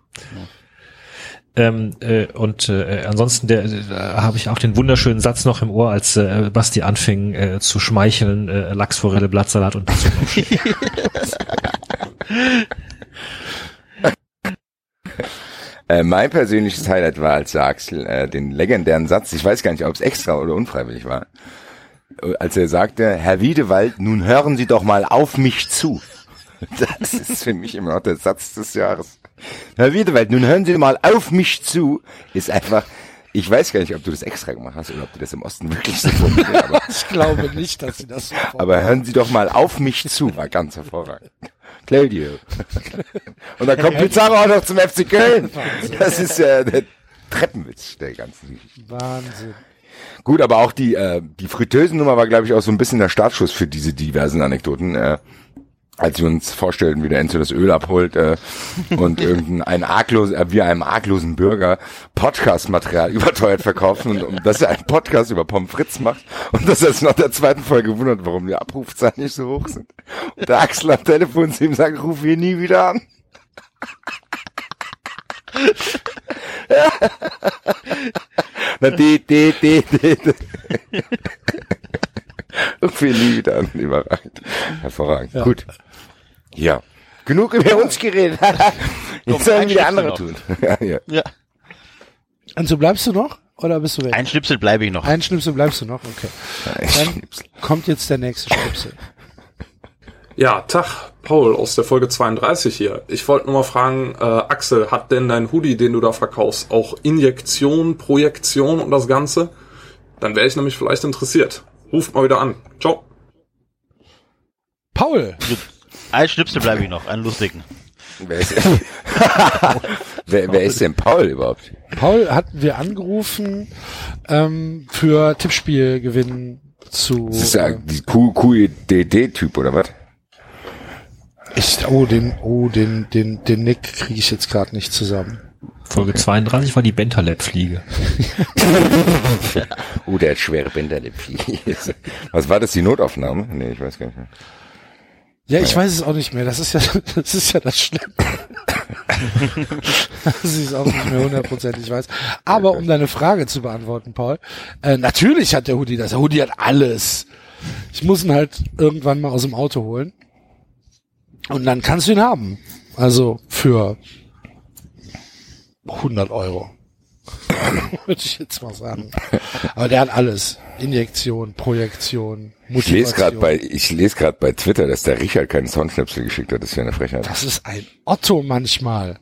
Ähm, äh, und äh, ansonsten der, äh, habe ich auch den wunderschönen Satz noch im Ohr, als äh, Basti anfing äh, zu schmeicheln, äh, Lachsforelle, (laughs) Blattsalat und. (laughs) Äh, mein persönliches Highlight war, als der Axel äh, den legendären Satz, ich weiß gar nicht, ob es extra oder unfreiwillig war, äh, als er sagte, Herr Wiedewald, nun hören Sie doch mal auf mich zu. (laughs) Das ist für mich immer noch der Satz des Jahres. Herr Wiedewald, nun hören Sie mal auf mich zu, ist einfach, ich weiß gar nicht, ob du das extra gemacht hast oder ob du das im Osten wirklich so formulierst, aber, (laughs) Ich glaube nicht, dass sie das so aber hören Sie doch mal auf mich zu, war ganz hervorragend. Claudio. Und dann kommt Pizarro auch noch zum FC Köln. Das ist ja der Treppenwitz der ganzen Geschichte. Wahnsinn. Gut, aber auch die, äh, die Fritösen-Nummer war, glaube ich, auch so ein bisschen der Startschuss für diese diversen Anekdoten. Äh, als wir uns vorstellten, wie der Enzo das Öl abholt äh, (laughs) und irgendein ein arglos, äh, wir einem arglosen Bürger Podcast-Material überteuert verkaufen und, und dass er einen Podcast über Pommes frites macht und dass er es nach der zweiten Folge wundert, warum die Abrufzahlen nicht so hoch sind. Und der Axel am Telefon zu ihm sagt, ruf ihn nie wieder an. (laughs) Na, die, die, die, die, die. (laughs) Ruf ihn nie wieder an, überragend. Hervorragend. Ja. Gut. Ja. Genug über uns geredet. (laughs) Jetzt sollen wieder andere tun. (laughs) Ja, ja. Ja. Und so bleibst du noch? Oder bist du weg? Ein Schnipsel bleibe ich noch. Ein Schnipsel bleibst du noch? Okay. Dann kommt jetzt der nächste Schnipsel. (laughs) Ja, Tag, Paul aus der Folge 32 hier. Ich wollte nur mal fragen, äh, Axel, hat denn dein Hoodie, den du da verkaufst, auch Injektion, Projektion und das Ganze? Dann wäre ich nämlich vielleicht interessiert. Ruft mal wieder an. Ciao. Paul. Ein Schnipsel bleibe ich noch, einen lustigen. Wer ist, (laughs) wer, wer ist denn Paul überhaupt? Paul hatten wir angerufen ähm, für Tippspielgewinn zu. Das ist ja die QEDD-Typ oder was? Ich, oh, den, oh, den, den, den Nick kriege ich jetzt gerade nicht zusammen. Folge 32 war die Bentaleb-Fliege. (laughs) oh, der hat schwere Bänder. Was war das, die Notaufnahme? Nee, ich weiß gar nicht mehr. Ja, ich weiß es auch nicht mehr. Das ist ja, (laughs) das ist ja das Schlimme. dass ich es auch nicht mehr hundertprozentig weiß. Aber um deine Frage zu beantworten, Paul, äh, natürlich hat der Hoodie das. Der Hoodie hat alles. Ich muss ihn halt irgendwann mal aus dem Auto holen. Und dann kannst du ihn haben. Also für 100 Euro. (laughs) Würde ich jetzt mal sagen. Aber der hat alles. Injektion, Projektion, Ich lese gerade bei, ich lese gerade bei Twitter, dass der Richard keinen Soundschnipsel geschickt hat. Das ist ja eine Frechheit. Das ist ein Otto manchmal.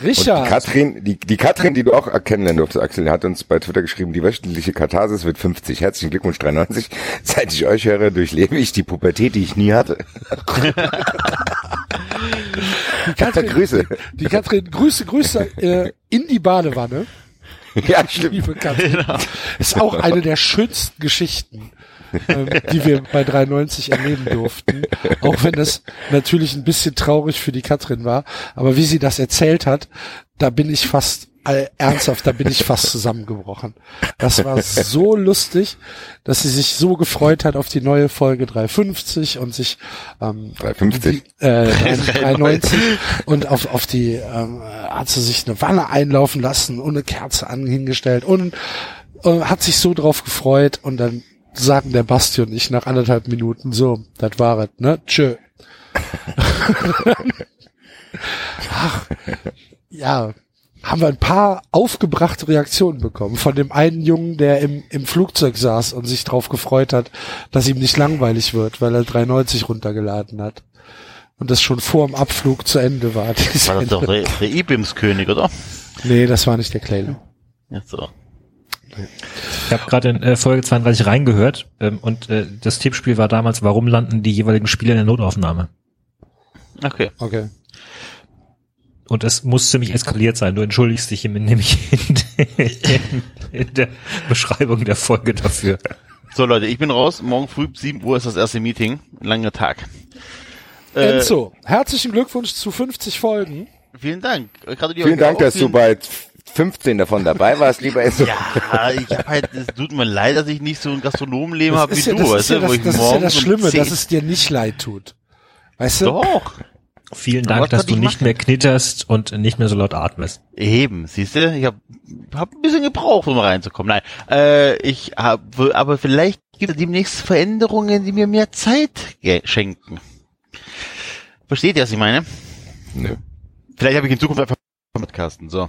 Und Richard. die Katrin, die, die Katrin, die du auch kennenlernen durftest, Axel, hat uns bei Twitter geschrieben, die wöchentliche Katharsis wird 50. Herzlichen Glückwunsch 93. (laughs) Seit ich euch höre, durchlebe ich die Pubertät, die ich nie hatte. (laughs) Die (laughs) Katrin, Grüße. Die Katrin, Grüße, Grüße äh, in die Badewanne. Ja, stimmt. Liebe Katrin. Ist auch eine der schönsten Geschichten ähm, die wir bei 93 erleben durften. Auch wenn das natürlich ein bisschen traurig für die Katrin war. Aber wie sie das erzählt hat, da bin ich fast äh, ernsthaft, da bin ich fast zusammengebrochen. Das war so lustig, dass sie sich so gefreut hat auf die neue Folge 350 und sich ähm, 350? Die, äh, 390 und auf, auf die ähm, hat sie sich eine Wanne einlaufen lassen und eine Kerze an hingestellt und äh, hat sich so drauf gefreut und dann sagen der Basti und ich nach anderthalb Minuten so, das war es, ne? Tschö. Ach, ja, haben wir ein paar aufgebrachte Reaktionen bekommen. Von dem einen Jungen, der im, im Flugzeug saß und sich drauf gefreut hat, dass ihm nicht langweilig wird, weil er 390 runtergeladen hat. Und das schon vor dem Abflug zu Ende war. War das doch der, der Ibims-König, oder? Nee, das war nicht der Claylo. Ja, so. Ich habe gerade in äh, Folge 32 reingehört ähm, und äh, das Tippspiel war damals, warum landen die jeweiligen Spieler in der Notaufnahme? Okay. Okay. Und es muss ziemlich eskaliert sein. Du entschuldigst dich nämlich in, in, in der Beschreibung der Folge dafür. So Leute, ich bin raus. Morgen früh 7 Uhr ist das erste Meeting. Ein langer Tag. Äh, Enzo, herzlichen Glückwunsch zu 50 Folgen. Vielen Dank. Gerade die Vielen Dank, dass du bei 15 davon dabei warst, lieber Enzo. Ja, ich hab halt, es tut mir leid, dass ich nicht so ein Gastronomenleben Das habe wie ja, du, das ist weißt ja du, das, wo ich das, ist ja morgens das Schlimme, 10 dass es dir nicht leid tut. Weißt du? Doch. Vielen Dank, was dass du ich nicht machen? mehr knitterst und nicht mehr so laut atmest. Eben, siehst du, ich habe hab ein bisschen gebraucht, um reinzukommen. Nein, äh, ich habe, aber vielleicht gibt es demnächst Veränderungen, die mir mehr Zeit schenken. Versteht ihr, was ich meine? Nö. Vielleicht habe ich in Zukunft einfach mit Carsten, so.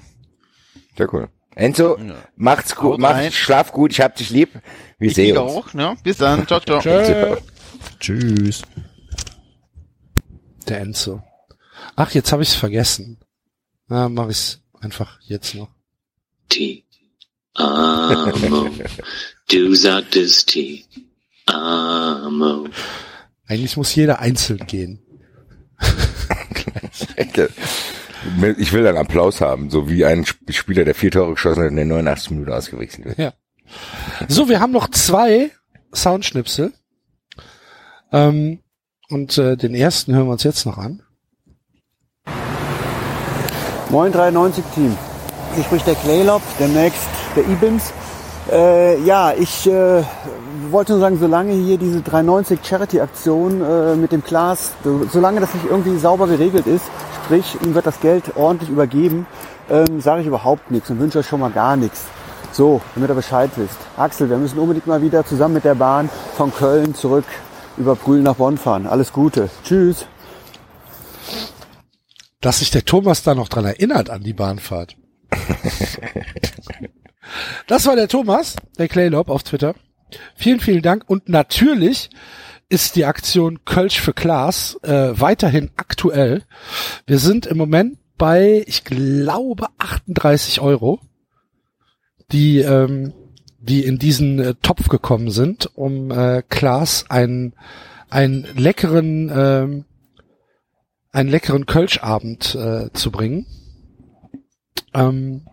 Sehr cool. Enzo, macht's gut, Haut mach, rein. schlaf gut, ich hab dich lieb. Wir Ich sehen uns. auch, ne? Bis dann, ciao, ciao. Tschö. Tschüss. Der Enzo. Ach, jetzt habe ich's vergessen. Na, mach ich's einfach jetzt noch. T. Amo. Du sagtest T. Amo. Eigentlich muss jeder einzeln gehen. (laughs) Ich will einen Applaus haben, so wie ein Sp- Spieler, der vier Tore geschossen hat und in der 89 Minute ausgewechselt wird. Ja. So, wir haben noch zwei Soundschnipsel. Ähm, und äh, den ersten hören wir uns jetzt noch an. Moin 93 Team. Hier spricht der Claylop, demnächst der Ibims. Äh, ja, ich äh, wollte nur sagen, solange hier diese 390 Charity-Aktion äh, mit dem Glas, so- solange das nicht irgendwie sauber geregelt ist, sprich, ihm wird das Geld ordentlich übergeben, ähm, sage ich überhaupt nichts und wünsche euch schon mal gar nichts. So, damit ihr Bescheid wisst. Axel, wir müssen unbedingt mal wieder zusammen mit der Bahn von Köln zurück über Brühl nach Bonn fahren. Alles Gute. Tschüss. Dass sich der Thomas da noch dran erinnert an die Bahnfahrt. (laughs) Das war der Thomas, der Claylop auf Twitter. Vielen, vielen Dank. Und natürlich ist die Aktion Kölsch für Klaas äh, weiterhin aktuell. Wir sind im Moment bei, ich glaube, 38 Euro, die, ähm, die in diesen äh, Topf gekommen sind, um äh, Klaas einen, einen leckeren, ähm, einen leckeren Kölschabend äh, zu bringen. Ähm,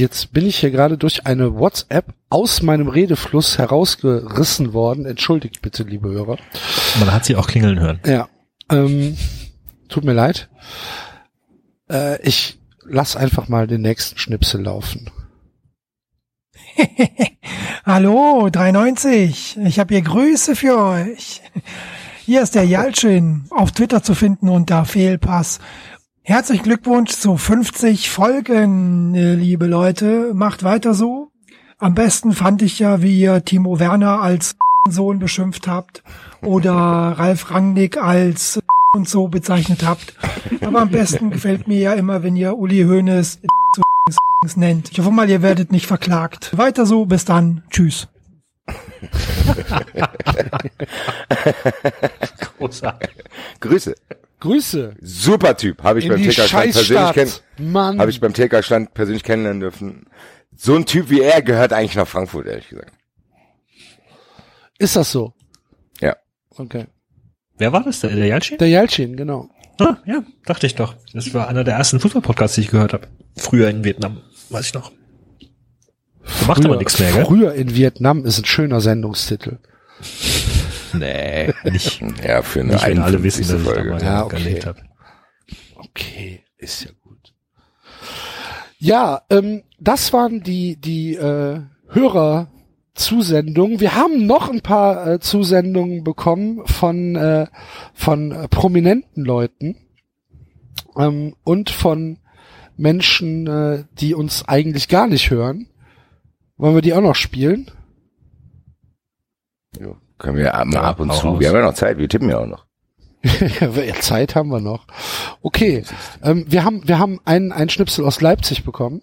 Jetzt bin ich hier gerade durch eine WhatsApp aus meinem Redefluss herausgerissen worden. Entschuldigt bitte, liebe Hörer. Man hat sie auch klingeln hören. Ja, ähm, tut mir leid. Äh, ich lass einfach mal den nächsten Schnipsel laufen. (laughs) Hallo, 390. Ich habe hier Grüße für euch. Hier ist der Jalcin, auf Twitter zu finden unter Fehlpass. Herzlichen Glückwunsch zu 50 Folgen, äh, liebe Leute. Macht weiter so. Am besten fand ich ja, wie ihr Timo Werner als (laughs) Sohn beschimpft habt oder (laughs) Ralf Rangnick als (laughs) und so bezeichnet habt. Aber am besten gefällt mir ja immer, wenn ihr Uli Hoeneß nennt. Ich hoffe mal, ihr werdet nicht verklagt. Weiter so, bis dann. Tschüss. Großartig. Grüße. Grüße. Super Typ. Habe ich In beim die TK-Stand persönlich kennen. Mann. Habe ich beim TK-Stand persönlich kennenlernen dürfen. So ein Typ wie er gehört eigentlich nach Frankfurt, ehrlich gesagt. Ist das so? Ja. Okay. Wer war das? Der, der Jalcin? Der Jalcin, genau. Ah, ja, dachte ich doch. Das war einer der ersten Fußball-Podcasts, die ich gehört habe. Früher in Vietnam, weiß ich noch. Da macht aber nichts mehr, gell? Früher in Vietnam ist ein schöner Sendungstitel. Nee, nicht. (laughs) Ja, für eine nicht, wenn alle wissen, 51. dass ich da Folge. mal Ja, okay. gelebt habe. Okay, ist ja gut. Ja, ähm, das waren die die äh, Hörerzusendungen. Wir haben noch ein paar äh, Zusendungen bekommen von äh, von äh, prominenten Leuten ähm, und von Menschen, äh, die uns eigentlich gar nicht hören. Wollen wir die auch noch spielen? Ja, können wir ab, mal ab und zu. raus. Wir haben ja noch Zeit, wir tippen ja auch noch. (laughs) ja, Zeit haben wir noch. Okay, ähm, wir haben wir haben einen einen Schnipsel aus Leipzig bekommen.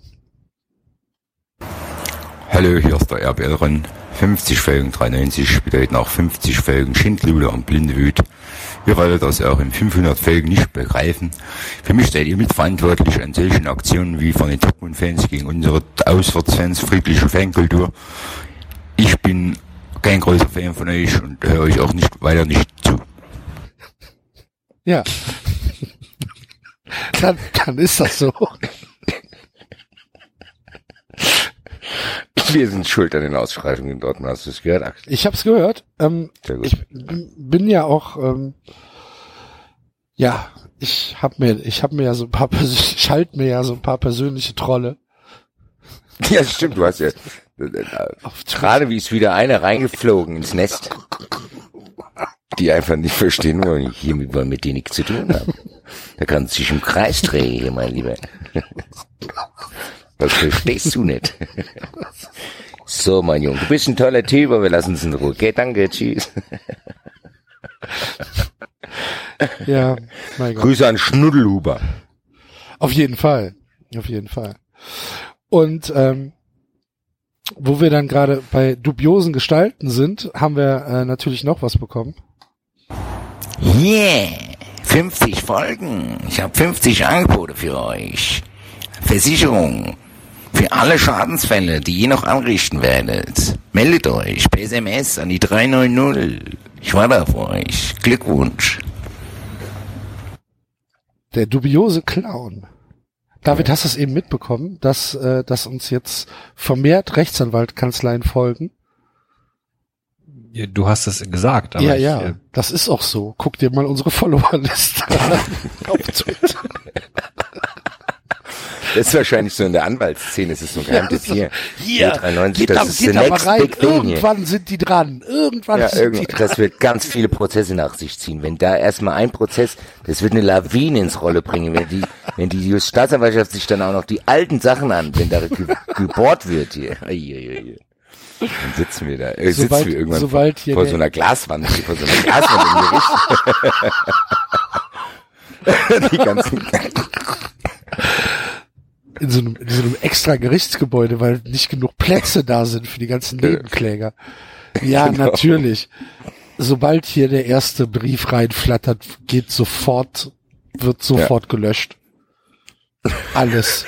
Hallo, hier ist der RBL-Ron. 50 Folgen 93 bedeuten auch 50 Folgen Schindluder und Blindewüt. Ihr werdet das auch in 500 Folgen nicht begreifen. Für mich seid ihr mitverantwortlich an solchen Aktionen wie von den Dortmund-Fans gegen unsere Auswärtsfans friedliche Fankultur. Ich bin kein großer Fan von euch und höre euch auch nicht weiter nicht zu. Ja. dann, dann ist das so. Wir sind schuld an den Ausschreitungen in Dortmund. Hast du es gehört, Axel? Ich hab's gehört. Ähm, Sehr gut. ich bin ja auch, ähm, ja, ich hab mir, ich hab mir ja so ein paar, Pers- (laughs) ich halt mir ja so ein paar persönliche Trolle. Ja, stimmt, du hast ja, gerade wie ist wieder eine reingeflogen ins Nest, die einfach nicht verstehen wollen, hiermit wollen mit denen nichts zu tun haben. Da kann sich im Kreis drehen, hier, mein Lieber. Das verstehst du nicht. So, mein Junge, du bist ein toller Typ, aber wir lassen uns in Ruhe. Okay, danke, tschüss. Ja, mein Gott. Grüße an Schnuddelhuber. Auf jeden Fall. Auf jeden Fall. Und ähm, wo wir dann gerade bei dubiosen Gestalten sind, haben wir äh, natürlich noch was bekommen. Yeah, 50 Folgen. Ich habe 50 Angebote für euch. Versicherung. Für alle Schadensfälle, die ihr noch anrichten werdet. Meldet euch per SMS an die 390. Ich warte auf euch. Glückwunsch. Der dubiose Clown. David, hast du es eben mitbekommen, dass, äh, dass uns jetzt vermehrt Rechtsanwaltkanzleien folgen? Du hast es gesagt, aber ja, ich, ja, äh, das ist auch so. Guck dir mal unsere Followerliste an. (laughs) auf Twitter. Das ist wahrscheinlich so in der Anwaltsszene, es ist so ein Geheimtipp hier. Hier, 93, geht, das da, ist geht aber next rein. hier. Irgendwann sind die dran. Irgendwann Ja, sind die irgend, dran. das wird ganz viele Prozesse nach sich ziehen. Wenn da erstmal ein Prozess, das wird eine Lawine ins Rolle bringen. Wenn die, wenn die Staatsanwaltschaft sich dann auch noch die alten Sachen an, wenn da ge gebohrt wird hier. Dann sitzen wir da, äh, sitzen Sobald- wir irgendwann sobald vor, hier vor so einer Glaswand, vor so einer Glaswand im Gericht. (laughs) (laughs) die ganzen, in so einem, in so einem extra Gerichtsgebäude, weil nicht genug Plätze da sind für die ganzen Nebenkläger. Ja, Genau. natürlich. Sobald hier der erste Brief reinflattert, geht sofort, wird sofort gelöscht. Alles.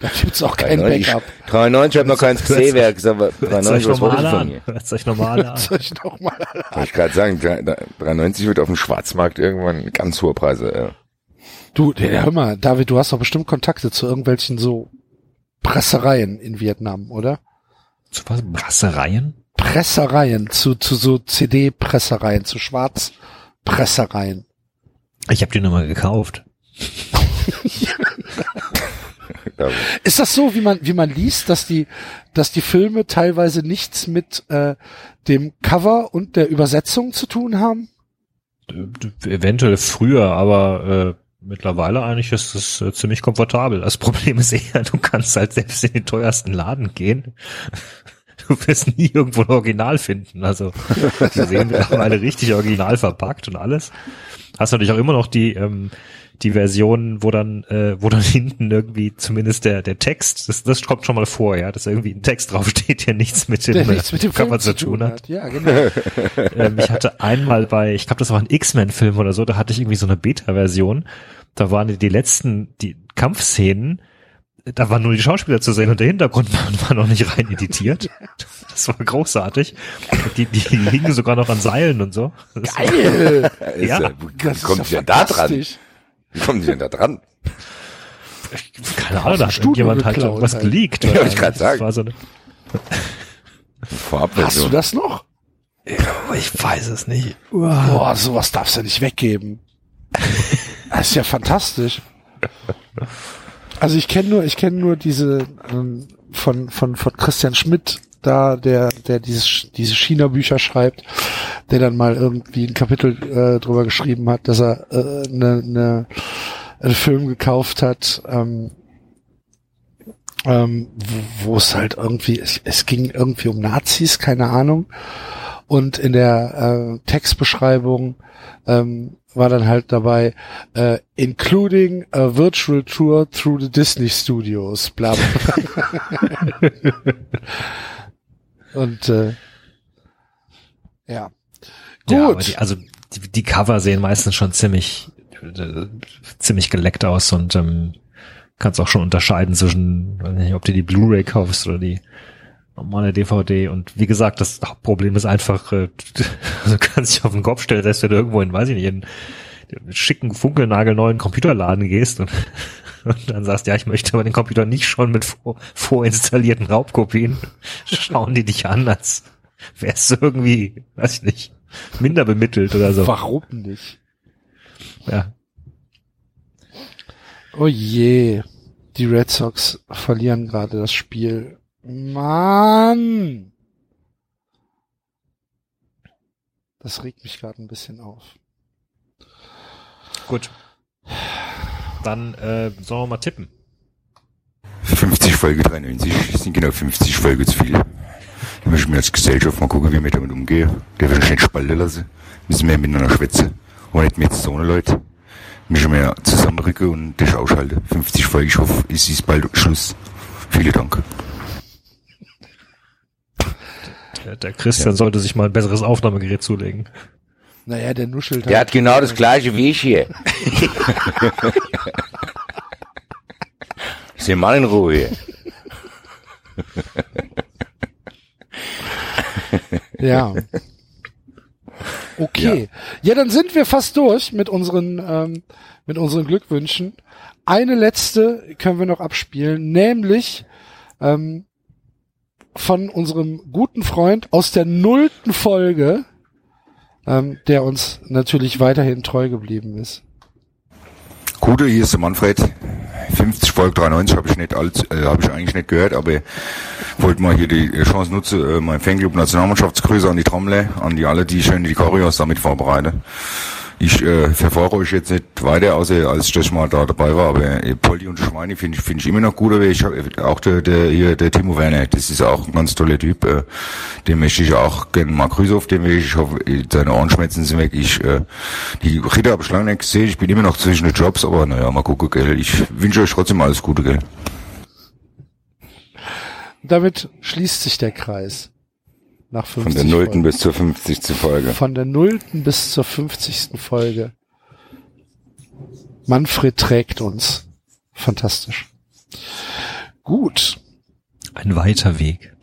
Da gibt's auch kein 93, Backup. 93 habe noch kein C-Werk, aber 93 was wollte ich von mir? Hört euch normal an. Hört euch noch mal an. Wollte ich gerade sagen, 93 wird auf dem Schwarzmarkt irgendwann ganz hohe Preise. Äh. Du, hör mal, David, du hast doch bestimmt Kontakte zu irgendwelchen so Pressereien in Vietnam, oder? Zu was? Pressereien? Pressereien, zu, zu so CD-Pressereien, zu Schwarzpressereien. Ich habe die Nummer gekauft. (laughs) Ist das so, wie man, wie man liest, dass die, dass die Filme teilweise nichts mit äh, dem Cover und der Übersetzung zu tun haben? Eventuell früher, aber äh, mittlerweile eigentlich ist es äh, ziemlich komfortabel. Das Problem ist eher, du kannst halt selbst in den teuersten Laden gehen. (laughs) Du wirst nie irgendwo ein Original finden. Also die sehen mittlerweile richtig original verpackt und alles. Hast natürlich auch immer noch die ähm, die Version, wo dann äh, wo dann (laughs) hinten irgendwie zumindest der der Text, das, das kommt schon mal vor, ja, dass irgendwie ein Text draufsteht, der nichts mit dem, Der nichts mit dem Cover Film zu tun hat. Ja, genau. (laughs) ähm, ich hatte einmal bei, ich glaube, das war ein X-Men-Film oder so, da hatte ich irgendwie so eine Beta-Version. Da waren die, die letzten, die Kampfszenen, da waren nur die Schauspieler zu sehen und der Hintergrund war, war noch nicht rein editiert. (laughs) Das war großartig. Die, die, die hingen sogar noch an Seilen und so. Das war- Geil! ja. ja. Wie kommt denn da dran? Wie kommen die denn da dran? Keine Ahnung, da hat irgendjemand halt irgendwas geleakt. Ja, wollte ich gerade sagen. war so eine, Hast du das noch? Ja, ich weiß es nicht. Boah, sowas darfst du nicht weggeben. (laughs) Das ist ja fantastisch. Also ich kenne nur, ich kenne nur diese ähm, von von von Christian Schmidt da, der der dieses diese China-Bücher schreibt, der dann mal irgendwie ein Kapitel äh, drüber geschrieben hat, dass er äh, ne, ne, einen Film gekauft hat, ähm, ähm, wo, wo es halt irgendwie, es, es ging irgendwie um Nazis, keine Ahnung. Und in der äh, Textbeschreibung ähm, war dann halt dabei, äh, including a virtual tour through the Disney Studios, bla bla. (laughs) (laughs) Und äh, ja. Gut. Ja, die, also die, die Cover sehen meistens schon ziemlich äh, ziemlich geleckt aus und ähm, kannst auch schon unterscheiden zwischen, nicht, ob du die Blu-ray kaufst oder die normale DVD. Und wie gesagt, das Hauptproblem ist einfach, äh, (laughs) du kannst dich auf den Kopf stellen, dass du irgendwo in, weiß ich nicht, in einen schicken, funkelnagelneuen Computerladen gehst und, (laughs) und dann sagst, ja, ich möchte aber den Computer nicht schon mit vor, vorinstallierten Raubkopien. Schauen die dich an, als wärst du irgendwie, weiß ich nicht, minder bemittelt oder so. Warum nicht? Ja. Oh je, die Red Sox verlieren gerade das Spiel. Mann! Das regt mich gerade ein bisschen auf. Gut. Dann äh, sollen wir mal tippen. 50 Folge 93 sind genau 50 Folgen zu viel. Da müssen wir als Gesellschaft mal gucken, wie wir damit umgehen. Der wird nicht spalten lassen. Müssen wir miteinander schwätzen. Aber nicht mehr so eine Leute. Müssen wir zusammenrücken und das ausschalten. 50 Folgen, ich hoffe, es ist bald Schluss. Vielen Dank. Der, der Christian Ja. sollte sich mal ein besseres Aufnahmegerät zulegen. Naja, der nuschelt Der hat genau das gleiche wie ich hier. (laughs) Seh mal in Ruhe. Ja. Okay. Ja. dann sind wir fast durch mit unseren, ähm, mit unseren Glückwünschen. Eine letzte können wir noch abspielen, nämlich ähm, von unserem guten Freund aus der nullten Folge, ähm, der uns natürlich weiterhin treu geblieben ist. Gute, hier ist der Manfred. 50 Folge 93 habe ich nicht als, äh, habe ich eigentlich nicht gehört, aber wollte mal hier die Chance nutzen, äh, mein Fanclub Nationalmannschaftsgrüße an die Trommler, an die alle, die schön die Choreos damit vorbereiten. Ich äh, verfolge euch jetzt nicht weiter, außer als ich das mal da dabei war, aber äh, Polly und Schweine finde ich, finde ich immer noch gut, aber ich hab, äh, auch der, der, hier, der Timo Werner, das ist auch ein ganz toller Typ, äh, den möchte ich auch gerne mal grüßen auf dem Weg, ich hoffe, äh, seine Ohrenschmerzen sind weg, ich, äh, die Ritter habe ich lange nicht gesehen, ich bin immer noch zwischen den Jobs, aber naja, mal gucken, gell, ich wünsche euch trotzdem alles Gute, gell. Damit schließt sich der Kreis. Nach 50 Von der nullten Folgen. bis zur 50. Folge. Von der nullten bis zur 50. Folge. Manfred trägt uns. Fantastisch. Gut. Ein weiter Weg. (laughs)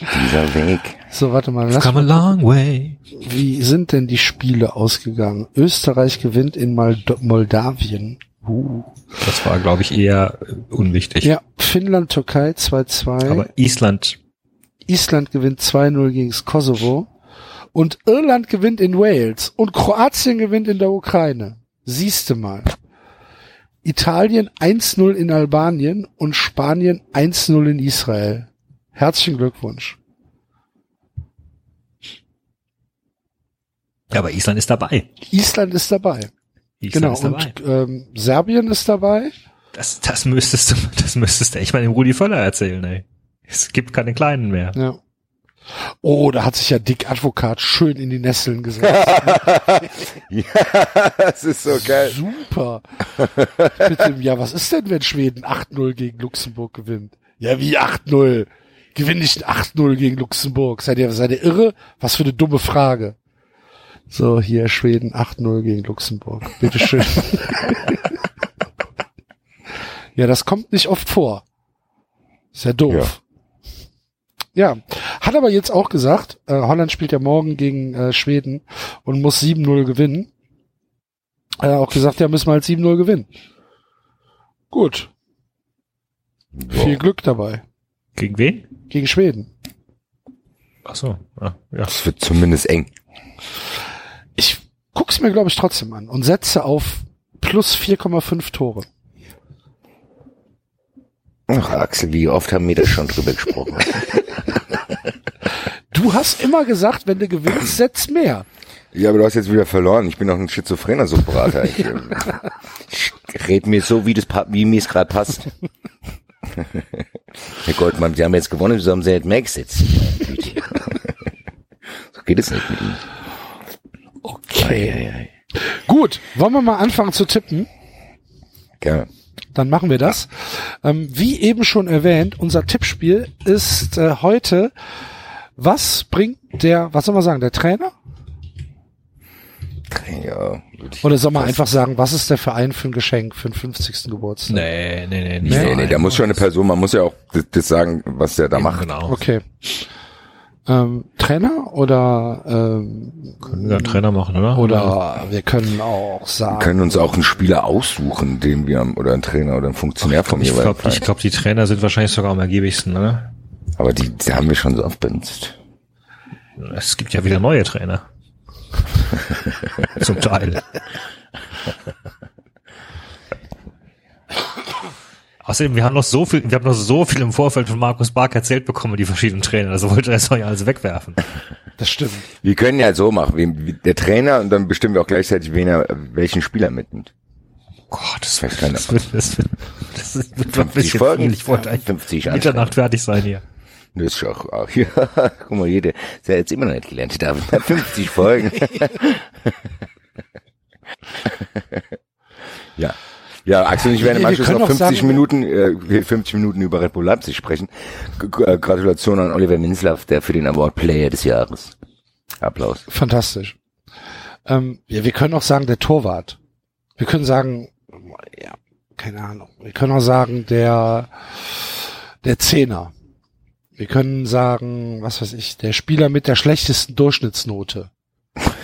Dieser Weg. So, warte mal. Lass come a long way. Wie sind denn die Spiele ausgegangen? Österreich gewinnt in Moldawien. Uh. Das war, glaube ich, eher äh, unwichtig. Ja, Finnland, Türkei 2-2. Aber Island, Island gewinnt 2-0 gegen das Kosovo. Und Irland gewinnt in Wales. Und Kroatien gewinnt in der Ukraine. Siehste mal. Italien 1-0 in Albanien und Spanien 1-0 in Israel. Herzlichen Glückwunsch. ja, aber Island ist dabei. Island ist dabei. Island genau. ist dabei. Und ähm, Serbien ist dabei. Das, das müsstest du, (laughs) das müsstest du echt mal dem Rudi Völler erzählen, ey. Es gibt keine kleinen mehr. Ja. Oh, da hat sich ja Dick Advokat schön in die Nesseln gesetzt. (laughs) ja, das ist so geil. Super. Mit dem, ja, was ist denn, wenn Schweden 8-0 gegen Luxemburg gewinnt? Ja, wie 8-0? Gewinn nicht 8-0 gegen Luxemburg. Seid ihr, seid ihr irre? Was für eine dumme Frage. So, hier Schweden 8-0 gegen Luxemburg. Bitteschön. (laughs) ja, das kommt nicht oft vor. Ist ja doof. Ja. hat aber jetzt auch gesagt, äh, Holland spielt ja morgen gegen äh, Schweden und muss 7-0 gewinnen. Er hat auch gesagt, ja, müssen wir halt 7-0 gewinnen. Gut. Viel Glück dabei. Gegen wen? Gegen Schweden. Ach so, ja. ja. Das wird zumindest eng. Ich guck's mir, glaube ich, trotzdem an und setze auf plus 4,5 Tore. Ach, Axel, wie oft haben wir das schon drüber gesprochen? (laughs) Du hast immer gesagt, wenn du gewinnst, setz mehr. Ja, aber du hast jetzt wieder verloren. Ich bin doch ein schizophrener Subberater. Ich, ähm, ich red mir so, wie das wie mir es gerade passt. (laughs) Herr Goldmann, Sie haben jetzt gewonnen, so haben Sie jetzt mehr gesetzt. (laughs) so geht es nicht mit Ihnen. Okay. Gut, wollen wir mal anfangen zu tippen? Gerne. Dann machen wir das. Ähm, wie eben schon erwähnt, unser Tippspiel ist äh, heute, was bringt der, was soll man sagen, der Trainer? Ja. Oder soll man einfach sagen, was ist der Verein für ein Geschenk für den 50. Geburtstag? Nee, nee, nee. Nee, nee, nee, da muss schon eine Person, man muss ja auch das, das sagen, was der da macht. Genau. Okay. Ähm, Trainer oder ähm, Können wir einen Trainer machen, oder? oder wir können auch Wir sagen, können uns auch einen Spieler aussuchen, den wir haben, oder einen Trainer oder einen Funktionär vom Ich jeweiligen glaube, ich glaub, die Trainer sind wahrscheinlich sogar am ergiebigsten, oder? Aber die, die haben wir schon so oft benutzt. Es gibt ja wieder neue Trainer. (laughs) Zum Teil. Außerdem, wir haben noch so viel, wir haben noch so viel im Vorfeld von Markus Bark erzählt bekommen, die verschiedenen Trainer. Also wollte er das doch ja alles wegwerfen. das stimmt. Wir können ja so machen, wie, wie der Trainer und dann bestimmen wir auch gleichzeitig, wen er, welchen Spieler mitnimmt. Gott, das, weiß keiner. das, wird, das, wird, das wird ein 50 bisschen Folgen, viel. Ich wollte eigentlich 50 Mitternacht fertig sein hier. Das ist auch, auch (laughs) ja, guck mal, jeder, ist ja jetzt immer noch nicht gelernt, David. (laughs) 50 Folgen. (laughs) ja. Ja, Axel und ich werden im Wir- wir Anschluss noch auch 50 sagen- Minuten, äh, 50 Minuten über Red Bull Leipzig sprechen. G äh, Gratulation an Oliver Minzlaff, der für den Award Player des Jahres. Applaus. Fantastisch. Ähm, ja, wir können auch sagen, der Torwart. Wir können sagen, ja, keine Ahnung. Wir können auch sagen, der, der Zehner. Wir können sagen, was weiß ich, der Spieler mit der schlechtesten Durchschnittsnote.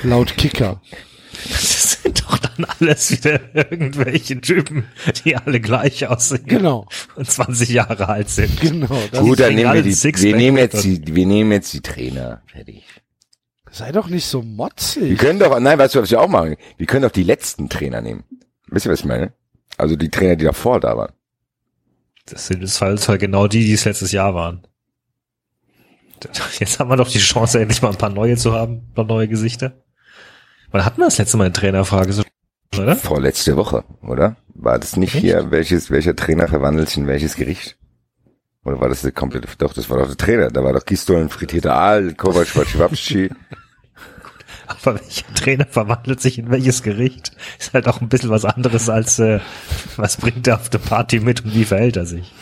Laut Kicker. (laughs) Sind (laughs) doch dann alles wieder irgendwelche Typen, die alle gleich aussehen. Genau. Und 20 Jahre alt sind. Genau. Das Gut, dann nehmen wir die, Sixpack wir nehmen jetzt die, wir nehmen jetzt die Trainer. Fertig. Sei doch nicht so Wir motzig. können doch, nein, weißt du, was wir auch machen? Wir können doch die letzten Trainer nehmen. Wisst ihr, was ich meine? Also die Trainer, die davor da waren. Das sind halt halt genau die, die es letztes Jahr waren. Jetzt haben wir doch die Chance, endlich mal ein paar neue zu haben, ein paar neue Gesichter. Wann hatten wir das letzte Mal eine Trainerfrage, so, oder? Vorletzte Woche, oder? War das nicht hier, welches, welcher Trainer verwandelt sich in welches Gericht? Oder war das der komplette, doch, das war doch der Trainer. Da war doch Gistol, frittierter Aal, Kovac, Schwabschi. (laughs) Aber welcher Trainer verwandelt sich in welches Gericht? Ist halt auch ein bisschen was anderes als, äh, was bringt er auf der Party mit und wie verhält er sich?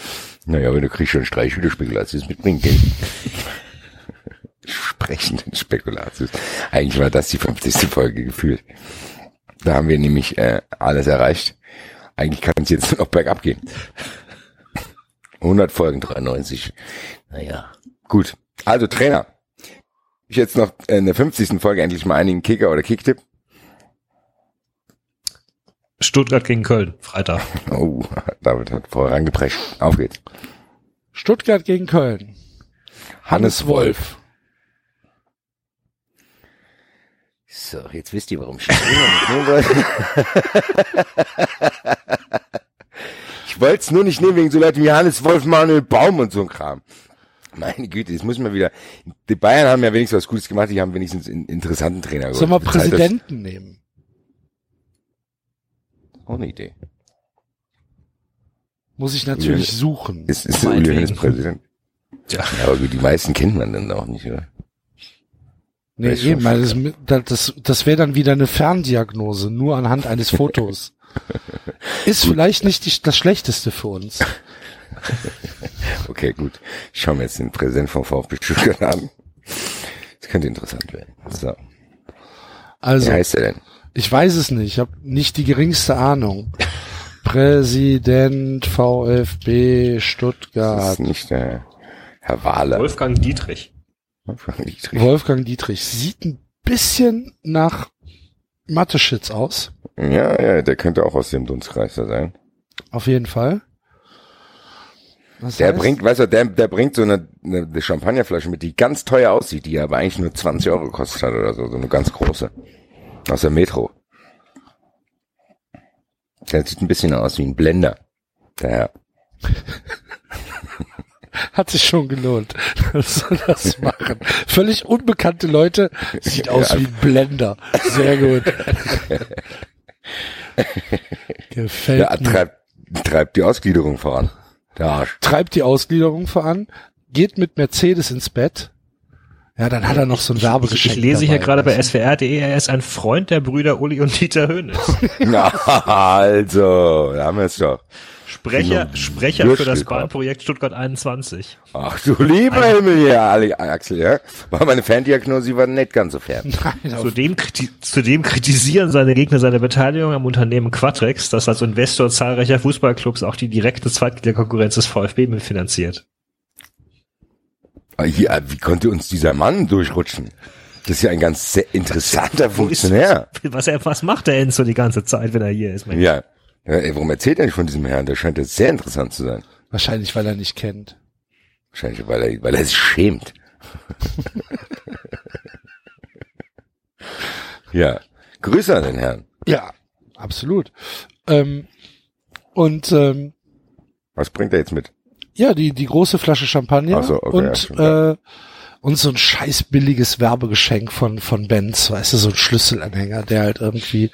Naja, aber du kriegst schon Streichhüterspekulatius mitbringen, gell? (laughs) Sprechenden Spekulatius. Eigentlich war das die 50. Folge gefühlt. Da haben wir nämlich äh, alles erreicht. Eigentlich kann es jetzt noch bergab gehen. 100 Folgen, 93. Naja, gut. Also Trainer. Ich jetzt noch in der 50. Folge endlich mal einigen Kicker oder Kicktipp. Stuttgart gegen Köln, Freitag. (laughs) Oh, David hat vorangeprescht. Auf geht's. Stuttgart gegen Köln. Hannes Wolf. So, jetzt wisst ihr, warum ich nicht nehmen wollte. (laughs) Ich wollte es nur nicht nehmen wegen so Leuten wie Hannes Wolf, Manuel Baum und so ein Kram. Meine Güte, jetzt muss man wieder. Die Bayern haben ja wenigstens was Gutes gemacht, die haben wenigstens einen interessanten Trainer. Sollen wir Bezahlt das- Präsidenten nehmen? Auch eine Idee. Muss ich natürlich Uli- suchen. Ist, ist der Uli Präsident? Ja. Aber gut, die meisten kennt man dann auch nicht, oder? Nee, eben, das, das, das, das wäre dann wieder eine Ferndiagnose, nur anhand eines Fotos. (laughs) Ist vielleicht nicht die, das Schlechteste für uns. (laughs) Okay, gut. Ich schaue mir jetzt den Präsident vom VfB Stuttgart an. Das könnte interessant werden. So. Also, Wie heißt er denn? ich weiß es nicht, ich habe nicht die geringste Ahnung. Präsident VfB Das Stuttgart. ist nicht der Herr Wahler. Wolfgang Dietrich. Wolfgang Dietrich. Wolfgang Dietrich. Sieht ein bisschen nach Mathe-Shits aus. Ja, ja, der könnte auch aus dem Dunstkreis da sein. Auf jeden Fall. Was der heißt? bringt, weißt du, der, der bringt so eine, eine, Champagnerflasche mit, die ganz teuer aussieht, die aber eigentlich nur 20 Euro gekostet hat oder so, so eine ganz große. Aus der Metro. Der sieht ein bisschen aus wie ein Blender. Der, (laughs) Hat sich schon gelohnt, (laughs) dass wir das machen. Völlig unbekannte Leute, sieht aus Ja. wie ein Blender. Sehr gut. Gefällt der mir. treibt, treibt die Ausgliederung voran. Der Arsch. Treibt die Ausgliederung voran, geht mit Mercedes ins Bett. Ja, dann hat er noch so ein Ich, Werbegeschenk ich lese hier dabei, gerade bei swr.de, er ist ein Freund der Brüder Uli und Dieter Höhnes. (laughs) Na, also, da haben wir es doch. Sprecher, Genau. Sprecher für das. Bahnprojekt Stuttgart 21. Ach du lieber Himmel hier, Ali- Axel, ja. War meine Ferndiagnose, die war nicht ganz so fair. (laughs) Zudem, kriti zudem kritisieren seine Gegner seine Beteiligung am Unternehmen Quatrex, das als Investor zahlreicher Fußballclubs auch die direkte Zweitliga-Konkurrenz des VfB mitfinanziert. Ah, Hier, wie konnte uns dieser Mann durchrutschen? Das ist ja ein ganz sehr interessanter Funktionär. Was, er, was macht der Enzo die ganze Zeit, wenn er hier ist? Mensch? Ja. Ja ey, warum erzählt er nicht von diesem Herrn? Der scheint jetzt sehr interessant zu sein. Wahrscheinlich, weil er nicht kennt. Wahrscheinlich, weil er, weil er sich schämt. (laughs) ja. Grüße an den Herrn. Ja, absolut. Ähm, und ähm, Was bringt er jetzt mit? ja, die die große Flasche Champagner Ach so, okay, und ja. äh, und so ein scheiß billiges Werbegeschenk von von Benz, weißt du, so ein Schlüsselanhänger, der halt irgendwie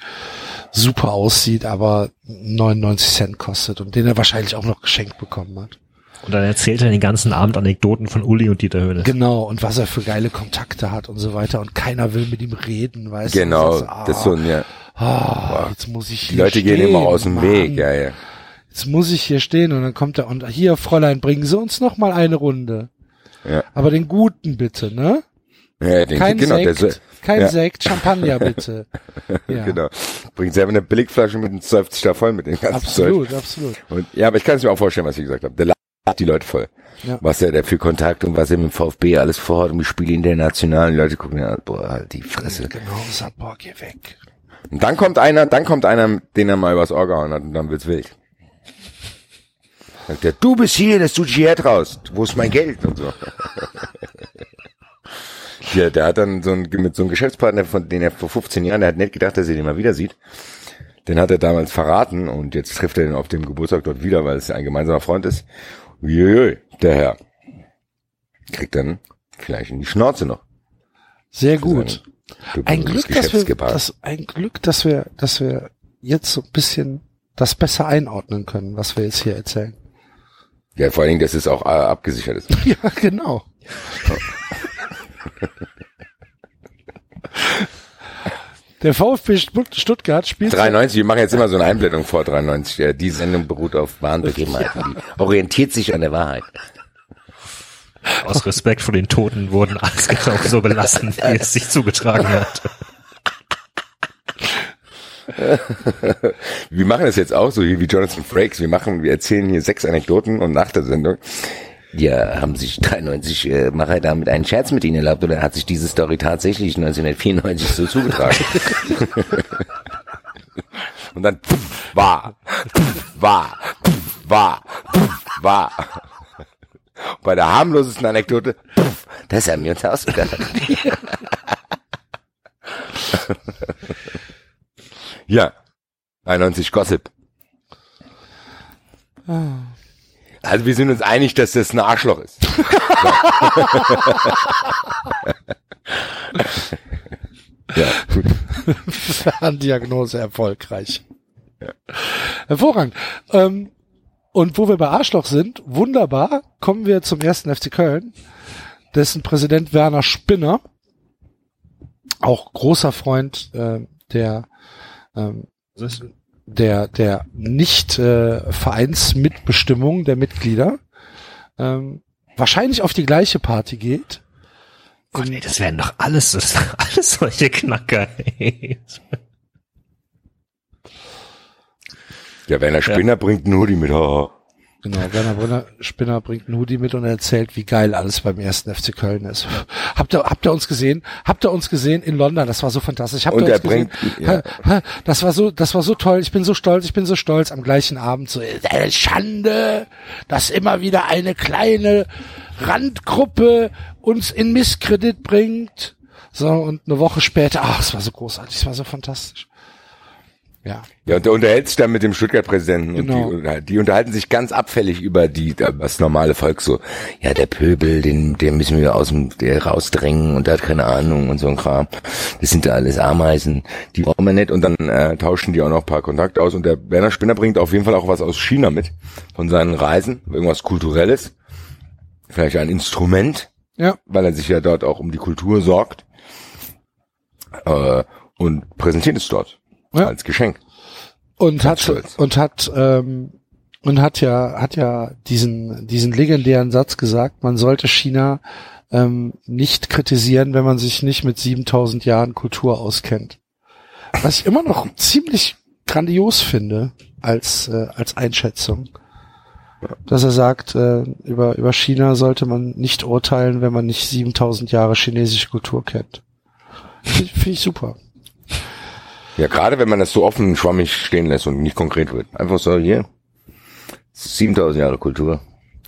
super aussieht, aber 99 Cent kostet und den er wahrscheinlich auch noch geschenkt bekommen hat. Und dann erzählt er den ganzen Abend Anekdoten von Uli und Dieter Höhnes. Genau, und was er für geile Kontakte hat und so weiter und keiner will mit ihm reden, weißt Genau, du. Und sagst, das ist so ein, ja. ah, jetzt muss ich Die hier Leute gehen stehen, immer aus dem Mann. Weg, ja, ja. Jetzt muss ich hier stehen und dann kommt er und hier, Fräulein, bringen Sie uns noch mal eine Runde. Ja. Aber den guten bitte, ne? Ja, den, Kein genau, der Sekt, so- kein ja. Sekt, Champagner bitte. (laughs) Ja. genau. Bringt selber eine Billigflasche mit und säuft sich da voll mit dem ganzen Absolut, Zeug. absolut. Und, ja, aber ich kann es mir auch vorstellen, was ich gesagt habe. Der lacht die Leute voll. Ja. Was er da für Kontakt und was er mit dem VfB alles vorhat und wie Spiele international. Die Leute gucken ja, boah, halt die Fresse. Genau, sagt, boah, geh weg. Und dann kommt einer, dann kommt einer, den er mal übers Ohr gehauen hat und dann wird's wild. Sagt er, du bist hier, das du dich hier traust. Wo ist mein Geld? Und so. (laughs) Ja, der hat dann so ein, mit so einem Geschäftspartner, von dem er vor 15 Jahren, der hat nicht gedacht, dass er den mal wieder sieht. Den hat er damals verraten und jetzt trifft er ihn auf dem Geburtstag dort wieder, weil es ein gemeinsamer Freund ist. Uiuiui, der Herr. Kriegt dann vielleicht in die Schnauze noch. Sehr gut. Ein Glück, dass wir, dass, ein Glück, dass wir, dass wir jetzt so ein bisschen das besser einordnen können, was wir jetzt hier erzählen. Ja, vor allen Dingen, dass es auch äh, abgesichert ist. (laughs) Ja, genau. (laughs) Der VfB Stutt- Stuttgart spielt 93, wir machen jetzt immer so eine Einblendung vor 93. Ja, die Sendung beruht auf wahren Begebenheiten. Die orientiert sich an der Wahrheit. Aus Respekt vor den Toten wurden alles genau so belassen, wie es sich zugetragen hat. wir machen das jetzt auch so hier wie Jonathan Frakes. Wir machen, wir erzählen hier sechs Anekdoten und nach der Sendung. Ja, haben sich (laughs) 93 äh, Macher damit einen Scherz mit ihnen erlaubt oder hat sich diese Story tatsächlich 1994 so zugetragen? (laughs) und dann pff, war, pff, war, pff, war, pff, war. Bei der harmlosesten Anekdote, pff, das haben wir uns ausgedacht. ja, 91 Gossip. Ah. Also wir sind uns einig, dass das ein Arschloch ist. (laughs) ja, gut. Ferndiagnose erfolgreich. Hervorragend. Ähm, und wo wir bei Arschloch sind, wunderbar, kommen wir zum ersten FC Köln, dessen Präsident Werner Spinner, auch großer Freund äh, der ähm, der der nicht äh, Vereinsmitbestimmung der Mitglieder, ähm, wahrscheinlich auf die gleiche Party geht. Gott, ey, das wären doch alles, das sind (laughs) doch alles solche Knacker. Ey. Ja, Werner Spinner bringt einen Hoodie mit. Oh. Genau, Werner Brunner, Spinner bringt einen Hoodie mit und erzählt, wie geil alles beim ersten FC Köln ist. Habt ihr, habt ihr uns gesehen? Habt ihr uns gesehen in London? Das war so fantastisch. Habt Und ihr er uns gesehen? bringt- ja. Ha, ha, Das war so, das war so toll. Ich bin so stolz, ich bin so stolz. Am gleichen Abend so, "Ist eine Schande, dass immer wieder eine kleine Randgruppe uns in Misskredit bringt. So, und eine Woche später, ach, es war so großartig, es war so fantastisch. Ja. Ja, und der unterhält sich dann mit dem Stuttgart-Präsidenten Genau. und die, die unterhalten sich ganz abfällig über die das normale Volk so. Ja, der Pöbel, den, den müssen wir aus dem der rausdrängen und der hat keine Ahnung und so ein Kram. Das sind ja alles Ameisen, die brauchen wir nicht und dann äh, tauschen die auch noch ein paar Kontakte aus und der Werner Spinner bringt auf jeden Fall auch was aus China mit von seinen Reisen, irgendwas kulturelles, vielleicht ein Instrument, Ja. weil er sich ja dort auch um die Kultur sorgt äh, und präsentiert es dort als Geschenk. und Ganz hat stolz. und hat ähm, und hat ja hat ja diesen diesen legendären Satz gesagt, man sollte China ähm, nicht kritisieren, wenn man sich nicht mit 7000 Jahren Kultur auskennt. Was ich immer noch ziemlich grandios finde als äh, als Einschätzung, dass er sagt, äh, über über China sollte man nicht urteilen, wenn man nicht 7000 Jahre chinesische Kultur kennt. Finde ich super. Ja, gerade wenn man das so offen schwammig stehen lässt und nicht konkret wird. Einfach so, hier, 7000 Jahre Kultur.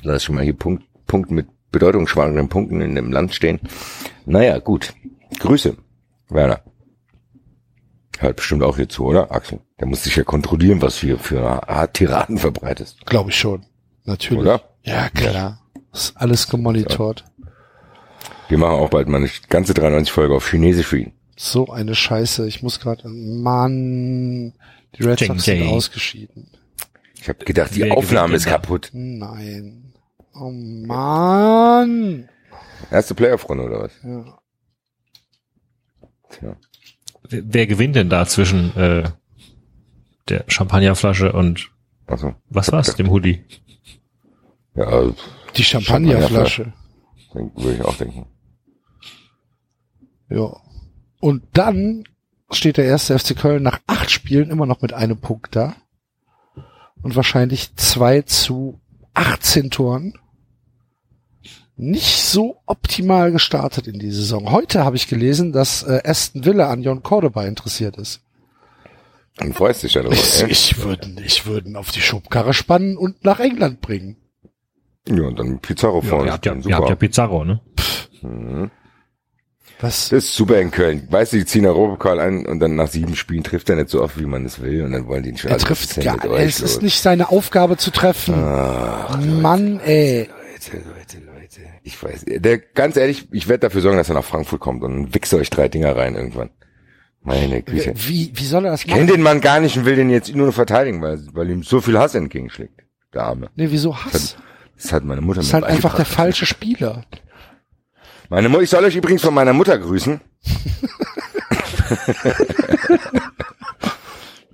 Lass schon mal hier Punkt, Punkt mit bedeutungsschwangeren Punkten in dem Land stehen. Naja, gut. Grüße, Werner. Hört bestimmt auch hier zu, oder, Axel? Der muss sich ja kontrollieren, was hier für Tiraden verbreitest. Glaube ich schon. Natürlich. Oder? Ja, klar. Ist alles gemonitort. Wir machen auch bald mal eine ganze 93 Folge auf Chinesisch für ihn. So eine Scheiße. Ich muss gerade, Mann, die Red Sox sind ausgeschieden. Ich habe gedacht, die Wer Aufnahme ist kaputt. Nein. Oh Mann. Erste Playoff-Runde oder was? Ja. Tja. Wer wer gewinnt denn da zwischen äh, der Champagnerflasche und so. was war's, dem Hoodie? Ja, Die Champagnerflasche. Würde ich auch denken. Ja. Und dann steht der erste FC Köln nach acht Spielen immer noch mit einem Punkt da. Und wahrscheinlich zwei zu 18 Toren. Nicht so optimal gestartet in die Saison. Heute habe ich gelesen, dass äh, Aston Villa an Jon Cordoba interessiert ist. Dann freust dich ja darüber. Ich, ich würde ich würden auf die Schubkarre spannen und nach England bringen. Ja, und dann Pizarro Ja, vorne. ihr habt ja, ihr habt ja Pizarro, ne? Mhm. Was? Das ist super in Köln. Weißt du, die ziehen Europapokal an und dann nach sieben Spielen trifft er nicht so oft, wie man es will und dann wollen die ihn schon Er trifft gar, euch es ist nicht seine Aufgabe zu treffen. Mann, ey. Leute, Leute, Leute. Ich weiß, der, ganz ehrlich, ich werde dafür sorgen, dass er nach Frankfurt kommt und dann wichst euch drei Dinger rein irgendwann. Meine Güte. Wie, wie soll er das Ich kenne machen? den Mann gar nicht und will den jetzt nur verteidigen, weil, weil ihm so viel Hass entgegenschlägt. Der Arme. Nee, wieso Das Hass? hat, das hat meine Mutter Das ist mir halt einfach der falsche Spieler. Meine Mutter, ich soll euch übrigens von meiner Mutter grüßen.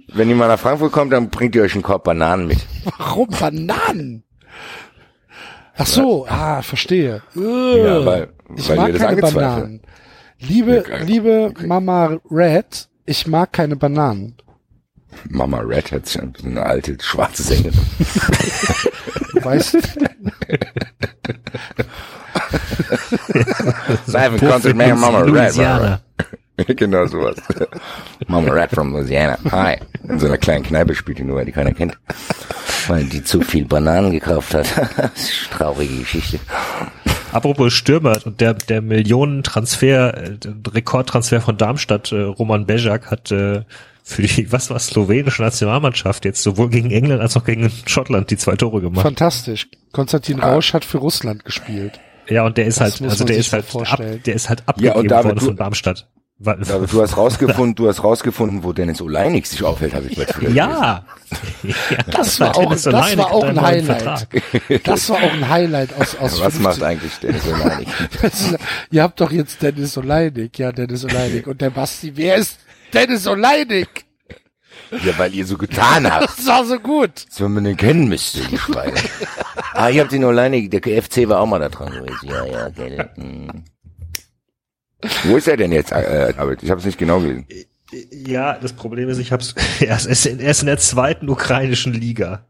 Wenn ihr mal nach Frankfurt kommt, dann bringt ihr euch einen Korb Bananen mit. Warum Bananen? Ach so, ah, verstehe. Ja, weil- ich weil mag ihr das keine Bananen. Liebe, liebe Mama Red, ich mag keine Bananen. Mama Red hat eine alte schwarze Sängerin. (laughs) Weißt, Live in concert, man, Mama Red. Louisiana. (laughs) genau sowas. Mama Red from Louisiana. Hi. In so einer kleinen Kneipe spielt die nur, weil die keiner kennt. Weil die zu viel Bananen gekauft hat. (laughs) Das ist eine traurige Geschichte. Apropos Stürmer und der, der Millionentransfer, äh, der Rekordtransfer von Darmstadt, äh, Roman Bejak hat äh, für die, was war slowenische Nationalmannschaft jetzt sowohl gegen England als auch gegen Schottland die zwei Tore gemacht. fantastisch. Konstantin Rausch hat für Russland gespielt. Ja, und der ist Das halt, also man der ist mal halt, ab, der ist halt Ja, und abgegeben David, worden du- von Darmstadt. Aber du hast rausgefunden, du hast rausgefunden, wo Dennis Oleinik sich aufhält, habe ich bei Twitter Ja. gelesen. Das war (laughs) auch, das war auch ein Highlight. Das war auch ein Highlight aus, aus Ja, was 50 macht eigentlich Dennis Oleinik? Das (laughs) Ihr habt doch jetzt Dennis Oleinik. Ja, Dennis Oleinik. Und der Basti, wer ist Dennis Oleinik? Ja, weil ihr so getan habt. (laughs) Das war so gut. Als wenn man den kennen müsste, die Schweine. (laughs) ah, ihr habt den Oleinik, der FC war auch mal da dran gewesen. Ja, ja, gell. Hm. Wo ist er denn jetzt, äh, David? Ich habe es nicht genau gelesen. Ja, das Problem ist, ich hab's, (laughs) er ist, er ist in der zweiten ukrainischen Liga.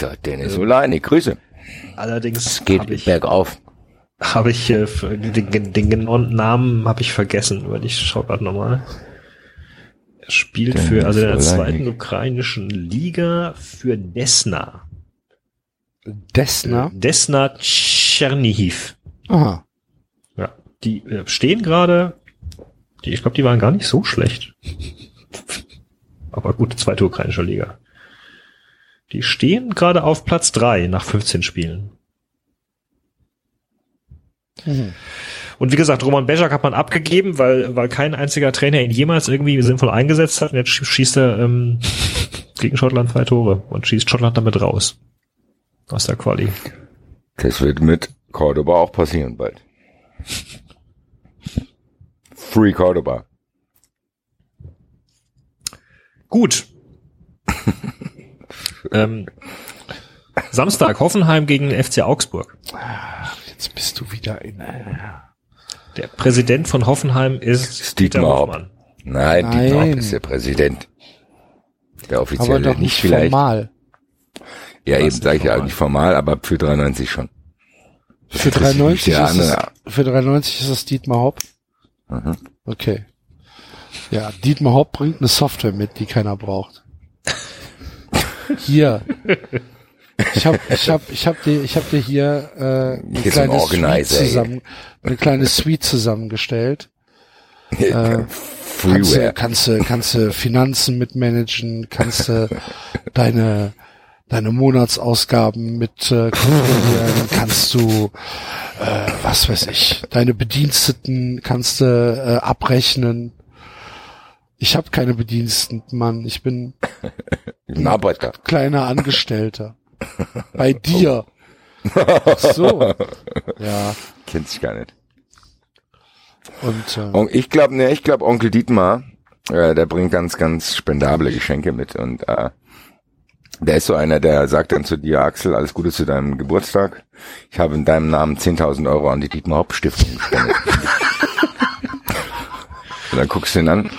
Der Dennis Oleine, Grüße. Allerdings Es geht hab ich, bergauf. habe ich äh, den, den, den genauen Namen habe ich vergessen, weil ich schau gerade nochmal. Spielt Dennis für also in der zweiten ukrainischen Liga für Desna. Desna? Desna Tschernihiv. Aha. Ja, die äh, stehen gerade. Die, ich glaube, die waren gar nicht so schlecht. Aber gut, zweite ukrainische Liga. Die stehen gerade auf Platz drei nach 15 Spielen. Mhm. Und wie gesagt, Roman Bejak hat man abgegeben, weil, weil kein einziger Trainer ihn jemals irgendwie sinnvoll eingesetzt hat. Und jetzt schießt er ähm, gegen Schottland zwei Tore und schießt Schottland damit raus. Aus der Quali. Das wird mit Cordoba auch passieren bald. Free Cordoba. Gut. (laughs) ähm, Samstag Hoffenheim gegen FC Augsburg. Jetzt bist du wieder in. Der Präsident von Hoffenheim ist Dietmar Dieter Hopp. Hoffmann. Nein, Nein. Dietmar Hopp ist der Präsident. Der offizielle Aber doch nicht vielleicht. formal. Ja, Was eben sage ich ja nicht formal, aber für 93 schon. Für Das ist 93 der ist es, für 93 ist es Dietmar Hopp. Mhm. Okay. Ja, Dietmar Hopp bringt eine Software mit, die keiner braucht. (laughs) Hier. Ich habe ich hab, ich hab dir, ich hab dir hier äh, ein kleine Suite zusammen, eine kleine Suite zusammengestellt. (laughs) Äh, kannst, du, kannst, du, kannst du Finanzen mitmanagen, kannst du deine, deine Monatsausgaben mit äh, kannst du, äh, was weiß ich, deine Bediensteten kannst du äh, abrechnen. Ich habe keine Bediensteten, Mann. Ich bin Ein Arbeiter. kleiner Angestellter. Bei (laughs) dir. Ach so. Ja. Kennt sich gar nicht. Und äh, Und ich glaube, ne, ich glaube Onkel Dietmar, äh, der bringt ganz, ganz spendable Geschenke mit und äh, der ist so einer, der sagt dann zu dir, Axel, alles Gute zu deinem Geburtstag. Ich habe in deinem Namen 10.000 Euro an die Dietmar Hopp Stiftung gespendet. (laughs) und dann guckst du ihn an,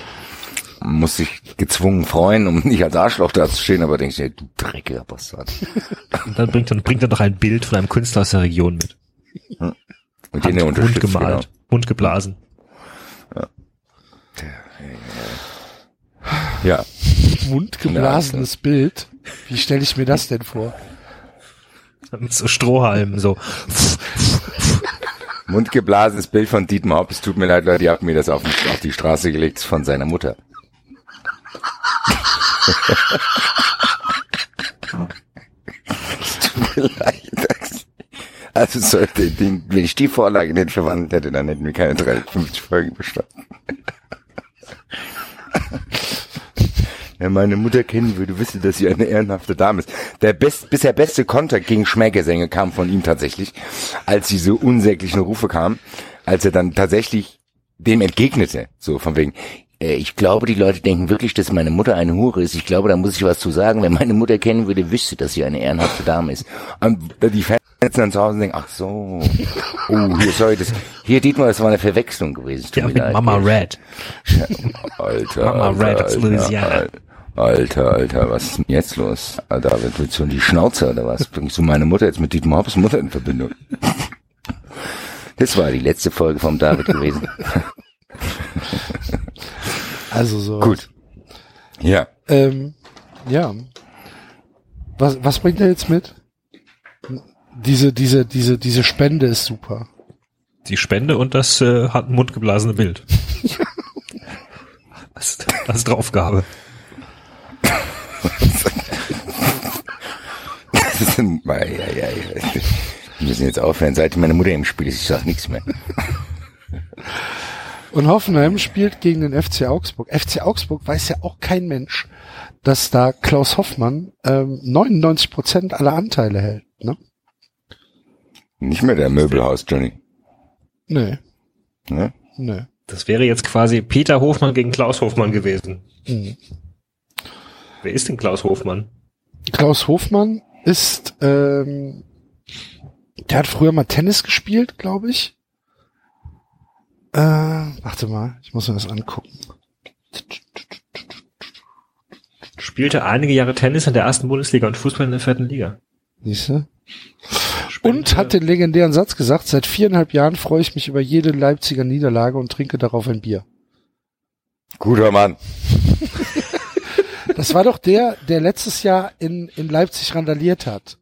musst dich gezwungen freuen, um (laughs) nicht als Arschloch dazustehen, aber denkst dir, du dreckiger Bastard. Und dann bringt, dann bringt er doch ein Bild von einem Künstler aus der Region mit. Und den er unterstützt, Mund gemalt, genau. Mund geblasen. Ja. mundgeblasenes Bild. Wie stelle ich mir das denn vor? Mit so Strohhalmen, so. Mundgeblasenes Bild von Dietmar Hopp. Es tut mir leid, Leute, ihr habt mir das auf, auf die Straße gelegt von seiner Mutter. (laughs) Also sollte, den, wenn ich die Vorlage nicht verwandelt hätte, dann hätten wir keine 350 Folgen bestanden. (laughs) Wenn meine Mutter kennen würde, wüsste, dass sie eine ehrenhafte Dame ist. Der best, bisher beste Konter gegen Schmähgesänge kam von ihm tatsächlich, als diese unsäglichen Rufe kamen, als er dann tatsächlich dem entgegnete, so von wegen, ich glaube, die Leute denken wirklich, dass meine Mutter eine Hure ist. Ich glaube, da muss ich was zu sagen. Wenn meine Mutter kennen würde, wüsste, dass sie eine ehrenhafte Dame ist. Und die Fans dann zu Hause denken, ach so, oh, hier, sorry, das, hier, Dietmar, das war eine Verwechslung gewesen. Tut Ja, mit leid. Mama Red. (laughs) Alter, Mama Alter, Red aus Alter, Louisiana. Alter, Alter, Alter, was ist denn jetzt los? Alter, David, willst du in die Schnauze oder was? Bringst du meine Mutter jetzt mit Dietmar Hopps Mutter in Verbindung? Das war die letzte Folge vom David gewesen. (laughs) Also so. Gut. Ja. Ähm, ja. Was, was bringt er jetzt mit? Diese, diese, diese, diese Spende ist super. Die Spende und das äh, hat ein mundgeblasene Bild. das, (laughs) das ist Draufgabe. (laughs) Wir müssen jetzt aufhören. Seit meine Mutter im Spiel ist, ich sag nichts mehr. Und Hoffenheim spielt gegen den FC Augsburg. FC Augsburg weiß ja auch kein Mensch, dass da Klaus Hoffmann ähm, 99 Prozent aller Anteile hält. Ne? Nicht mehr der Möbelhaus, Johnny. Nee, Ne? nee. Das wäre jetzt quasi Peter Hofmann gegen Klaus Hofmann gewesen. Mhm. Wer ist denn Klaus Hofmann? Klaus Hofmann ist, ähm, der hat früher mal Tennis gespielt, glaube ich. Äh, warte mal, ich muss mir das angucken. Spielte einige Jahre Tennis in der ersten Bundesliga und Fußball in der vierten Liga. Siehste? Und hat den legendären Satz gesagt, seit viereinhalb Jahren freue ich mich über jede Leipziger Niederlage und trinke darauf ein Bier. Guter Mann. Das war doch der, der letztes Jahr in, in Leipzig randaliert hat.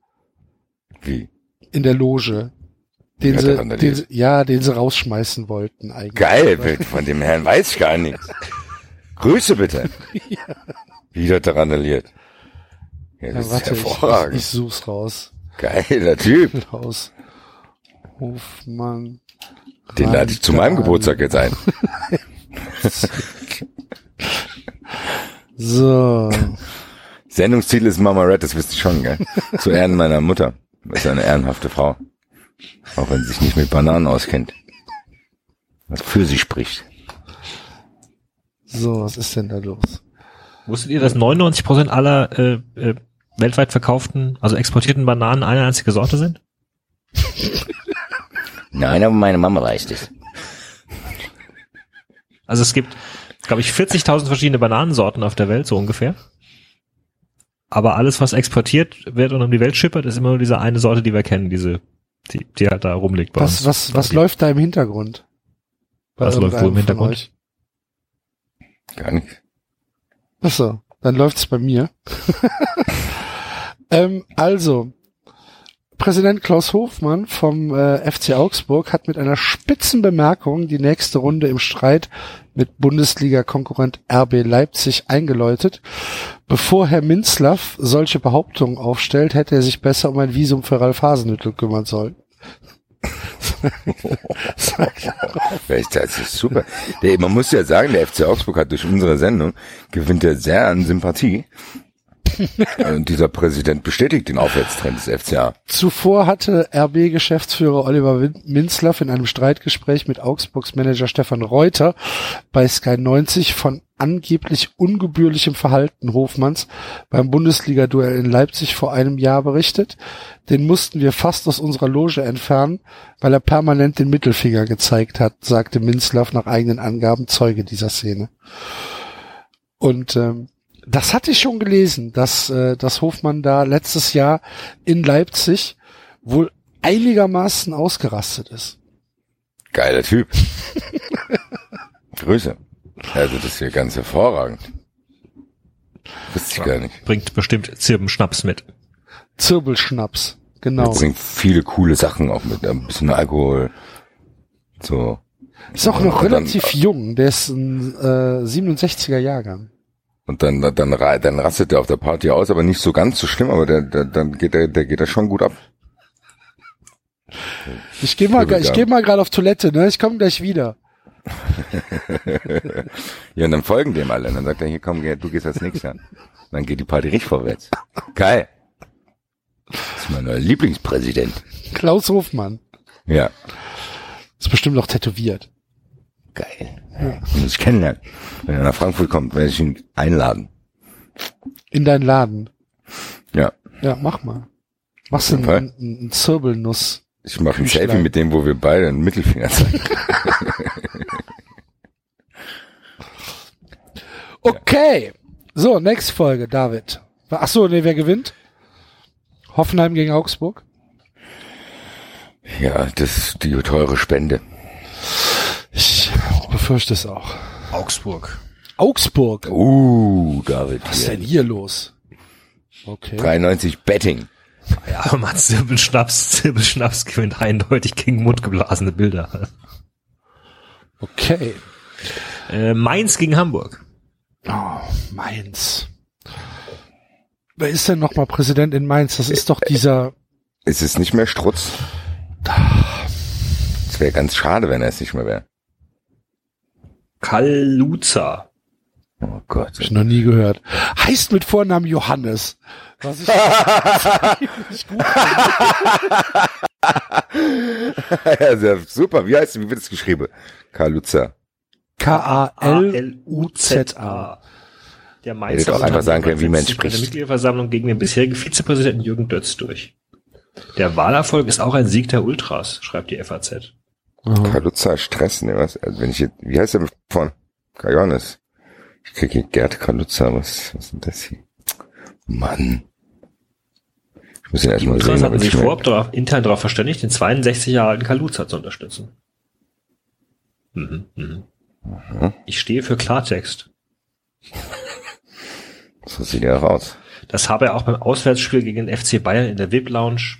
Wie? In der Loge. Den sie, den sie, ja, den sie rausschmeißen wollten eigentlich. Geil, von dem Herrn weiß ich gar nichts. (laughs) Grüße bitte. Wie hat er randaliert? Ja, Ja, das ist warte, ich, ich, hervorragend. ich such's raus. Geiler Typ. Raus. Hofmann. Den lade ich zu meinem Geburtstag jetzt ein. (laughs) So. Sendungsziel ist Mama Red, das wisst ihr schon, gell? Zu Ehren meiner Mutter. Das ist eine ehrenhafte Frau. Auch wenn sie sich nicht mit Bananen auskennt. Was für sie spricht. So, was ist denn da los? Wusstet ihr, dass 99% aller äh, äh, weltweit verkauften, also exportierten Bananen eine einzige Sorte sind? Nein, aber meine Mama weiß das. Also es gibt, glaube ich, 40.000 verschiedene Bananensorten auf der Welt, so ungefähr. Aber alles, was exportiert wird und um die Welt schippert, ist immer nur diese eine Sorte, die wir kennen, diese, die, die halt da rumliegt bei Was, uns. was, was läuft da im Hintergrund? Bei Was läuft wo im Hintergrund? euch? Gar nicht. Ach so, dann läuft's bei mir. (laughs) ähm, also, Präsident Klaus Hofmann vom äh, FC Augsburg hat mit einer spitzen Bemerkung die nächste Runde im Streit mit Bundesliga-Konkurrent RB Leipzig eingeläutet. Bevor Herr Minzlaff solche Behauptungen aufstellt, hätte er sich besser um ein Visum für Ralf Hasenhüttl kümmern sollen. (laughs) Das ist super. Der, man muss ja sagen, der FC Augsburg hat durch unsere Sendung gewinnt er sehr an Sympathie. Und (laughs) dieser Präsident bestätigt den Aufwärtstrend des FCA. Zuvor hatte RB-Geschäftsführer Oliver Minzlaff in einem Streitgespräch mit Augsburgs Manager Stefan Reuter bei Sky 90 von angeblich ungebührlichem Verhalten Hofmanns beim Bundesliga-Duell in Leipzig vor einem Jahr berichtet. Den mussten wir fast aus unserer Loge entfernen, weil er permanent den Mittelfinger gezeigt hat, sagte Minzlaff nach eigenen Angaben Zeuge dieser Szene. Und ähm, das hatte ich schon gelesen, dass, äh, dass Hofmann da letztes Jahr in Leipzig wohl einigermaßen ausgerastet ist. Geiler Typ. (laughs) Grüße. Also das ist hier ganz hervorragend. Wusste ich gar nicht. Bringt bestimmt Zirbenschnaps mit. Zirbelschnaps, genau. Er bringt viele coole Sachen auch mit. Ein bisschen Alkohol. So. Ist auch noch Und dann- relativ jung, der ist ein äh, 67er Jahrgang. Und dann, dann, ra- dann rastet er auf der Party aus, aber nicht so ganz so schlimm, aber der, der, dann geht er, der geht er schon gut ab. Ich gehe mal, ich gehe mal gerade auf Toilette, ne? Ich komme gleich wieder. (laughs) ja, und dann folgen dem alle. Und dann sagt er, hier komm, geh- du gehst als nächster. Und dann geht die Party richtig vorwärts. Geil. Das ist mein neuer Lieblingspräsident. Klaus Hofmann. Ja. Ist bestimmt noch tätowiert. Geil. Muss ich kennenlernen. Wenn er nach Frankfurt kommt, werde ich ihn einladen. In deinen Laden. Ja. Ja, mach mal. Machst du einen, einen, Zirbelnuss? Ich mache ein. Selfie mit dem, wo wir beide einen Mittelfinger zeigen. (laughs) Okay. So, nächste Folge, David. Ach so, nee, wer gewinnt? Hoffenheim gegen Augsburg? ja, das ist die teure Spende. Ich befürchte es auch. Augsburg. Augsburg? Uh, David. Was ist denn hier los? Okay. 93 Betting. Ja, (laughs) aber man Zirbelschnaps, Zirbelschnaps gewinnt eindeutig gegen mundgeblasene Bilder. Okay. Äh, Mainz gegen Hamburg. Oh, Mainz. Wer ist denn nochmal Präsident in Mainz? Das ist doch dieser. Ist es nicht mehr Strutz? Es wäre ganz schade, wenn er es nicht mehr wäre. Kaluza. Oh Gott. Hab ich noch nie gehört. Heißt mit Vornamen Johannes. Was ich (laughs) ziemlich gut ja, sehr super. Wie heißt wie wird es geschrieben? Kaluza. K-A-L-U-Z-A. Der Hätte Mainzer doch einfach sagen können, wie man bei der spricht. Mitgliederversammlung gegen den bisherigen Vizepräsidenten Jürgen Dötz durch. Der Wahlerfolg ist auch ein Sieg der Ultras, schreibt die FAZ. Kaluza Stress, ne, was? Also wenn ich jetzt, wie heißt der von? Kajonis. Ich krieg hier Gerd Kaluza, was, was ist denn das hier? Mann. Ich muss ihn erstmal sehen. hatten sich ich vorab darauf, intern darauf verständigt, den 62 Jahre alten Kaluza zu unterstützen. Mhm, mhm. Ich stehe für Klartext. (laughs) So sieht er raus. Das habe er auch beim Auswärtsspiel gegen den FC Bayern in der VIP-Lounge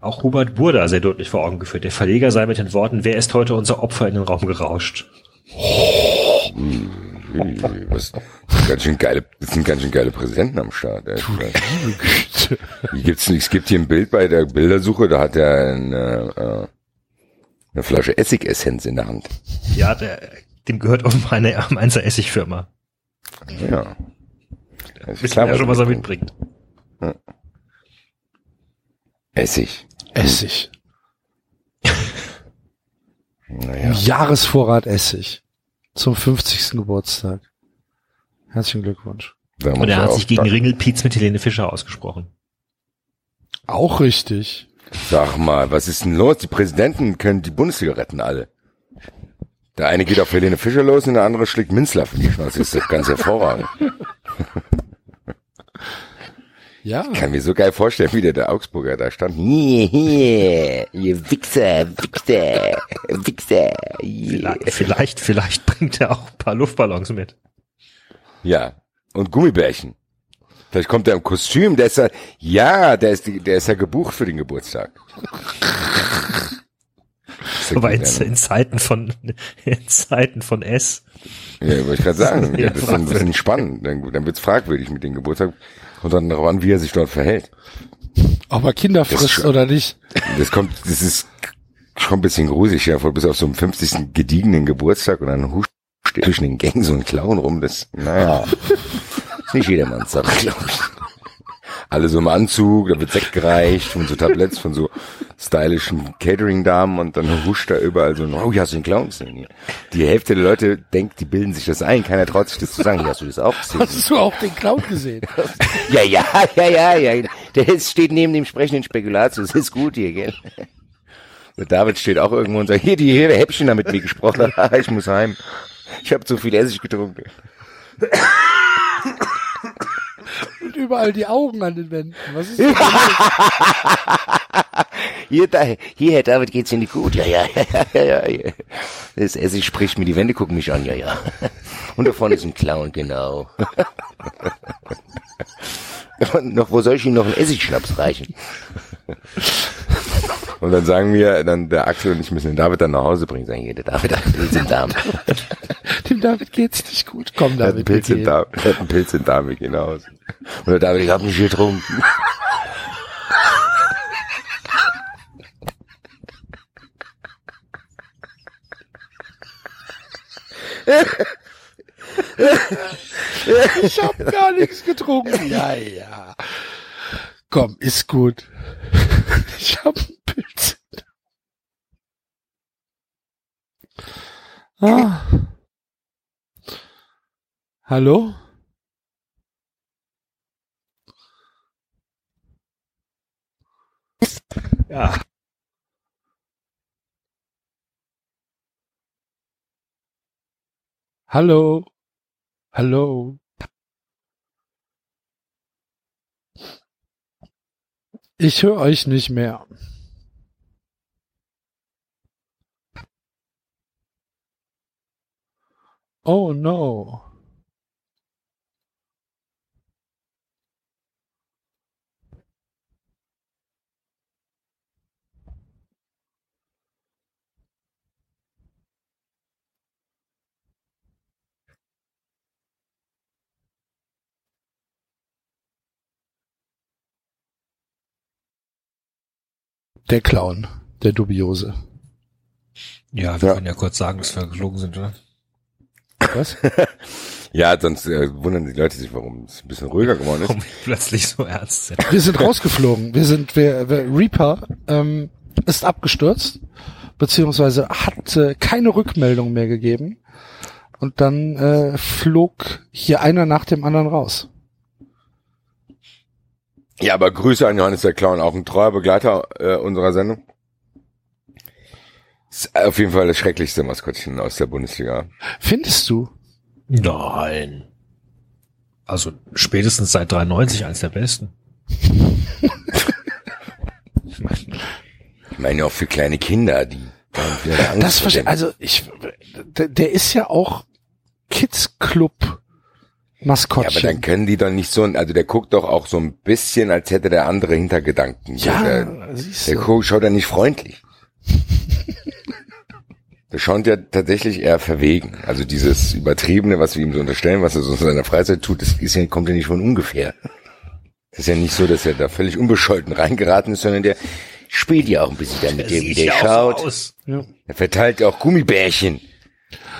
auch Hubert Burda sehr deutlich vor Augen geführt. Der Verleger sei mit den Worten, wer ist heute unser Opfer in den Raum gerauscht. Was, das sind ganz schön geile, das sind ganz schön geile Präsidenten am Start. Hier gibt's, es gibt hier ein Bild bei der Bildersuche, da hat er eine, äh, eine Flasche Essigessenz in der Hand. Ja, der, dem gehört auch meine Mainzer Essigfirma. Ja. Das Wissen ja schon, was er mitbringt. Ja. Essig. Essig. (laughs) Naja. Jahresvorrat Essig. Zum 50. Geburtstag. Herzlichen Glückwunsch. Und er hat sich gegen Ringelpiez mit Helene Fischer ausgesprochen. Auch richtig. Sag mal, was ist denn los? Die Präsidenten können die Bundesliga retten alle. Der eine geht auf Helene Fischer los und der andere schlägt Minzlaff in die Schnauze. Das ist doch ganz hervorragend. (laughs) Ja. Ich kann mir so geil vorstellen, wie der, der Augsburger da stand. Hier, hier, ihr Wichser, Wichser, Wichser. Yeah. Vielleicht, vielleicht, vielleicht bringt er auch ein paar Luftballons mit. Ja. Und Gummibärchen. Vielleicht kommt er im Kostüm, der ist ja, ja, der ist, der ist ja gebucht für den Geburtstag. Aber in, in Zeiten von, in Zeiten von S. Ja, wollte ich gerade sagen. (laughs) Ja, das ist ein bisschen spannend. Dann, dann wird's fragwürdig mit dem Geburtstag. Kommt dann darauf an, wie er sich dort verhält. Ob er Kinder Das frisst oder nicht. Das kommt, das ist schon ein bisschen gruselig, ja, vor bis auf so einem 50. gediegenen Geburtstag und dann huscht zwischen den Gängen so ein Clown rum, das, naja, ist nicht jedermanns Sache, glaube ich. Alle so im Anzug, da wird Sekt gereicht von so Tabletts von so stylischen Catering-Damen und dann huscht da überall so, ein, oh, hier hast du den Clown gesehen hier. Die Hälfte der Leute denkt, die bilden sich das ein, keiner traut sich das zu sagen, hier hast du das auch gesehen. Hast du auch den Clown gesehen? (laughs) Ja, ja, ja, ja, ja. Der ist, steht neben dem sprechenden Spekulatius. Das ist gut hier, gell? Der David steht auch irgendwo und sagt, hier, die hier, Häppchen da mit mir gesprochen. hat. ich muss heim. Ich habe zu viel Essig getrunken. Überall die Augen an den Wänden. Was ist (laughs) das? Hier, da, hier, Herr David, geht's Ihnen gut? Ja, ja, ja, ja, ja, ja. Das Essig spricht mir, die Wände gucken mich an, ja, ja. Und da vorne ist ein Clown, genau. Und noch, wo soll ich Ihnen noch einen Essigschnaps reichen? Und dann sagen wir, dann der Axel und ich müssen den David dann nach Hause bringen. Sagen, hier, der David hat einen Pilz im Darm. (laughs) Dem David geht's nicht gut. Komm, Er hat einen David, Pilz im. Darm. Er hat einen Pilz im Darm, wir gehen nach Hause. Und der David, ich hab nicht getrunken. Ich hab gar nichts getrunken. Ja, ja. Komm, ist gut. Ich hab Pilz. Ah. Hallo? Ja. Hallo? Hallo? Ich höre euch nicht mehr. Oh no. Der Clown, der Dubiose. Ja, wir können ja kurz sagen, dass wir geflogen sind, oder? Was? (laughs) Ja, sonst äh, wundern die Leute sich, warum es ein bisschen ruhiger geworden ist. Warum plötzlich so ernst sind. Wir sind rausgeflogen. Wir sind, wir, wir Reaper ähm, ist abgestürzt, beziehungsweise hat äh, keine Rückmeldung mehr gegeben. Und dann äh, flog hier einer nach dem anderen raus. Ja, aber Grüße an Johannes der Clown, auch ein treuer Begleiter äh, unserer Sendung. Ist auf jeden Fall das schrecklichste Maskottchen aus der Bundesliga. Findest du? Nein. Also spätestens seit 93 eins der besten. meine auch für kleine Kinder, die Das verstehe, also ich, der, der ist ja auch Kids Club Ja, Maskottchen. aber dann können die doch nicht so, also der guckt doch auch so ein bisschen, als hätte der andere Hintergedanken. Ja, der, siehst der du. guckt, schaut ja nicht freundlich. Der schaut ja tatsächlich eher verwegen. Also dieses Übertriebene, was wir ihm so unterstellen, was er so in seiner Freizeit tut, das ist ja, kommt ja nicht von ungefähr. Es ist ja nicht so, dass er da völlig unbescholten reingeraten ist, sondern der spielt ja auch ein bisschen dann mit Der dem, wie sieht der ja auch so schaut. aus. Ja. Er verteilt ja auch Gummibärchen.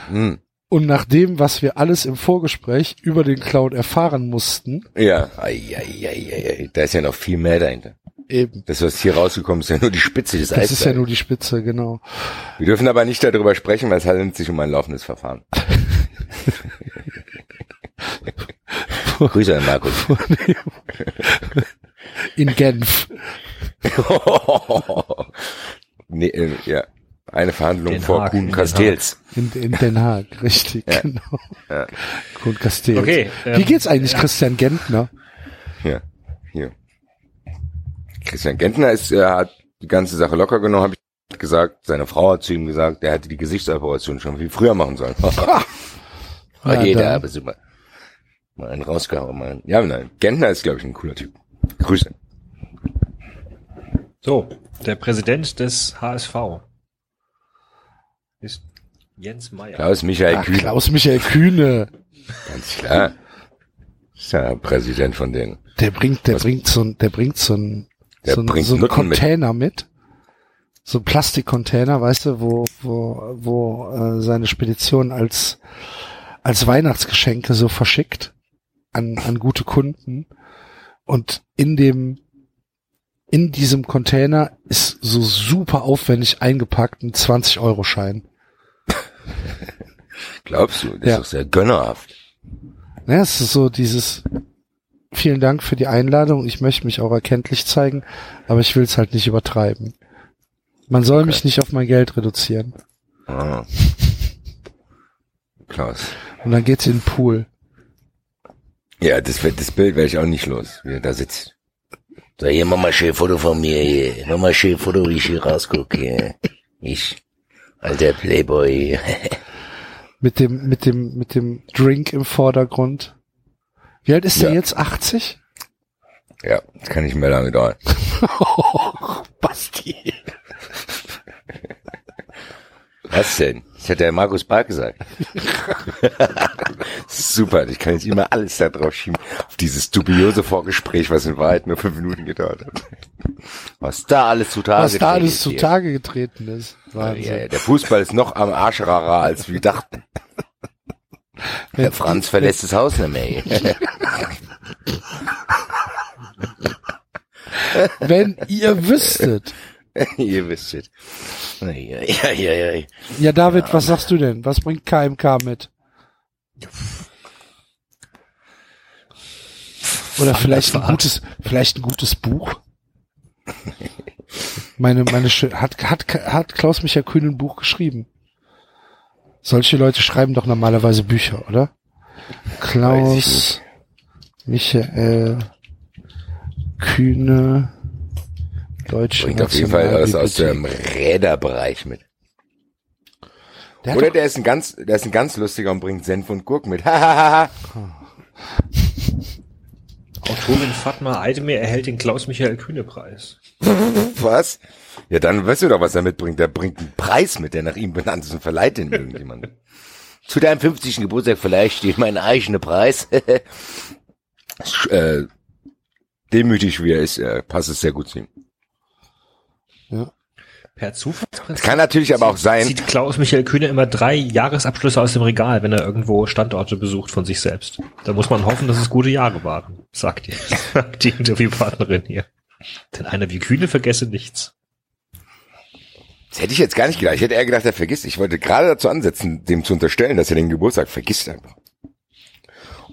Hm. Und nach dem, was wir alles im Vorgespräch über den Clown erfahren mussten, Ja, ei, ei, ei, ei, ei. da ist ja noch viel mehr dahinter. Eben. Das, was hier rausgekommen ist, ist ja nur die Spitze des das ist ja Eisbergs. nur die Spitze, genau. Wir dürfen aber nicht darüber sprechen, weil es handelt sich um ein laufendes Verfahren. (laughs) Grüße an Markus. In Genf. (laughs) nee, äh, ja. Eine Verhandlung Den vor Haag, Kuhn in Den Castells. In, in Den Haag, richtig, Ja. genau. Ja. Kuhn Castells. Okay, Wie ähm, geht's eigentlich ja. Christian Gentner? Ja. Christian Gentner ist, er hat die ganze Sache locker genommen, habe ich gesagt. Seine Frau hat zu ihm gesagt, er hätte die Gesichtsoperation schon viel früher machen sollen. (laughs) (laughs) Ja, War jeder, dann. aber super. Mal einen rausgehauen, mal. Ja, nein. Gentner ist, glaube ich, ein cooler Typ. Grüße. So, der Präsident des HSV ist Jens Meyer. Klaus Michael Ach, Kühne. Klaus Michael Kühne. Ganz klar. Ist ja Präsident von denen. Der bringt, der bringt so ein, der bringt so ein, Der so ein, bringt so ein Nutten mit. Container mit. So ein Plastikcontainer, weißt du, wo, wo, wo äh, seine Spedition als, als Weihnachtsgeschenke so verschickt an, an gute Kunden. Und in dem, in diesem Container ist so super aufwendig eingepackt ein 20-Euro-Schein. (laughs) Glaubst du? Das Ja. ist doch sehr gönnerhaft. Ja, es ist so dieses, vielen Dank für die Einladung. Ich möchte mich auch erkenntlich zeigen, aber ich will es halt nicht übertreiben. Man soll mich nicht auf mein Geld reduzieren. Ah. Klaus. Und dann geht's in den Pool. Ja, das, das Bild werde ich auch nicht los, wie er da sitzt. So, hier, mach mal schön Foto von mir, hier. Mach mal schön Foto, wie ich hier rausgucke, hier. Ich, alter Playboy. Mit dem, mit dem, mit dem Drink im Vordergrund. Wie alt ist der Ja. jetzt? 80? ja, das kann nicht mehr lange dauern. Basti. Was denn? Das hat der Markus Barth gesagt. (laughs) Super, ich kann jetzt immer alles da drauf schieben. Auf dieses dubiose Vorgespräch, was in Wahrheit nur fünf Minuten gedauert hat. Was da alles zutage Was da getreten alles ist zutage getreten ist. Ja, Wahnsinn. ja, der Fußball ist noch am Arschrarer, als wir dachten. Der Franz verlässt das Haus nicht mehr. (laughs) Wenn ihr wüsstet. (laughs) ihr wüsstet. Ja, ja, ja, ja. Ja, David, was sagst du denn? Was bringt KMK mit? Oder vielleicht ein gutes, vielleicht ein gutes Buch? Meine, meine, hat, hat, hat Klaus Michael Kühn ein Buch geschrieben? Solche Leute schreiben doch normalerweise Bücher, oder? Klaus Michael Kühne, Deutsche Bringt auf jeden Fall was aus dem. Räderbereich mit. Der Oder der ist ein ganz, der ist ein ganz lustiger und bringt Senf und Gurken mit. (laughs) Hahaha. Autorin Fatma Eidemir erhält den Klaus-Michael-Kühne-Preis. was? Ja, dann weißt du doch, was er mitbringt. Der bringt einen Preis mit, der nach ihm benannt ist und verleiht den irgendjemand. (laughs) Zu deinem 50. Geburtstag vielleicht dir mein eigener Preis. (laughs) Äh, demütig wie er ist, äh, passt es sehr gut zu ihm. Ja. Per Zufallsprinzip. Es kann natürlich aber auch sein, Zieht Klaus-Michael Kühne immer drei Jahresabschlüsse aus dem Regal, wenn er irgendwo Standorte besucht von sich selbst. Da muss man hoffen, dass es gute Jahre waren, sagt die, (laughs) sagt die Interviewpartnerin hier. Denn einer wie Kühne vergesse nichts. Das hätte ich jetzt gar nicht gedacht. Ich hätte eher gedacht, er vergisst. Ich wollte gerade dazu ansetzen, dem zu unterstellen, dass er den Geburtstag vergisst einfach.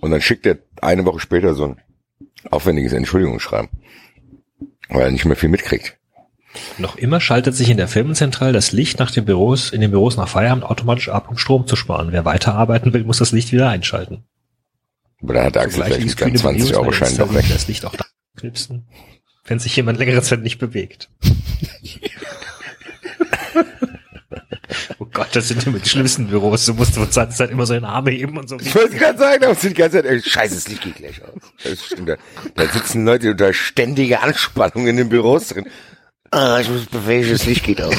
Und dann schickt er eine Woche später so ein aufwendiges Entschuldigungsschreiben. Weil er nicht mehr viel mitkriegt. Noch immer schaltet sich in der Firmenzentrale das Licht nach den Büros, in den Büros nach Feierabend automatisch ab, um Strom zu sparen. Wer weiterarbeiten will, muss das Licht wieder einschalten. Aber dann hat der Axel vielleicht Kühne 20 Euro Schein doch weg. Das Licht auch da knipsen, wenn sich jemand längere Zeit nicht bewegt. (laughs) (laughs) Oh Gott, das sind immer die schlimmsten Büros. Du musst von Zeit zu Zeit immer so den Arm heben und so. Ich wollte gerade sagen, da sind die ganze Zeit, ey, scheiße, das Licht geht gleich aus. Das stimmt. Da, da sitzen Leute unter ständiger Anspannung in den Büros drin. Ah, ich muss bewegen, das Licht geht aus.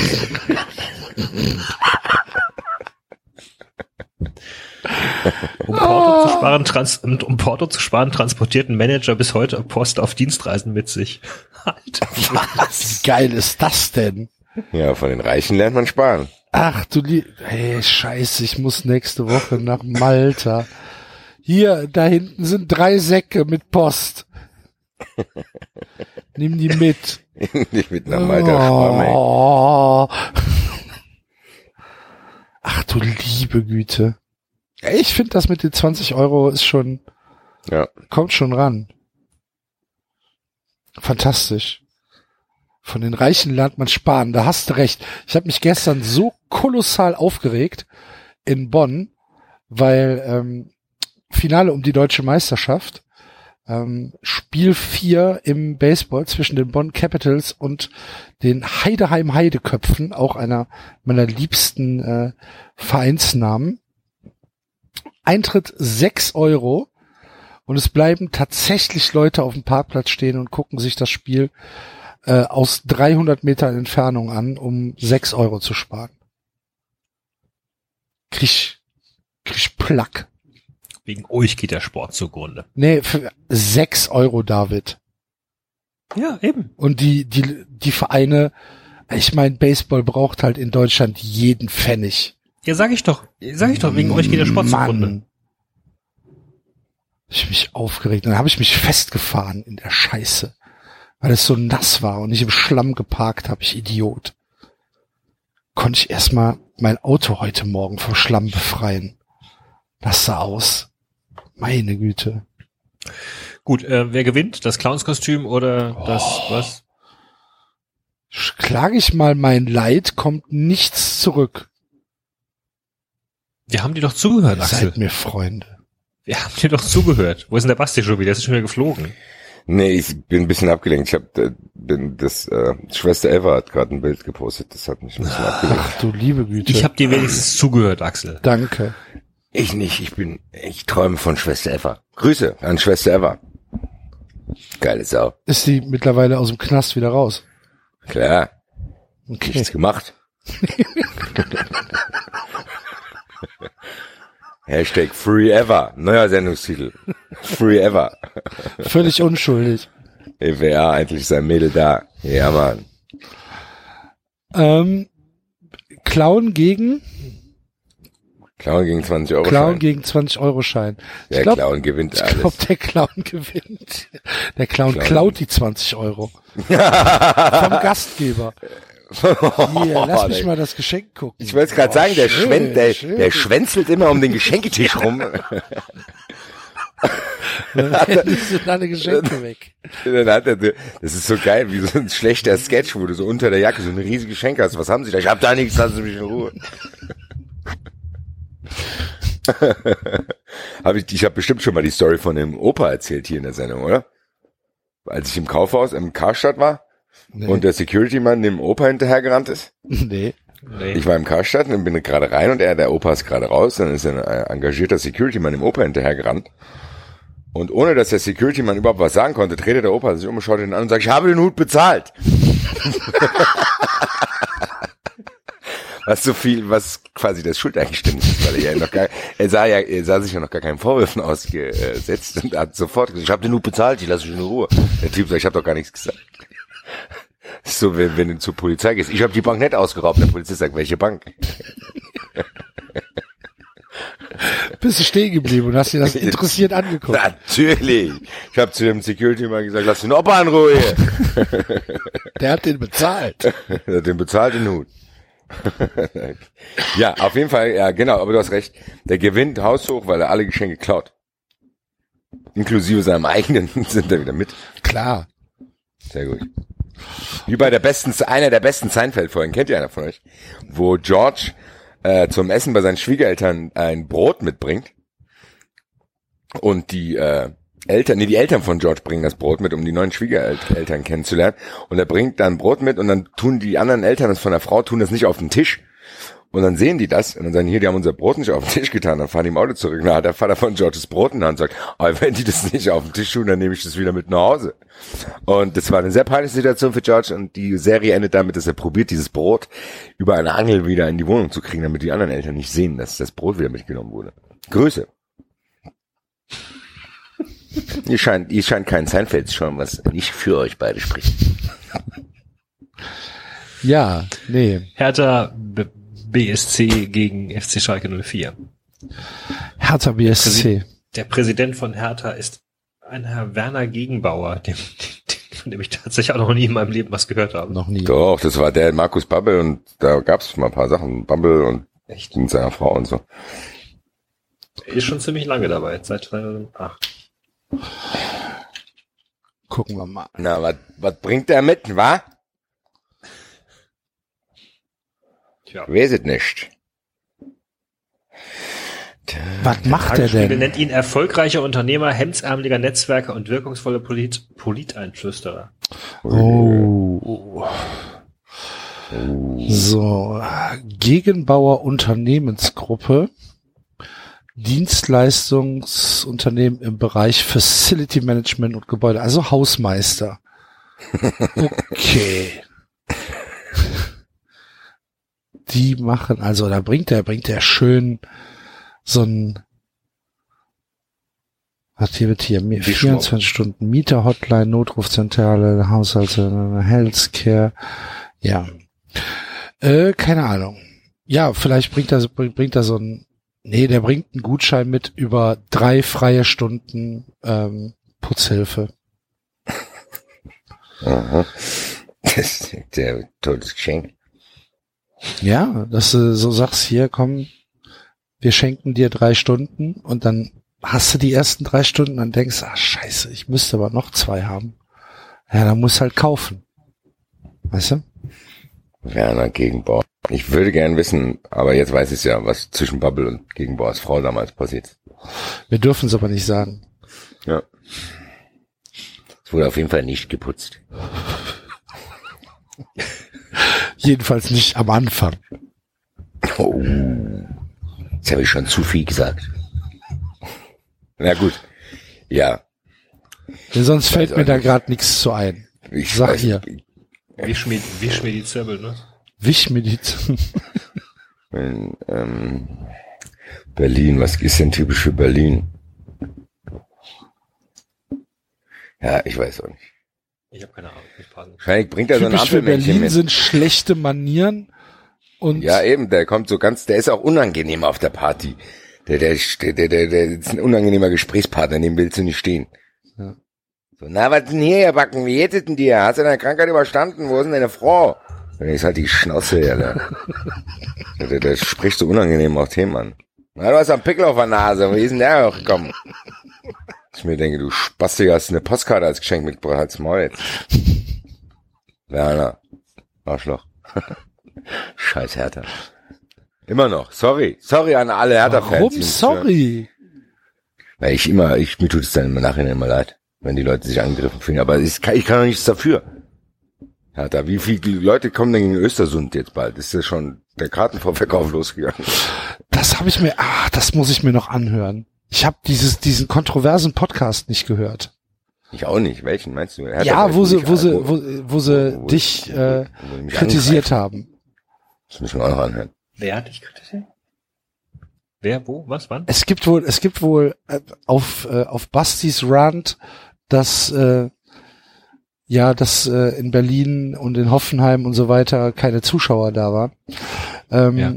Um Porto, zu sparen, trans um Porto zu sparen, transportierten Manager bis heute Post auf Dienstreisen mit sich. (laughs) Was geil ist das denn? Ja, von den Reichen lernt man sparen. Ach du lieb, hey, scheiße, ich muss nächste Woche nach Malta. Hier, da hinten sind drei Säcke mit Post. Nimm die mit. (laughs) Nicht mit nach Malta. Oh. Ach du liebe Güte. Ich finde das mit den 20 Euro ist schon, ja. kommt schon ran. Fantastisch. Von den Reichen lernt man sparen, da hast du recht. Ich habe mich gestern so kolossal aufgeregt in Bonn, weil ähm, Finale um die deutsche Meisterschaft, ähm, Spiel 4 im Baseball zwischen den Bonn Capitals und den Heideheim Heideköpfen, auch einer meiner liebsten äh, Vereinsnamen. Eintritt 6 Euro und es bleiben tatsächlich Leute auf dem Parkplatz stehen und gucken sich das Spiel äh, aus 300 Metern Entfernung an, um 6 Euro zu sparen. Krieg, krieg Plack. Wegen euch geht der Sport zugrunde. Nee, für 6 Euro, David. Ja, eben. Und die, die, die Vereine, ich meine, Baseball braucht halt in Deutschland jeden Pfennig. Ja, sag ich doch. Sag ich doch, wegen euch geht der Sport Mann. zugrunde. Ich mich aufgeregt. Dann habe ich mich festgefahren in der Scheiße. Weil es so nass war und ich im Schlamm geparkt habe, ich Idiot. Konnte ich erstmal mein Auto heute Morgen vom Schlamm befreien. Das sah aus. Meine Güte. Gut, äh, wer gewinnt? Das Clownskostüm oder das Oh. was? Klage ich mal mein Leid, kommt nichts zurück. Wir haben dir doch zugehört, Axel. Seid mir Freunde. Wir haben dir doch zugehört. Wo ist denn der Basti schon wieder? Der ist schon wieder geflogen. Nee, ich bin ein bisschen abgelenkt. Ich habe bin das äh, Schwester Eva hat gerade ein Bild gepostet. Das hat mich ein bisschen abgelenkt. Ach du liebe Güte. Ich habe dir wenigstens zugehört, Axel. Danke. Ich nicht. Ich bin. Ich träume von Schwester Eva. Grüße an Schwester Eva. Geile Sau. Ist sie mittlerweile aus dem Knast wieder raus? Klar. Okay. Nichts gemacht. (laughs) Hashtag Free Ever. Neuer Sendungstitel. Free Ever. Völlig unschuldig. EWR, eigentlich sein Mädel da. Ja, Mann. Ähm, Clown gegen Clown gegen 20 Euro. Clown Schein. gegen 20 Euro Schein. Der ich glaub, Clown gewinnt Ich alles. glaube, der Clown (laughs) gewinnt. Der Clown, Clown. klaut die 20 Euro. (laughs) Vom Gastgeber. Hier, (laughs) lass mich mal das Geschenk gucken. Ich wollte gerade Oh, sagen, der, schön, Schwen der, der schwänzelt immer um den Geschenketisch (laughs) rum. Dann sind alle Geschenke weg. Dann hat er, das ist so geil, wie so ein schlechter Sketch, wo du so unter der Jacke so eine riesige Geschenk hast. Was haben Sie da? Ich hab da nichts, lassen Sie mich in Ruhe. (laughs) hab ich ich habe bestimmt schon mal die Story von dem Opa erzählt hier in der Sendung, oder? Als ich im Kaufhaus im Karstadt war Nee. und der Security-Mann dem Opa hinterhergerannt ist. (laughs) Nee. Ich war im Karstadt und bin gerade rein und er, der Opa ist gerade raus. Dann ist ein engagierter Security-Mann dem Opa hinterhergerannt. Und ohne dass der Security-Mann überhaupt was sagen konnte, drehte der Opa sich um und schaut ihn an und sagt, ich habe den Hut bezahlt. (laughs) was so viel, was quasi das Schuldeingeständnis ist, weil er ja noch gar, er sah ja, er sah sich ja noch gar keinen Vorwürfen ausgesetzt und hat sofort gesagt, ich habe den Hut bezahlt, ich lasse dich in Ruhe. Der Typ sagt, ich habe doch gar nichts gesagt. So, wenn, wenn du zur Polizei gehst. Ich habe die Bank nicht ausgeraubt. Der Polizist sagt, welche Bank? (laughs) Bist du stehen geblieben und hast dir das interessiert angeguckt. Natürlich. Ich habe zu dem Security mal gesagt, lass den Opa in Ruhe. (laughs) Der hat den bezahlt. Der hat den bezahlt den Hut. ja, auf jeden Fall, ja, genau, aber du hast recht. Der gewinnt haushoch, weil er alle Geschenke klaut. Inklusive seinem eigenen (laughs) sind er wieder mit. Klar. Sehr gut. Wie bei der besten, einer der besten Seinfeld-Folgen, kennt ihr einer von euch? Wo George äh, zum Essen bei seinen Schwiegereltern ein Brot mitbringt und die äh, Eltern, nee, die Eltern von George bringen das Brot mit, um die neuen Schwiegereltern kennenzulernen. Und er bringt dann Brot mit und dann tun die anderen Eltern das von der Frau, tun das nicht auf den Tisch. Und dann sehen die das und dann sagen, hier, die haben unser Brot nicht auf den Tisch getan, dann fahren die im Auto zurück. Na, hat der Vater von George das Brot in der Hand und sagt, aber wenn die das nicht auf den Tisch tun, dann nehme ich das wieder mit nach Hause. Und das war eine sehr peinliche Situation für George und die Serie endet damit, dass er probiert, dieses Brot über eine Angel wieder in die Wohnung zu kriegen, damit die anderen Eltern nicht sehen, dass das Brot wieder mitgenommen wurde. Grüße. Ihr scheint, ihr scheint kein Seinfeld zu schauen, was nicht für euch beide spricht. Ja, nee. Hertha BSC gegen FC Schalke 04. Hertha BSC. Der Präsident von Hertha ist ein Herr Werner Gegenbauer, (laughs) dem, von dem ich tatsächlich auch noch nie in meinem Leben was gehört habe. Noch nie. Doch, das war der Markus Babbel und da gab's mal ein paar Sachen. Babbel und Echt? mit seiner Frau und so. Er ist schon ziemlich lange dabei, seit 2008. Gucken wir mal. Na, was was bringt er mit, wa? Tja. Weiß es nicht. Was macht er denn? nennt ihn erfolgreicher Unternehmer, hemdsärmeliger Netzwerker und wirkungsvolle Polit Politeinflüsterer. Oh. So, Gegenbauer Unternehmensgruppe, Dienstleistungsunternehmen im Bereich Facility Management und Gebäude, also Hausmeister. (laughs) Okay. Die machen, also da bringt er, bringt er schön so ein was hier wird hier? Mi- 24 Stunden Mieter-Hotline, Notrufzentrale, Haushalte, Healthcare. Ja. Äh, keine Ahnung. Ja, vielleicht bringt er, bringt, bringt er so ein, nee, der bringt einen Gutschein mit über drei freie Stunden ähm, Putzhilfe. Aha. (laughs) Das ist der tolles Geschenk. Ja, dass du so sagst, hier, komm, wir schenken dir drei Stunden und dann hast du die ersten drei Stunden und denkst, ah, scheiße, ich müsste aber noch zwei haben. Ja, dann musst du halt kaufen. Weißt du? Werner Gegenbauer. Ich würde gern wissen, aber jetzt weiß ich ja, was zwischen Bubble und Gegenbauers Frau damals passiert. Wir dürfen es aber nicht sagen. Ja. Es wurde auf jeden Fall nicht geputzt. (laughs) Jedenfalls nicht am Anfang. Oh. Jetzt habe ich schon zu viel gesagt. Na gut. Ja. Denn sonst fällt Weiß mir da gerade nichts zu ein. Ich Sag weiß- hier. Wisch mir, wisch mir die Zirbel, ne? Wisch mir die In, ähm, Berlin, was ist denn typisch für Berlin? Ja, ich weiß auch nicht. Ich habe keine Ahnung. Ich passe nicht. Wahrscheinlich bringt er so ein Typisch für Ampelmännchen Berlin mit. sind schlechte Manieren und Ja, eben, der kommt so ganz, der ist auch unangenehm auf der Party. Der, der, der, der, der, der ist ein unangenehmer Gesprächspartner, dem willst du nicht stehen. Ja. So, na, was denn hier, ihr Backen? Wie geht es denn dir? Hast du deine Krankheit überstanden? Wo ist denn deine Frau? Dann ist halt die Schnauze, ja, der, der, (laughs) der, der spricht so unangenehm auf Themen an. Na, du hast einen Pickel auf der Nase. Wie ist denn der auch gekommen? Ich mir denke, du Spastik hast eine Postkarte als Geschenk mitgebracht. Halt's Maul jetzt. (laughs) Werner. Arschloch. (laughs) Scheiß Hertha. Immer noch. Sorry. Sorry an alle Hertha-Fans. warum sorry? Weil ich immer, ich, mir tut es dann im Nachhinein immer leid, wenn die Leute sich angegriffen fühlen. Aber ich kann, ich kann doch nichts dafür. Hertha, wie viele Leute kommen denn in Östersund jetzt bald? Ist ja schon der Kartenvorverkauf (laughs) losgegangen. Das habe ich mir, ah, das muss ich mir noch anhören. Ich habe dieses diesen kontroversen Podcast nicht gehört. Ich auch nicht. Welchen meinst du? Ja, wo sie, wo sie, wo, wo sie wo- dich äh, wo sie mich kritisiert angreifen. haben. Das müssen wir auch noch anhören. Wer hat dich kritisiert? Wer, wo, was, wann? Es gibt wohl, es gibt wohl äh, auf äh, auf Bastis Rand, dass äh, ja, dass äh, in Berlin und in Hoffenheim und so weiter keine Zuschauer da waren. Ähm, Ja.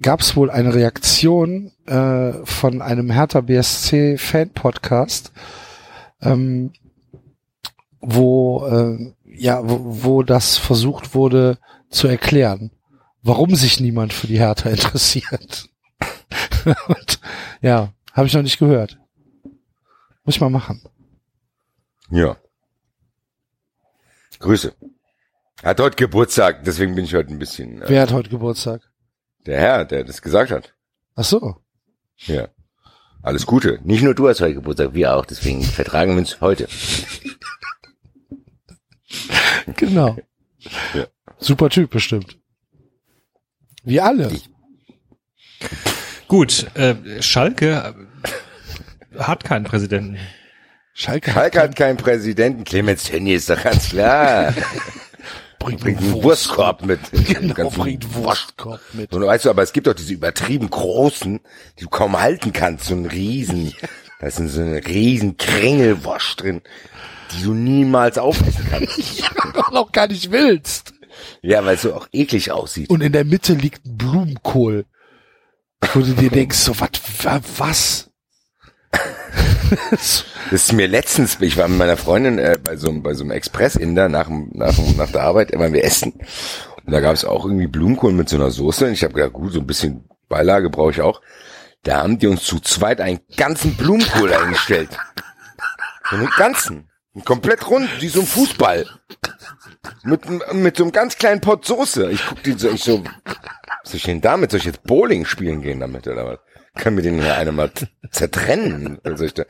Gab es wohl eine Reaktion äh, von einem Hertha BSC Fan Podcast, ähm, wo äh, ja, wo, wo das versucht wurde zu erklären, warum sich niemand für die Hertha (laughs) interessiert. Und, ja, habe ich noch nicht gehört. Muss ich mal machen. Ja. Grüße. Er hat heute Geburtstag, deswegen bin ich heute ein bisschen. Äh, Wer hat heute Geburtstag? Der Herr, der das gesagt hat. Ach so. Ja. Alles Gute. Nicht nur du hast heute Geburtstag, wir auch. Deswegen (laughs) vertragen wir uns heute. Genau. Ja. Super Typ bestimmt. Wie alle. Gut, äh, Schalke hat keinen Präsidenten. Schalke, Schalke hat keinen Präsidenten. Clemens Tönnies ist doch ganz klar. (laughs) bringt, bringt einen Wurstkorb mit. (laughs) Genau, bringt Wurstkorb mit. Und weißt du, aber es gibt doch diese übertrieben großen, die du kaum halten kannst, so ein Riesen. (laughs) Da ist so eine riesen Kringelwurst drin, die du niemals aufessen kannst. (laughs) Doch noch gar nicht willst. Ja, weil es so auch eklig aussieht. Und in der Mitte liegt ein Blumenkohl. Wo du dir denkst, so, wat, wa- was? (laughs) Das ist mir letztens, ich war mit meiner Freundin äh, bei so, einem- bei so einem Express-Inder nach, nach, nach der Arbeit, immer wir essen. Und da gab es auch irgendwie Blumenkohl mit so einer Soße. Und ich habe gedacht, gut, so ein bisschen Beilage brauche ich auch. Da haben die uns zu zweit einen ganzen Blumenkohl eingestellt. Einen ganzen. Komplett rund, wie so ein Fußball. Mit, mit so einem ganz kleinen Pot Soße. Ich guck die so, ich so, was soll ich denn damit? Soll ich jetzt Bowling spielen gehen damit oder was? Kann mir den hier einer mal z- zertrennen? Soll ich da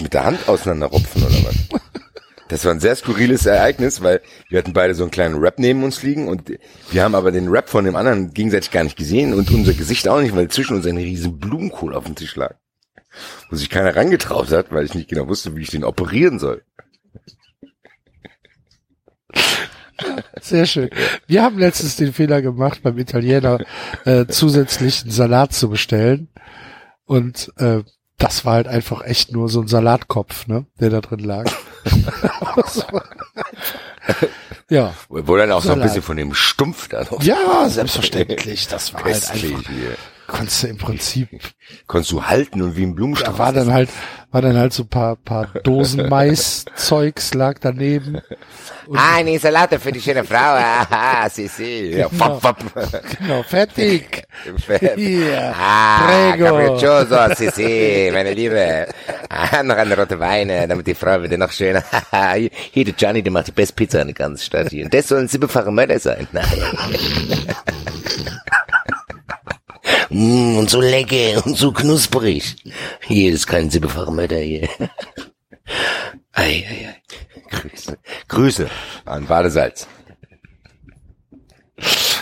mit der Hand auseinanderrupfen oder was? Das war ein sehr skurriles Ereignis, weil wir hatten beide so einen kleinen Rap neben uns liegen und wir haben aber den Rap von dem anderen gegenseitig gar nicht gesehen und unser Gesicht auch nicht, weil zwischen uns ein riesen Blumenkohl auf dem Tisch lag. Wo sich keiner rangetraut hat, weil ich nicht genau wusste, wie ich den operieren soll. Sehr schön. Wir haben letztens den Fehler gemacht, beim Italiener äh, zusätzlichen Salat zu bestellen. Und äh, das war halt einfach echt nur so ein Salatkopf, ne, der da drin lag. (laughs) Ja. Wo dann auch so ein Salat. bisschen von dem Stumpf da noch. Ja, (laughs) selbstverständlich. Das war halt einfach. hier. Konntest du im Prinzip. Konntest du halten und wie ein Blumenstrauß. Da war dann halt, war dann halt so ein paar, paar Dosen (laughs) Mais-Zeugs lag daneben. Ah, eine Salate für die schöne Frau. Ah, si, si. Ja, Genau. fapp, fapp. Genau, (laughs) fertig. Hier, Ah, prego. capriccioso, si, si, meine Liebe. Ah, noch eine rote Weine, damit die Frau wieder noch schöner. (laughs) hier, der Gianni, der macht die beste Pizza in der ganzen Stadt hier. Und das soll ein siebenfacher Mörder sein. Nein. Mm, und so lecker und so knusprig. Hier ist kein Mörder hier. Ei, ei, ei. Grüße. Grüße an Badesalz.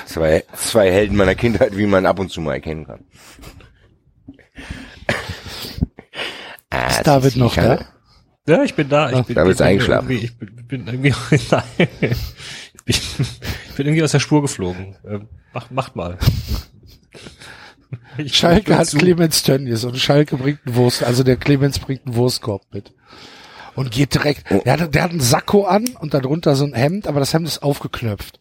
Zwei, zwei Helden meiner Kindheit, wie man ab und zu mal erkennen kann. Ah, Ist David noch da? Ja, ich bin da. Ich bin, David ich ist bin eingeschlafen. irgendwie- Ich bin, bin irgendwie, (laughs) nein. Ich bin, (laughs) ich bin irgendwie aus der Spur geflogen. Ähm, Macht, macht mal. Ich- (laughs) Schalke hat zu- Clemens Tönnies und Schalke bringt einen Wurst, also der Clemens bringt einen Wurstkorb mit. Und geht direkt, Oh. der, hat, der hat einen Sakko an und darunter so ein Hemd, aber das Hemd ist aufgeknöpft.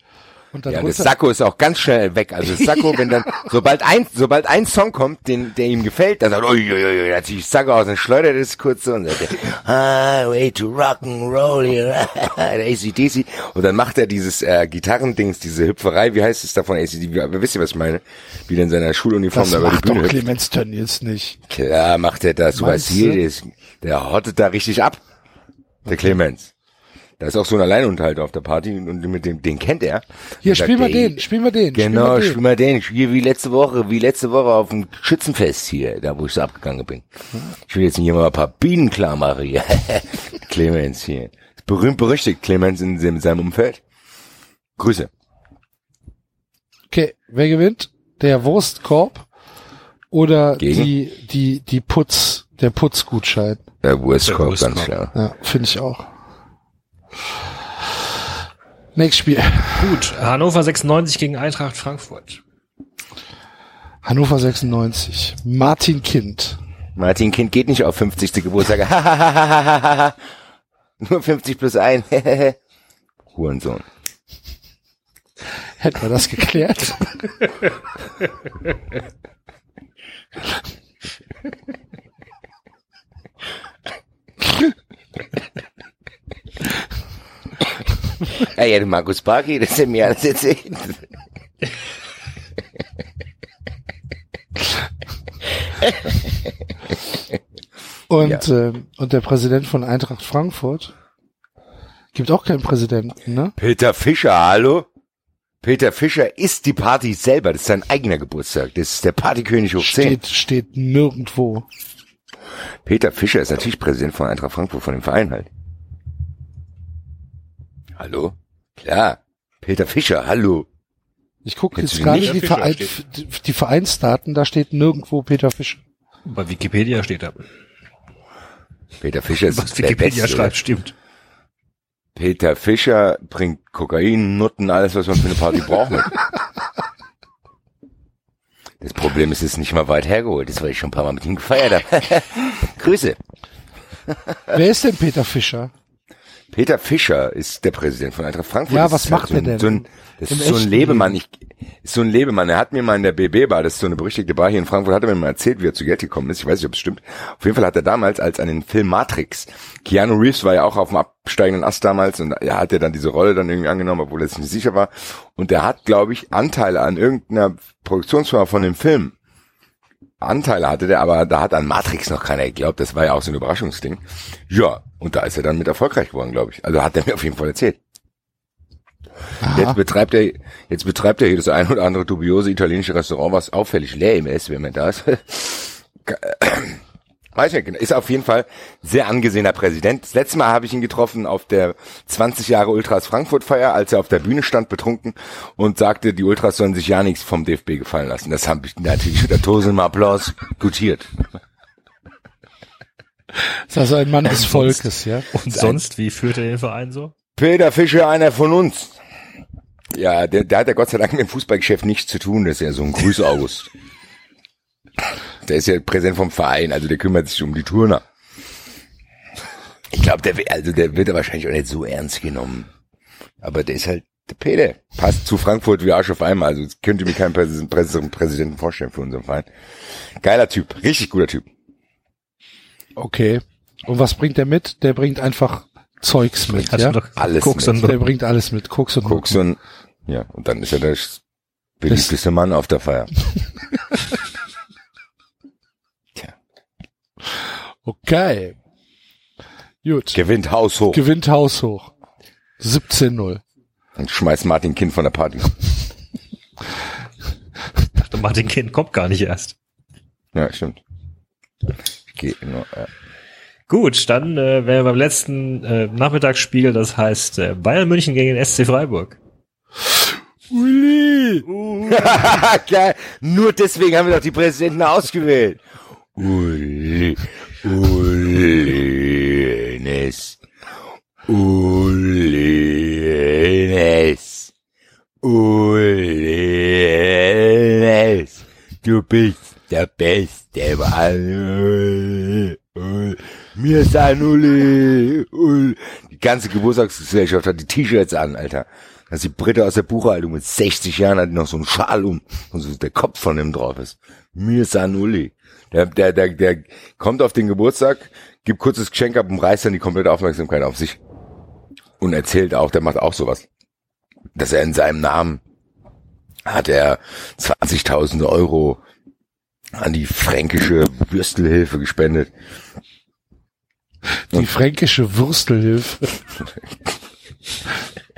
Und Ja, das Sakko ist auch ganz schnell weg. Also (laughs) das Sakko, wenn dann, sobald ein, sobald ein Song kommt, den, der ihm gefällt, dann sagt, ui, ui, ui, da zieht das Sakko aus und schleudert es kurz so und sagt, Highway to Rock'n'Roll here, (laughs) ACDC. Und dann macht er dieses äh, Gitarrendings, diese Hüpferei, wie heißt es davon, ACDC, Wie- wisst ihr, was ich meine? Wie der in seiner Schuluniform das da über die macht doch Bühne. Clemens Tönnies nicht. Klar macht er das, du Meinst weißt hier, du? der, ist, der hottet da richtig ab. Der Clemens. Da ist auch so ein Alleinunterhalter auf der Party und mit dem, den kennt er. Hier, spiel mal ey, den, spiel mal den. Genau, mal den. spiel mal den. Hier wie letzte Woche, wie letzte Woche auf dem Schützenfest hier, da wo ich so abgegangen bin. Ich will jetzt hier mal ein paar Bienen klar machen hier. (laughs) Clemens hier. Berühmt berüchtigt Clemens in, in seinem Umfeld. Grüße. Okay, wer gewinnt? Der Wurstkorb oder Gegen? die, die, die Putz, der Putzgutschein? Der Wurstkorb, ganz klar. Ja, finde ich auch. Nächstes Spiel. Gut, Hannover 96 gegen Eintracht Frankfurt. Hannover 96. Martin Kind. Martin Kind geht nicht auf 50. Geburtstag. (laughs) Nur 50 plus 1. (laughs) Hurensohn. Hätten wir das geklärt? (laughs) (laughs) (laughs) (laughs) Ja, ja, Markus Barki, das hat mir alles erzählt. Und, ähm, und der Präsident von Eintracht Frankfurt gibt auch keinen Präsidenten, ne? Peter Fischer, hallo? Peter Fischer ist die Party selber. Das ist sein eigener Geburtstag. Das ist der Partykönig hoch 10. Steht, steht nirgendwo. Peter Fischer ist natürlich Präsident von Eintracht Frankfurt, von dem Verein halt. Hallo? Klar. Peter Fischer, hallo. Ich gucke jetzt gerade nicht? die, Verein, die, Vereinsdaten, da steht nirgendwo Peter Fischer. Bei Wikipedia steht da. Peter Fischer ist Was der Wikipedia Beste. schreibt, stimmt. Peter Fischer bringt Kokain, Nutten, alles, was man für eine Party braucht. Das Problem ist, es ist nicht mal weit hergeholt. Das, weil ich schon ein paar Mal mit ihm gefeiert habe. (laughs) Grüße. Wer ist denn Peter Fischer? Peter Fischer ist der Präsident von Eintracht Frankfurt. Ja, was macht so ein, er denn So ein, das im ist so ein Lebemann. Ich, ist so ein Lebemann. Er hat mir mal in der BB-Bar, das ist so eine berüchtigte Bar hier in Frankfurt, hat er mir mal erzählt, wie er zu Geld gekommen ist. Ich weiß nicht, ob es stimmt. Auf jeden Fall hat er damals als an den Film Matrix, Keanu Reeves war ja auch auf dem absteigenden Ast damals und er hat ja dann diese Rolle dann irgendwie angenommen, obwohl er sich nicht sicher war. Und er hat, glaube ich, Anteile an irgendeiner Produktionsfirma von dem Film. Anteile hatte der, aber da hat an Matrix noch keiner geglaubt. Das war ja auch so ein Überraschungsding. Ja, und da ist er dann mit erfolgreich geworden, glaube ich. Also hat er mir auf jeden Fall erzählt. Jetzt betreibt er, jetzt betreibt er hier das ein oder andere dubiose italienische Restaurant, was auffällig leer ist, wenn man da ist. Nicht, ist auf jeden Fall sehr angesehener Präsident. Das letzte Mal habe ich ihn getroffen auf der 20 Jahre Ultras Frankfurt Feier, als er auf der Bühne stand, betrunken und sagte, die Ultras sollen sich ja nichts vom DFB gefallen lassen. Das habe ich natürlich unter tosendem Applaus gutiert. Das ist also ein Mann des Volkes, sonst- ja. Und sonst, wie führt er den Verein so? Peter Fischer, einer von uns. Ja, der, der hat ja Gott sei Dank mit dem Fußballgeschäft nichts zu tun. Das ist ja so ein Grüß August. Der ist ja Präsident vom Verein, also der kümmert sich um die Turner. Ich glaube, der, will- also der wird er wahrscheinlich auch nicht so ernst genommen. Aber der ist halt der Peter. Passt zu Frankfurt wie Arsch auf einmal. Also könnte mir keinen Präs- besseren Präsidenten vorstellen für unseren Verein. Geiler Typ, richtig guter Typ. Okay. Und was bringt der mit? Der bringt einfach Zeugs mit, Hat ja? doch alles Koks mit. und der bringt alles mit. Koks und Koks und, ja, und dann ist er der beliebteste Mann auf der Feier. (laughs) Okay. Gut. Gewinnt haushoch. Gewinnt haushoch. 17-0. Und schmeißt Martin Kind von der Party. dachte, Martin Kind kommt gar nicht erst. Ja, stimmt. Geht nur, ja. Gut, dann äh, wären wir beim letzten äh, Nachmittagsspiel, das heißt äh, Bayern München gegen den SC Freiburg. Uli! (laughs) Geil. Nur deswegen haben wir doch die Präsidenten ausgewählt. Uli. Uli. Ines. Uli. Ines. Uli. Ines. Du bist der Beste, Mann. Mir ist ein. Uli. Die ganze Geburtstagsgesellschaft hat die T-Shirts an, Alter. Das ist die Britte aus der Buchhaltung mit 60 Jahren hat noch so einen Schal um und so der Kopf von ihm drauf ist. Mir Uli. Der, der, der, der kommt auf den Geburtstag, gibt kurzes Geschenk ab und reißt dann die komplette Aufmerksamkeit auf sich. Und erzählt auch, der macht auch sowas. Dass er in seinem Namen hat er 20.000 Euro an die fränkische Würstelhilfe gespendet. Die fränkische Würstelhilfe. (laughs)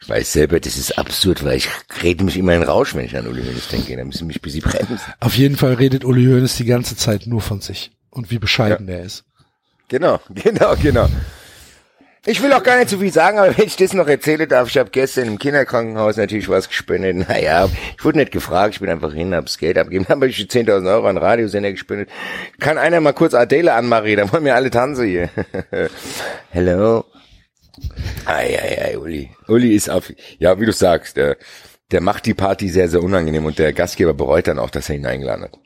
Ich weiß selber, das ist absurd, weil ich rede mich immer in Rausch, wenn ich an Uli Hoeneß denke. Da müssen mich ein bisschen bremsen. Auf jeden Fall redet Uli Hoeneß die ganze Zeit nur von sich und wie bescheiden er ist. Genau, (laughs) genau, genau. Ich will auch gar nicht zu viel sagen, aber wenn ich das noch erzähle darf, ich habe gestern im Kinderkrankenhaus natürlich was gespendet. Naja, ich wurde nicht gefragt, ich bin einfach hin, hab's Geld abgegeben, (laughs) dann habe ich 10.000 Euro an Radiosender gespendet. Kann einer mal kurz Adele anmachen, da wollen wir alle tanzen hier. (laughs) Hello. Ei, ei, ei, Uli. Uli ist auf, ja, wie du sagst, der, der macht die Party sehr, sehr unangenehm und der Gastgeber bereut dann auch, dass er ihn eingeladen hat.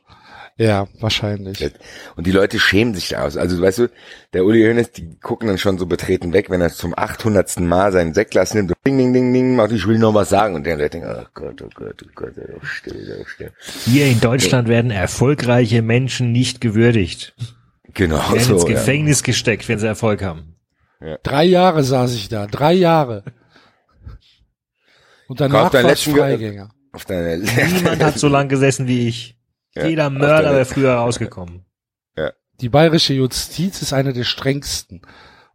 Ja, wahrscheinlich. Und die Leute schämen sich da aus. Also, weißt du, der Uli Hoeneß, die gucken dann schon so betreten weg, wenn er zum 800. Mal seinen Sektglas nimmt. Ding, ding, ding, ding, macht, ich will noch was sagen. Und der Leute denken, oh Gott, oh Gott, oh Gott, doch still, doch still. Hier in Deutschland werden erfolgreiche Menschen nicht gewürdigt. Genau Die werden so, ins ja. Gefängnis gesteckt, wenn sie Erfolg haben. Drei Jahre saß ich da, drei Jahre. Und danach war letzten Freigänger. Auf deine Niemand hat so lang gesessen wie ich. Ja, Jeder Mörder wäre früher rausgekommen. Ja. Die bayerische Justiz ist eine der strengsten.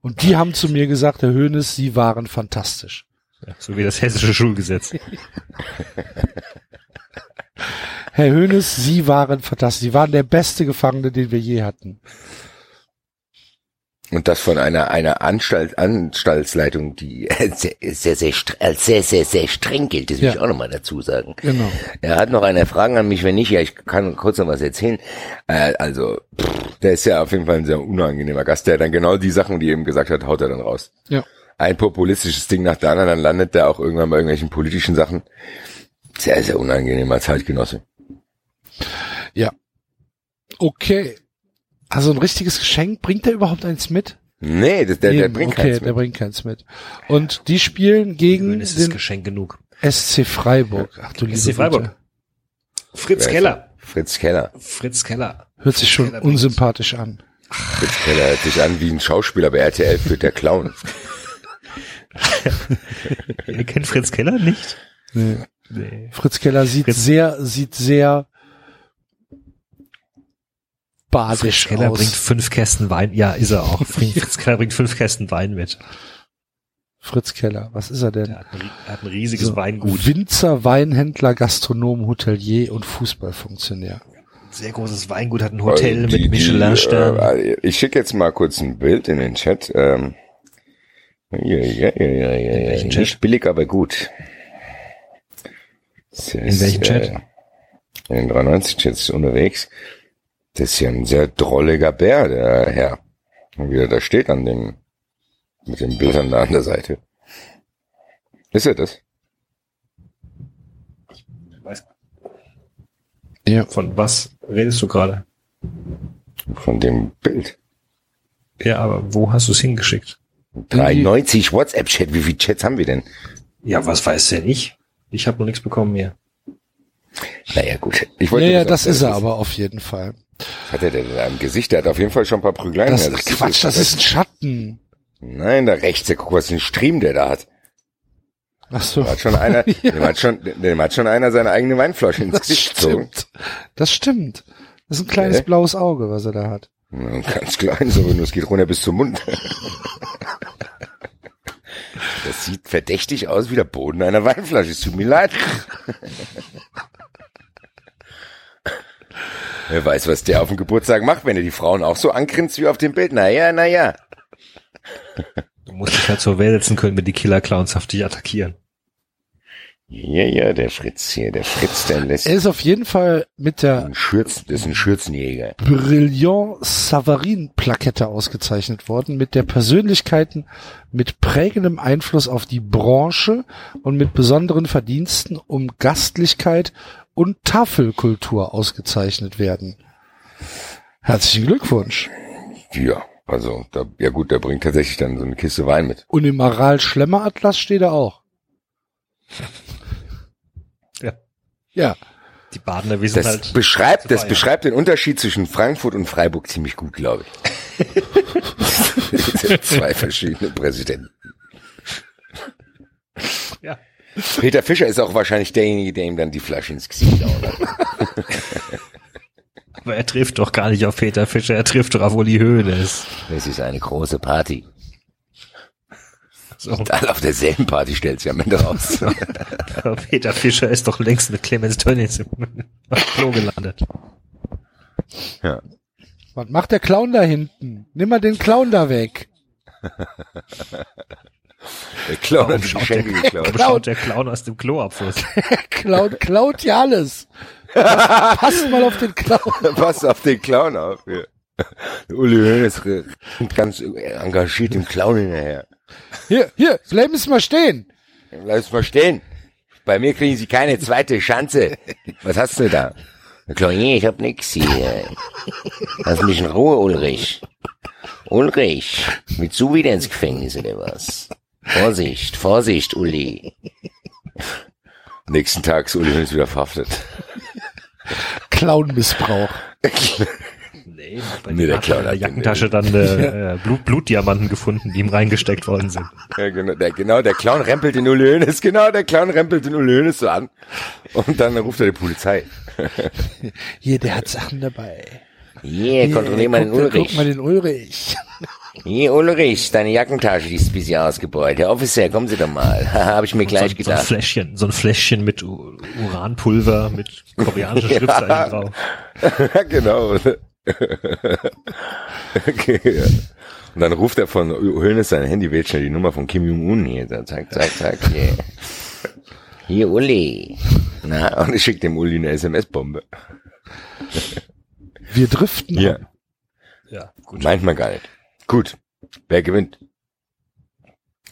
Und die haben zu mir gesagt, Herr Hoeneß, Sie waren fantastisch. Ja, so wie das hessische Schulgesetz. Herr Hönes, Sie waren fantastisch. Sie waren der beste Gefangene, den wir je hatten. Und das von einer, einer Anstalt, Anstaltsleitung, die (laughs) sehr, sehr, sehr, als sehr, sehr, sehr streng gilt. Das will Ja. ich auch nochmal dazu sagen. Genau. Er hat noch eine Frage an mich, wenn nicht, ja, ich kann kurz noch was erzählen. Äh, also, pff, der ist ja auf jeden Fall ein sehr unangenehmer Gast, der dann genau die Sachen, die er eben gesagt hat, haut er dann raus. Ja. Ein populistisches Ding nach der anderen, dann landet der auch irgendwann bei irgendwelchen politischen Sachen. Sehr, sehr unangenehmer Zeitgenosse. Ja. Okay. Also ein richtiges Geschenk, bringt er überhaupt eins mit? Nee, das, der, der bringt okay, keins der mit. bringt keins mit. Und die spielen gegen Es ist den Geschenk genug. SC Freiburg. Ach du liebe SC Freiburg. Güte. Fritz Keller. Fritz Keller. Fritz Keller. Hört sich schon Keller unsympathisch an. Fritz Keller hört sich an wie ein Schauspieler bei RTL für der Clown. (laughs) Ihr kennt Fritz Keller nicht? Nee. Nee. Fritz Keller sieht sehr, sieht sehr badisch Fritz Keller aus. bringt fünf Kästen Wein. Ja, ist er auch. (laughs) Fritz Keller bringt fünf Kästen Wein mit. Fritz Keller, was ist er denn? Er hat ein, er hat ein riesiges So, Weingut. Winzer, Weinhändler, Gastronom, Hotelier und Fußballfunktionär. Sehr großes Weingut, hat ein Hotel Äh, die- mit Michelin-Stern. Die, äh, ich schicke jetzt mal kurz ein Bild in den Chat. Ähm, ja, ja, ja, ja, ja, ja. Nicht Chat? billig, aber gut. Das In ist, welchem Chat? Äh, in den 93 Chats unterwegs. Das ist ja ein sehr drolliger Bär, der Herr. Und wie er da steht an dem, mit den Bildern da an der Seite. Ist er das? Ja. Von was redest du gerade? Von dem Bild. Ja, aber wo hast du es hingeschickt? 93 WhatsApp-Chat. Wie viele Chats haben wir denn? Ja, was weiß denn ich? Ich habe noch nichts bekommen mehr. Naja, gut. Ich Ja, wollte ja, nur das sagen, ist er aber auf jeden Fall. Was hat er denn da im Gesicht? Der hat auf jeden Fall schon ein paar Prügeleien. Das Ja, ist Quatsch, das ist ein Schatten. Nein, da rechts, der guck, was ein Stream der da hat. Ach so. Dem hat schon einer, Ja. (laughs) dem hat schon, dem hat schon einer seine eigene Weinflasche ins Das Gesicht gezogen. stimmt. Das stimmt. Das ist ein kleines Hä? blaues Auge, was er da hat. Ja, Ganz klein, so nur es geht runter bis zum Mund. Das sieht verdächtig aus wie der Boden einer Weinflasche. Es tut mir leid. Wer weiß, was der auf dem Geburtstag macht, wenn er die Frauen auch so angrinst wie auf dem Bild. Naja, naja. Du musst dich halt zur Wehr setzen können, wenn die Killer-Clowns auf dich attackieren. Ja, ja, der Fritz hier, der Fritz, der lässt Er ist auf jeden Fall mit der einen Schürzen, das ist ein Schürzenjäger. Brillant Savarin Plakette ausgezeichnet worden, mit der Persönlichkeiten mit prägendem Einfluss auf die Branche und mit besonderen Verdiensten um Gastlichkeit und Tafelkultur ausgezeichnet werden. Herzlichen Glückwunsch. Ja, also, da, ja gut, der bringt tatsächlich dann so eine Kiste Wein mit. Und im Aral Schlemmer Atlas steht er auch. Ja. Ja. Die Badener wissen Das halt. beschreibt, das beschreibt den Unterschied zwischen Frankfurt und Freiburg ziemlich gut, glaube ich. (laughs) Das sind Zwei verschiedene Präsidenten. Ja. Peter Fischer ist auch wahrscheinlich derjenige, der ihm dann die Flasche ins Gesicht haut. (laughs) Aber er trifft doch gar nicht auf Peter Fischer, er trifft doch auf Uli Hoeneß. Es ist eine große Party. So. Und alle auf derselben Party stellt sich am Ende raus. (laughs) Aber Peter Fischer ist doch längst mit Clemens Tönnies im Klo gelandet. ja. Was macht der Clown da hinten? Nimm mal den Clown da weg. (laughs) Der Clown hat die Geschenke geklaut. warum schaut der Clown aus dem Kloabfluss? (laughs) Clown klaut ja alles. (laughs) Passt mal auf den Clown. Pass auf den Clown auf. Hier. Der Uli Hoeneß ganz engagiert dem Clown hinterher. Hier, hier, bleiben Sie mal stehen. Lass mal stehen. Bei mir kriegen Sie keine zweite Chance. Was hast du da? Der Clown, nee, ich hab nix hier. Lass mich in Ruhe, Ulrich. Ulrich, willst du wieder ins Gefängnis oder was? Vorsicht, Vorsicht, Uli. Nächsten Tag ist Uli Hoeneß wieder verhaftet. Clownmissbrauch. Nee, bei Nee, der hat Clown in der hat Jackentasche dann äh, äh, Blut, Blutdiamanten gefunden, die ihm reingesteckt worden sind. Ja, genau, der, genau, der Clown rempelt den Uli Hoeneß, genau, der Clown rempelt den Uli Hoeneß so an. Und dann ruft er die Polizei. Hier, der hat Sachen dabei. Yeah, kontrollier mal den Ulrich. Guck mal den Ulrich. Hier, Ulrich, deine Jackentasche, die ist ein bisschen ausgebeut. Herr Officer, kommen Sie doch mal. (laughs) Haha, Habe ich mir Und gleich so, gedacht. So ein Fläschchen, so ein Fläschchen mit U- Uranpulver, mit koreanischer (laughs) Schriftzeichen drauf. (laughs) genau. okay, ja. Und dann ruft er von Hönes sein Handy, wählt schnell die Nummer von Kim Jong-un hier. So, zack, zack, zack, hier. Hier, Uli. Na, und ich schickt dem Uli eine SMS-Bombe. Wir driften. Ja. ab. Ja, gut. Meint man gar nicht. Gut. Wer gewinnt?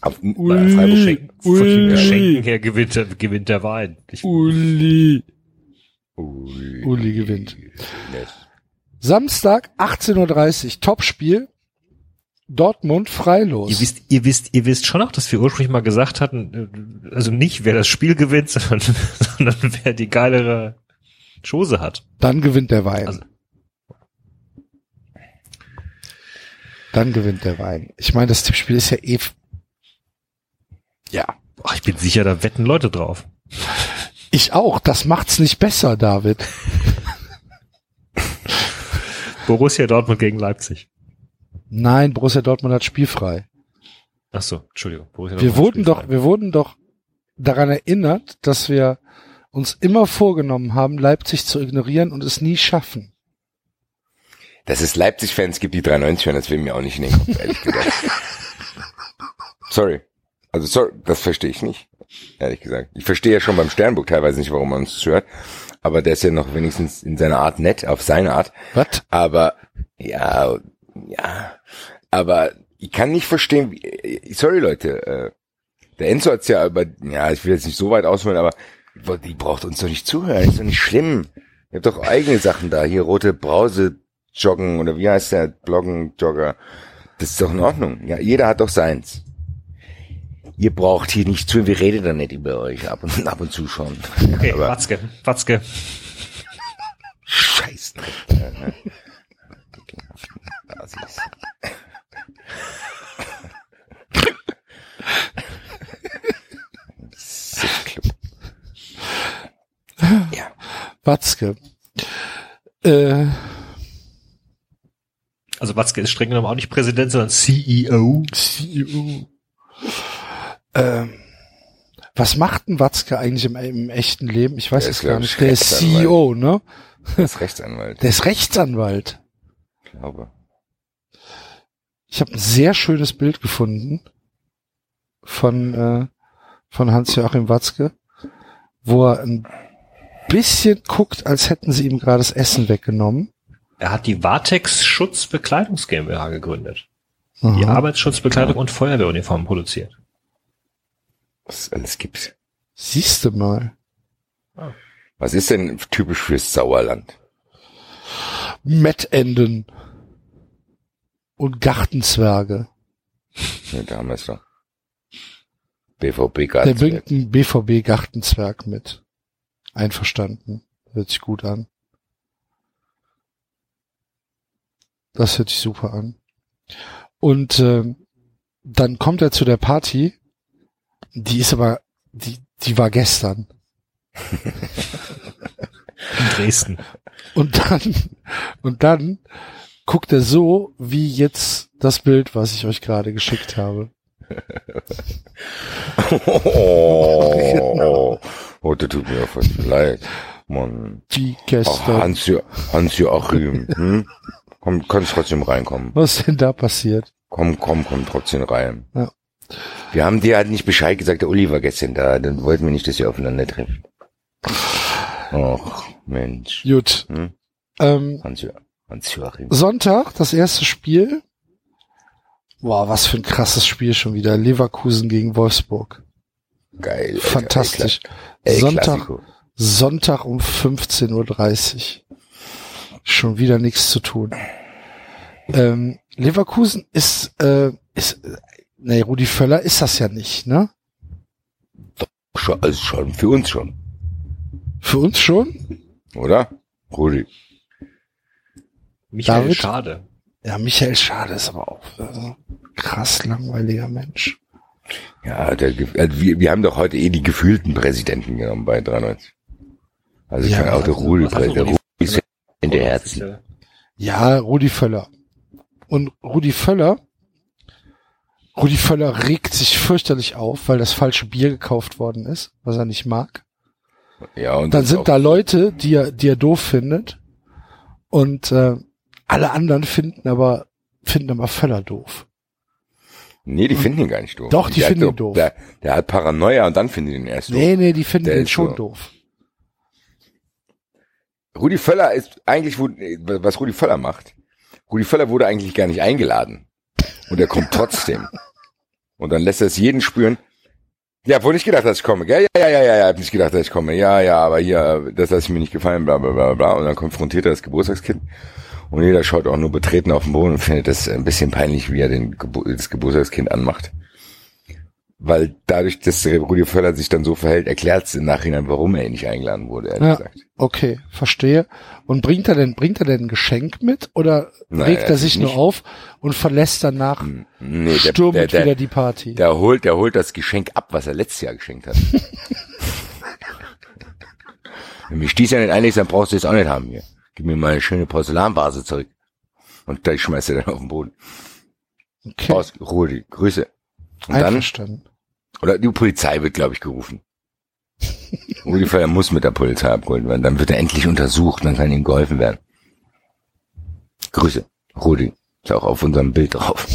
Auf, Bei Freiburg schenken, von den Schenken her gewinnt, der- gewinnt der Wein. Ich, Uli. Uli. Uli gewinnt. Samstag, 18.30 Uhr, Topspiel. Dortmund freilos. Ihr wisst, ihr wisst, ihr wisst schon auch, dass wir ursprünglich mal gesagt hatten, äh, also nicht wer das Spiel gewinnt, (laughs) sondern, sondern wer die geilere Chose hat. Dann gewinnt der Wein. Also- Dann gewinnt der Wein. Ich meine, das Tippspiel ist ja eh. Ja. Ach, ich bin sicher, da wetten Leute drauf. Ich auch. Das macht's nicht besser, David. Borussia Dortmund gegen Leipzig. Nein, Borussia Dortmund hat spielfrei. Ach so, Entschuldigung. Borussia Wir Dortmund wurden doch, wir wurden doch daran erinnert, dass wir uns immer vorgenommen haben, Leipzig zu ignorieren und es nie schaffen. Dass es Leipzig-Fans gibt, die 93 hören, das will mir auch nicht in den Kopf, ehrlich gesagt. sorry. Also sorry, das verstehe ich nicht, ehrlich gesagt. Ich verstehe ja schon beim Sternburg teilweise nicht, warum man uns hört. Aber der ist ja noch wenigstens in seiner Art nett, auf seine Art. Was? Aber, ja, ja. Aber ich kann nicht verstehen, wie, sorry Leute, äh, der Enzo hat's ja aber, ja, ich will jetzt nicht so weit ausholen, aber die braucht uns doch nicht zuhören, ist doch nicht schlimm. Ihr habt doch eigene Sachen da, hier rote Brause joggen oder wie heißt der Bloggen Jogger. Das ist doch in Ordnung. Ja, jeder hat doch seins. Ihr braucht hier nicht zu, wir reden dann nicht über euch ab und ab und zu schon. Okay, Aber Watzke, Watzke. Scheiß. Assis. Sitzclub. Ja. Watzke. Äh, Also Watzke ist streng genommen auch nicht Präsident, sondern CEO. CEO. Ähm, was macht ein Watzke eigentlich im, im echten Leben? Ich weiß es gar nicht. ich, Der ist Rechtsanwalt. CEO, ne? Der ist Rechtsanwalt. Der ist Rechtsanwalt. Ich glaube. Ich habe ein sehr schönes Bild gefunden von, äh, von Hans-Joachim Watzke, wo er ein bisschen guckt, als hätten sie ihm gerade das Essen weggenommen. Er hat die Vatex Schutzbekleidungs GmbH gegründet. Die Aha. Arbeitsschutzbekleidung und Feuerwehruniformen produziert. Was es alles gibt. Siehste mal. Was ist denn typisch fürs Sauerland? Mettenden und Gartenzwerge. Ja, da haben wir es doch. BVB Der Gartenzwerg. bringt einen BVB Gartenzwerg mit. Einverstanden. Hört sich gut an. Das hört sich super an. Und ähm, dann kommt er zu der Party. Die ist aber, die, die war gestern. In Dresden. Und dann, und dann guckt er so, wie jetzt das Bild, was ich euch gerade geschickt habe. Oh, oh, das tut mir auch fast leid. Mann. Die gestern. Ach, Hans, hm? Komm, kannst trotzdem reinkommen. Was ist denn da passiert? Komm, komm, komm trotzdem rein. Ja. Wir haben dir halt nicht Bescheid gesagt, der Uli war gestern da, dann wollten wir nicht, dass ihr aufeinander trefft. Ach, Mensch. Gut. Hm? Ähm, Hans, Jo- Hans Joachim. Sonntag, das erste Spiel. Boah, was für ein krasses Spiel schon wieder. Leverkusen gegen Wolfsburg. Geil. Fantastisch. El Sonntag. Sonntag um 15.30 Uhr. Schon wieder nichts zu tun. Ähm, Leverkusen ist, äh, ist, nee, Rudi Völler ist das ja nicht, ne? Schon, also schon, für uns schon. Für uns schon? Oder? Rudi. Michael David? Schade. Ja, Michael Schade ist aber auch äh, krass langweiliger Mensch. Ja, der, also wir, wir haben doch heute eh die gefühlten Präsidenten genommen bei 93. Also ich Ja, kann auch der also- Rudi, also der Rudi- in der Herzen. Ja, Rudi Völler. Und Rudi Völler Rudi Völler regt sich fürchterlich auf, weil das falsche Bier gekauft worden ist, was er nicht mag. Ja, und Dann sind da Leute, die er, die er doof findet. Und äh, alle anderen finden aber, finden aber Völler doof. Nee, die finden ihn gar nicht doof. Doch, die Der finden ihn doof. Der, der hat Paranoia und dann finden die ihn erst doof. Nee, nee, die finden Der ihn schon so. doof. Rudi Völler ist eigentlich, wo- was Rudi Völler macht. Rudi Völler wurde eigentlich gar nicht eingeladen. Und er kommt trotzdem. (laughs) Und dann lässt er es jeden spüren. Ja, wohl nicht gedacht, dass ich komme, gell? Ja, ja, ja, ja, ja, hab nicht gedacht, dass ich komme. Ja, ja, aber hier, das lasse ich mir nicht gefallen, bla, bla, bla, bla. Und dann konfrontiert er das Geburtstagskind. Und jeder schaut auch nur betreten auf den Boden und findet das ein bisschen peinlich, wie er den Gebu das Geburtstagskind anmacht. Weil dadurch, dass Rudi Völler sich dann so verhält, erklärt es im Nachhinein, warum er nicht eingeladen wurde, ehrlich Ja, gesagt. okay, verstehe. Und bringt er denn, bringt er denn ein Geschenk mit oder Nein, regt er sich nur nicht. auf und verlässt danach Nee, der, stürmend der, der, wieder die Party? Der holt, der holt das Geschenk ab, was er letztes Jahr geschenkt hat. (laughs) Wenn mich dies ja nicht einlegst, dann brauchst du es auch nicht haben hier. Gib mir mal eine schöne Porzellanvase zurück. Und da schmeißt er dann auf den Boden. Okay. Aus, Rudi, Grüße. Und dann, Einverstanden. Oder die Polizei wird, glaube ich, gerufen. (laughs) Rudi Völler muss mit der Polizei abgeholt werden. Dann wird er endlich untersucht, dann kann ihm geholfen werden. Grüße, Rudi. Ist auch auf unserem Bild drauf.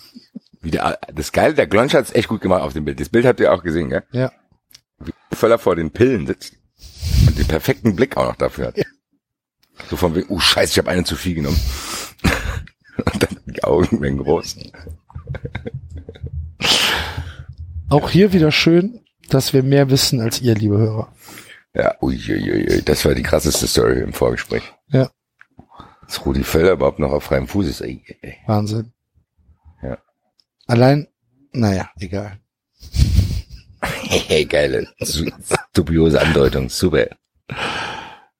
(laughs) Wieder, das Geile, der Glonsch hat's echt gut gemacht auf dem Bild. Das Bild habt ihr auch gesehen, gell? Ja. Wie Völler vor den Pillen sitzt. Und den perfekten Blick auch noch dafür hat. So von wegen, oh scheiße, ich habe eine zu viel genommen. (laughs) Und dann die Augen werden groß. Auch hier wieder schön, dass wir mehr wissen als ihr, liebe Hörer. Ja, uiuiui, das war die krasseste Story im Vorgespräch. Ja. Dass Rudi Völler überhaupt noch auf freiem Fuß ist. Ey, ey. Wahnsinn. Ja. Allein, naja, egal. Hey, geile, dubiose Andeutung, super.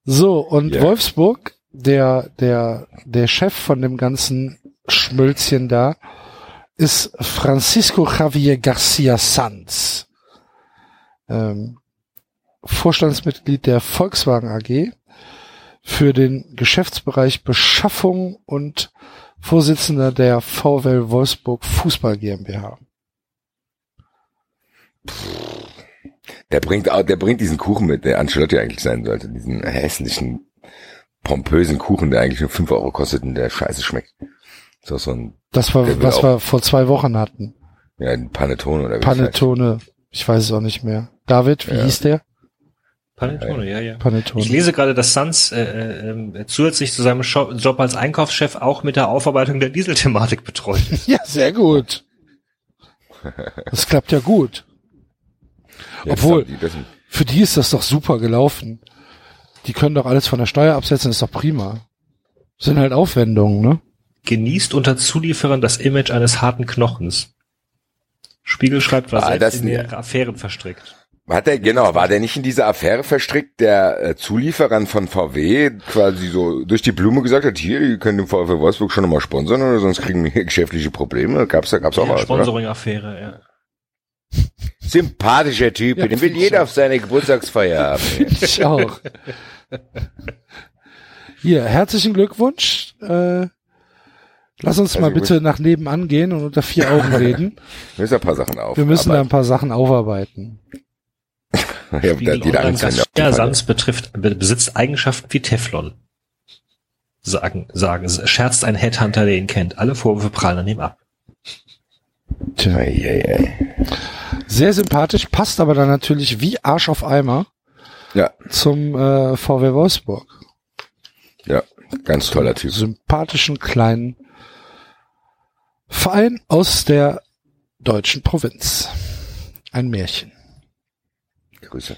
So, und Ja. Wolfsburg, der, der, der Chef von dem ganzen Schmölzchen da, ist Francisco Javier Garcia Sanz. Ähm, Vorstandsmitglied der Volkswagen AG für den Geschäftsbereich Beschaffung und Vorsitzender der VW Wolfsburg Fußball GmbH. Der bringt der bringt diesen Kuchen mit, der Ancelotti eigentlich sein sollte. Diesen hässlichen, pompösen Kuchen, der eigentlich nur 5 Euro kostet und der scheiße schmeckt. So, so ein, Das war, was auch- wir vor zwei Wochen hatten. ja, ein Panettone oder wie das. Panettone, ich weiß es auch nicht mehr. David, wie Ja. hieß der? Panettone, ja, ja. Panettone. Ich lese gerade, dass Sanz äh, äh, ähm, zusätzlich zu seinem Job als Einkaufschef auch mit der Aufarbeitung der Dieselthematik betreut. Ja, sehr gut. (laughs) Das klappt ja gut. Jetzt Obwohl, die das- für die ist das doch super gelaufen. Die können doch alles von der Steuer absetzen, ist doch prima. Sind halt Aufwendungen, ne? Genießt unter Zulieferern das Image eines harten Knochens. Spiegel schreibt, war Ah, selbst das- in mehrere Affären verstrickt. Hat er, genau, war der nicht in dieser Affäre verstrickt, der äh, Zulieferern von VW quasi so durch die Blume gesagt hat, hier, ihr könnt den VW Wolfsburg schon nochmal sponsern, oder sonst kriegen wir hier geschäftliche Probleme. Gab's da, gab's auch Ja, was? Sponsoring-Affäre, ja. Sympathischer Typ, Ja, den will jeder auf seine Geburtstagsfeier haben. (laughs) Ich auch. (laughs) Hier, herzlichen Glückwunsch. Äh, lass uns mal Herzlichen bitte nach nebenan gehen und unter vier Augen (laughs) reden. Wir müssen ein paar Sachen auf. Wir müssen da ein paar Sachen aufarbeiten. (laughs) ja, da, Spiegel jeder Gast- der- ja, Sanz betrifft, be- besitzt Eigenschaften wie Teflon. Sagen, sagen, scherzt ein Headhunter, der ihn kennt. Alle Vorwürfe prallen an ihm ab. Tja. Sehr sympathisch, passt aber dann natürlich wie Arsch auf Eimer Ja, zum äh, VW Wolfsburg. ja, ganz toller Typ. Sympathischen kleinen Verein aus der deutschen Provinz. Ein Märchen. Grüße.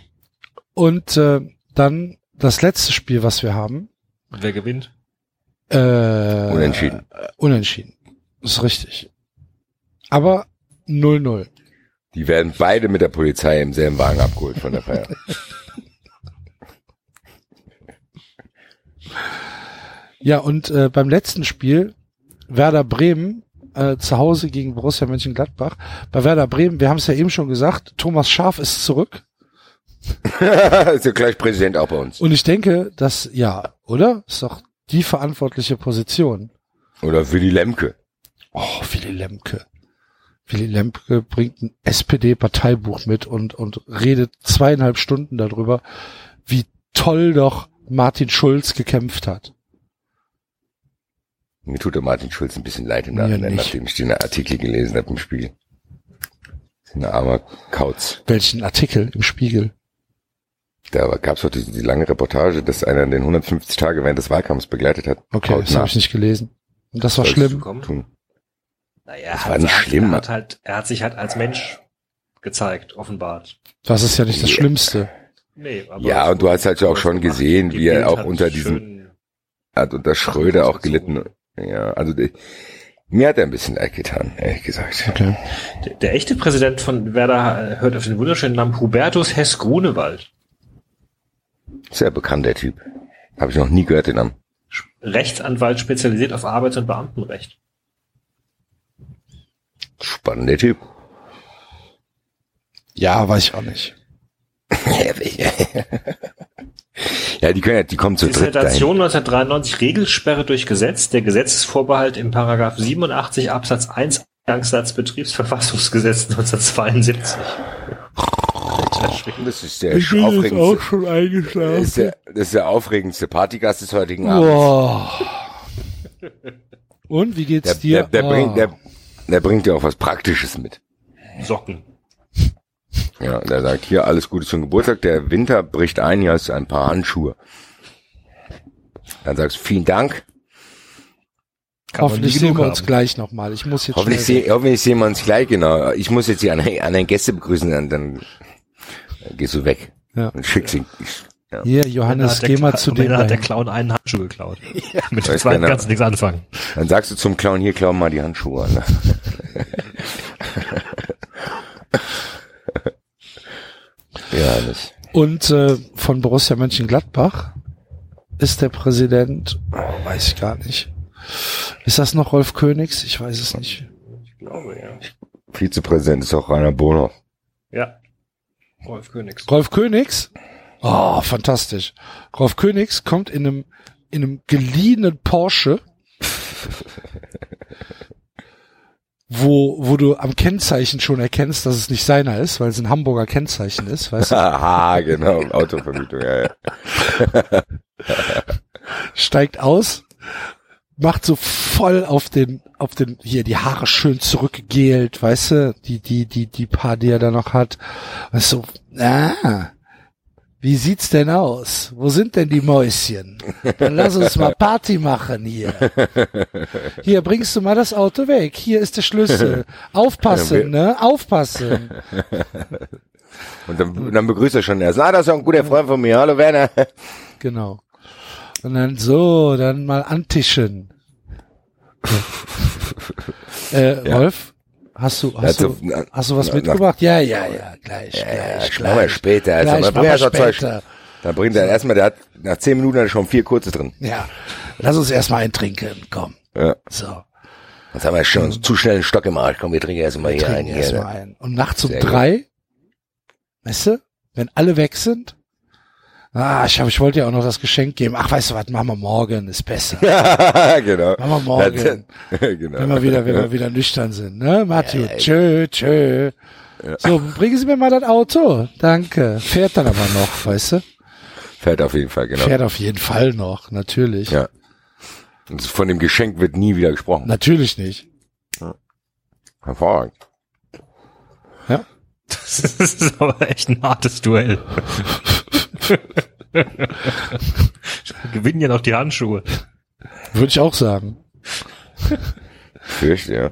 Und äh, dann das letzte Spiel, was wir haben. Wer gewinnt? Äh, Unentschieden. Äh, unentschieden. Das ist richtig. Aber 0-0. Die werden beide mit der Polizei im selben Wagen abgeholt von der Feier. Ja, und äh, beim letzten Spiel, Werder Bremen, äh, zu Hause gegen Borussia Mönchengladbach. Bei Werder Bremen, wir haben es ja eben schon gesagt, Thomas Schaf ist zurück. (laughs) ist ja gleich Präsident auch bei uns. Und ich denke, dass, ja, oder? Ist doch die verantwortliche Position. Oder Willy Lemke. Oh, Willy Lemke. Willy Lemke bringt ein SPD-Parteibuch mit und, und redet zweieinhalb Stunden darüber, wie toll doch Martin Schulz gekämpft hat. Mir tut der Martin Schulz ein bisschen leid im Nachhinein, nachdem ich den Artikel gelesen habe im Spiegel. Ist Ein armer Kauz. Welchen Artikel im Spiegel? Da gab es doch die, die lange Reportage, dass einer den 150 Tage während des Wahlkampfs begleitet hat. Okay, das habe ich nicht gelesen. Und das war Sollst schlimm. Naja, Das war nicht schlimm. Er hat, halt, er hat sich halt als Mensch gezeigt, offenbart. Das ist ja nicht das Ja. Schlimmste. Nee, aber Ja, und du hast halt auch schon gesehen, Die wie er auch unter diesem, hat unter Schröder auch gelitten. Ja, also die, mir hat er ein bisschen leid getan, ehrlich gesagt. Okay. Der, der echte Präsident von Werder äh, hört auf den wunderschönen Namen Hubertus Hess Grunewald. Sehr bekannter Typ. Habe ich noch nie gehört, den Namen. Rechtsanwalt spezialisiert auf Arbeits- und Beamtenrecht. Spannender Typ. Ja, weiß ich auch nicht. (laughs) ja, die können ja, die kommen zu dritt dahin. Dissertation 1993 Regelsperre durch Gesetz. Der Gesetzesvorbehalt im Paragraph 87 Absatz 1 Eingangssatz Betriebsverfassungsgesetz 1972. Das ist der Ich bin jetzt aufregendste. auch schon Das eingeschlafen. ist der, das ist der aufregendste Partygast des heutigen Abends. Und wie geht's Der, dir? der, der, Ah. bringt, der, der bringt dir auch was Praktisches mit. Socken. Ja, der sagt hier alles Gute zum Geburtstag. Der Winter bricht ein, hier hast du ein paar Handschuhe. Dann sagst du vielen Dank. Hoffentlich sehen wir uns gleich nochmal. Ich muss jetzt Hoffentlich, seh, hoffentlich sehen wir uns gleich, genau. Ich muss jetzt die anderen, anderen Gäste begrüßen, dann, dann gehst du weg. Ja. Und schickst ihn. Ja. Hier, Johannes, geh mal zu dem hat der. Clown einen Handschuh geklaut. (laughs) Mit dem Weiß zweiten kannst du nichts anfangen. Dann sagst du zum Clown, hier klau mal die Handschuhe an. (laughs) das. Und äh, von Borussia Mönchengladbach ist der Präsident, oh, weiß ich gar nicht. Ist das noch Rolf Königs? Ich weiß es nicht. Ich glaube, ja. Vizepräsident ist auch Rainer Bonhoff. Ja. Rolf Königs. Rolf Königs? Oh, fantastisch. Rolf Königs kommt in einem, in einem geliehenen Porsche, (laughs) wo, wo du am Kennzeichen schon erkennst, dass es nicht seiner ist, weil es ein Hamburger Kennzeichen ist, weißt du? (laughs) Aha, genau, Autovermietung, ja, ja. (laughs) steigt aus, macht so voll auf den, auf den, hier die Haare schön zurückgegelt, weißt du, die, die, die, die paar, die er da noch hat. Weißt du, ah, wie sieht's denn aus? Wo sind denn die Mäuschen? Dann lass uns mal Party machen hier. Hier, bringst du mal das Auto weg. Hier ist der Schlüssel. (laughs) Aufpassen, ne? Aufpassen. (laughs) Und dann, dann begrüßt er schon erst. Ah, das ist ja ein guter Freund von mir. Hallo Werner. Genau. Und dann so, dann mal antischen. (laughs) äh, Ja. Rolf, hast du, hast Ja, du, na- hast du was na- mitgebracht? Ja, ja, ja, gleich, Ja, ja, gleich, wir gleich. später. Also, Gleich, dann machen wir bringt er Zeug. später. Dann bringt er erstmal, der hat, nach zehn Minuten hat er schon vier kurze drin. Ja, lass uns erstmal eintrinken, komm. Ja. So. Jetzt haben wir schon zu schnell einen Stock im Arsch. Komm, wir trinken erstmal hier Trinken ein. erst Hier, mal ein. Und nachts um Sehr gut. drei, weißt du, wenn alle weg sind, ah, ich, hab, ich wollte ja auch noch das Geschenk geben. Ach, weißt du was, machen wir morgen, ist besser. (laughs) genau. Machen wir morgen. (laughs) genau. Wenn wir wieder, wenn wir wieder nüchtern sind, ne? Matthew, Ja, ja. tschö, tschö. So, bringen Sie mir mal das Auto. Danke. Fährt dann aber noch, weißt du? Fährt auf jeden Fall, genau. Fährt auf jeden Fall noch, natürlich. Ja. Und von dem Geschenk wird nie wieder gesprochen. Natürlich nicht. Hervorragend. Ja. (laughs) Das ist aber echt ein hartes Duell. (laughs) Gewinnen ja noch die Handschuhe. Würde ich auch sagen. Fürchte, ja.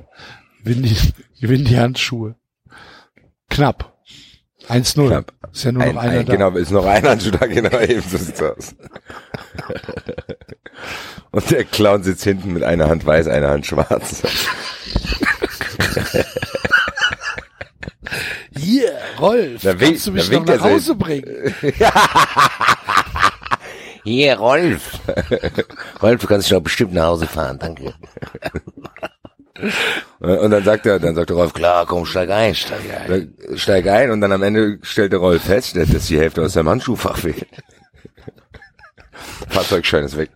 Gewinnen die, gewinnen die Handschuhe. Knapp. 1-0. Knapp. Ist ja nur noch Ein, einer ein, da. Genau, ist noch einer Handschuh da, genau, (laughs) eben so sieht's aus. Und der Clown sitzt hinten mit einer Hand weiß, einer Hand schwarz. (laughs) Hier, Rolf, Da kannst du mich noch nach Hause bringen? (laughs) Hier, Rolf. (laughs) Rolf, du kannst dich doch bestimmt nach Hause fahren, danke. (laughs) Und dann sagt er, dann sagt der Rolf, klar, komm, steig ein. Steig ein. Steig ein und dann am Ende stellt der Rolf fest, dass die Hälfte aus seinem Handschuhfach fehlt. Fahrzeugschein ist weg.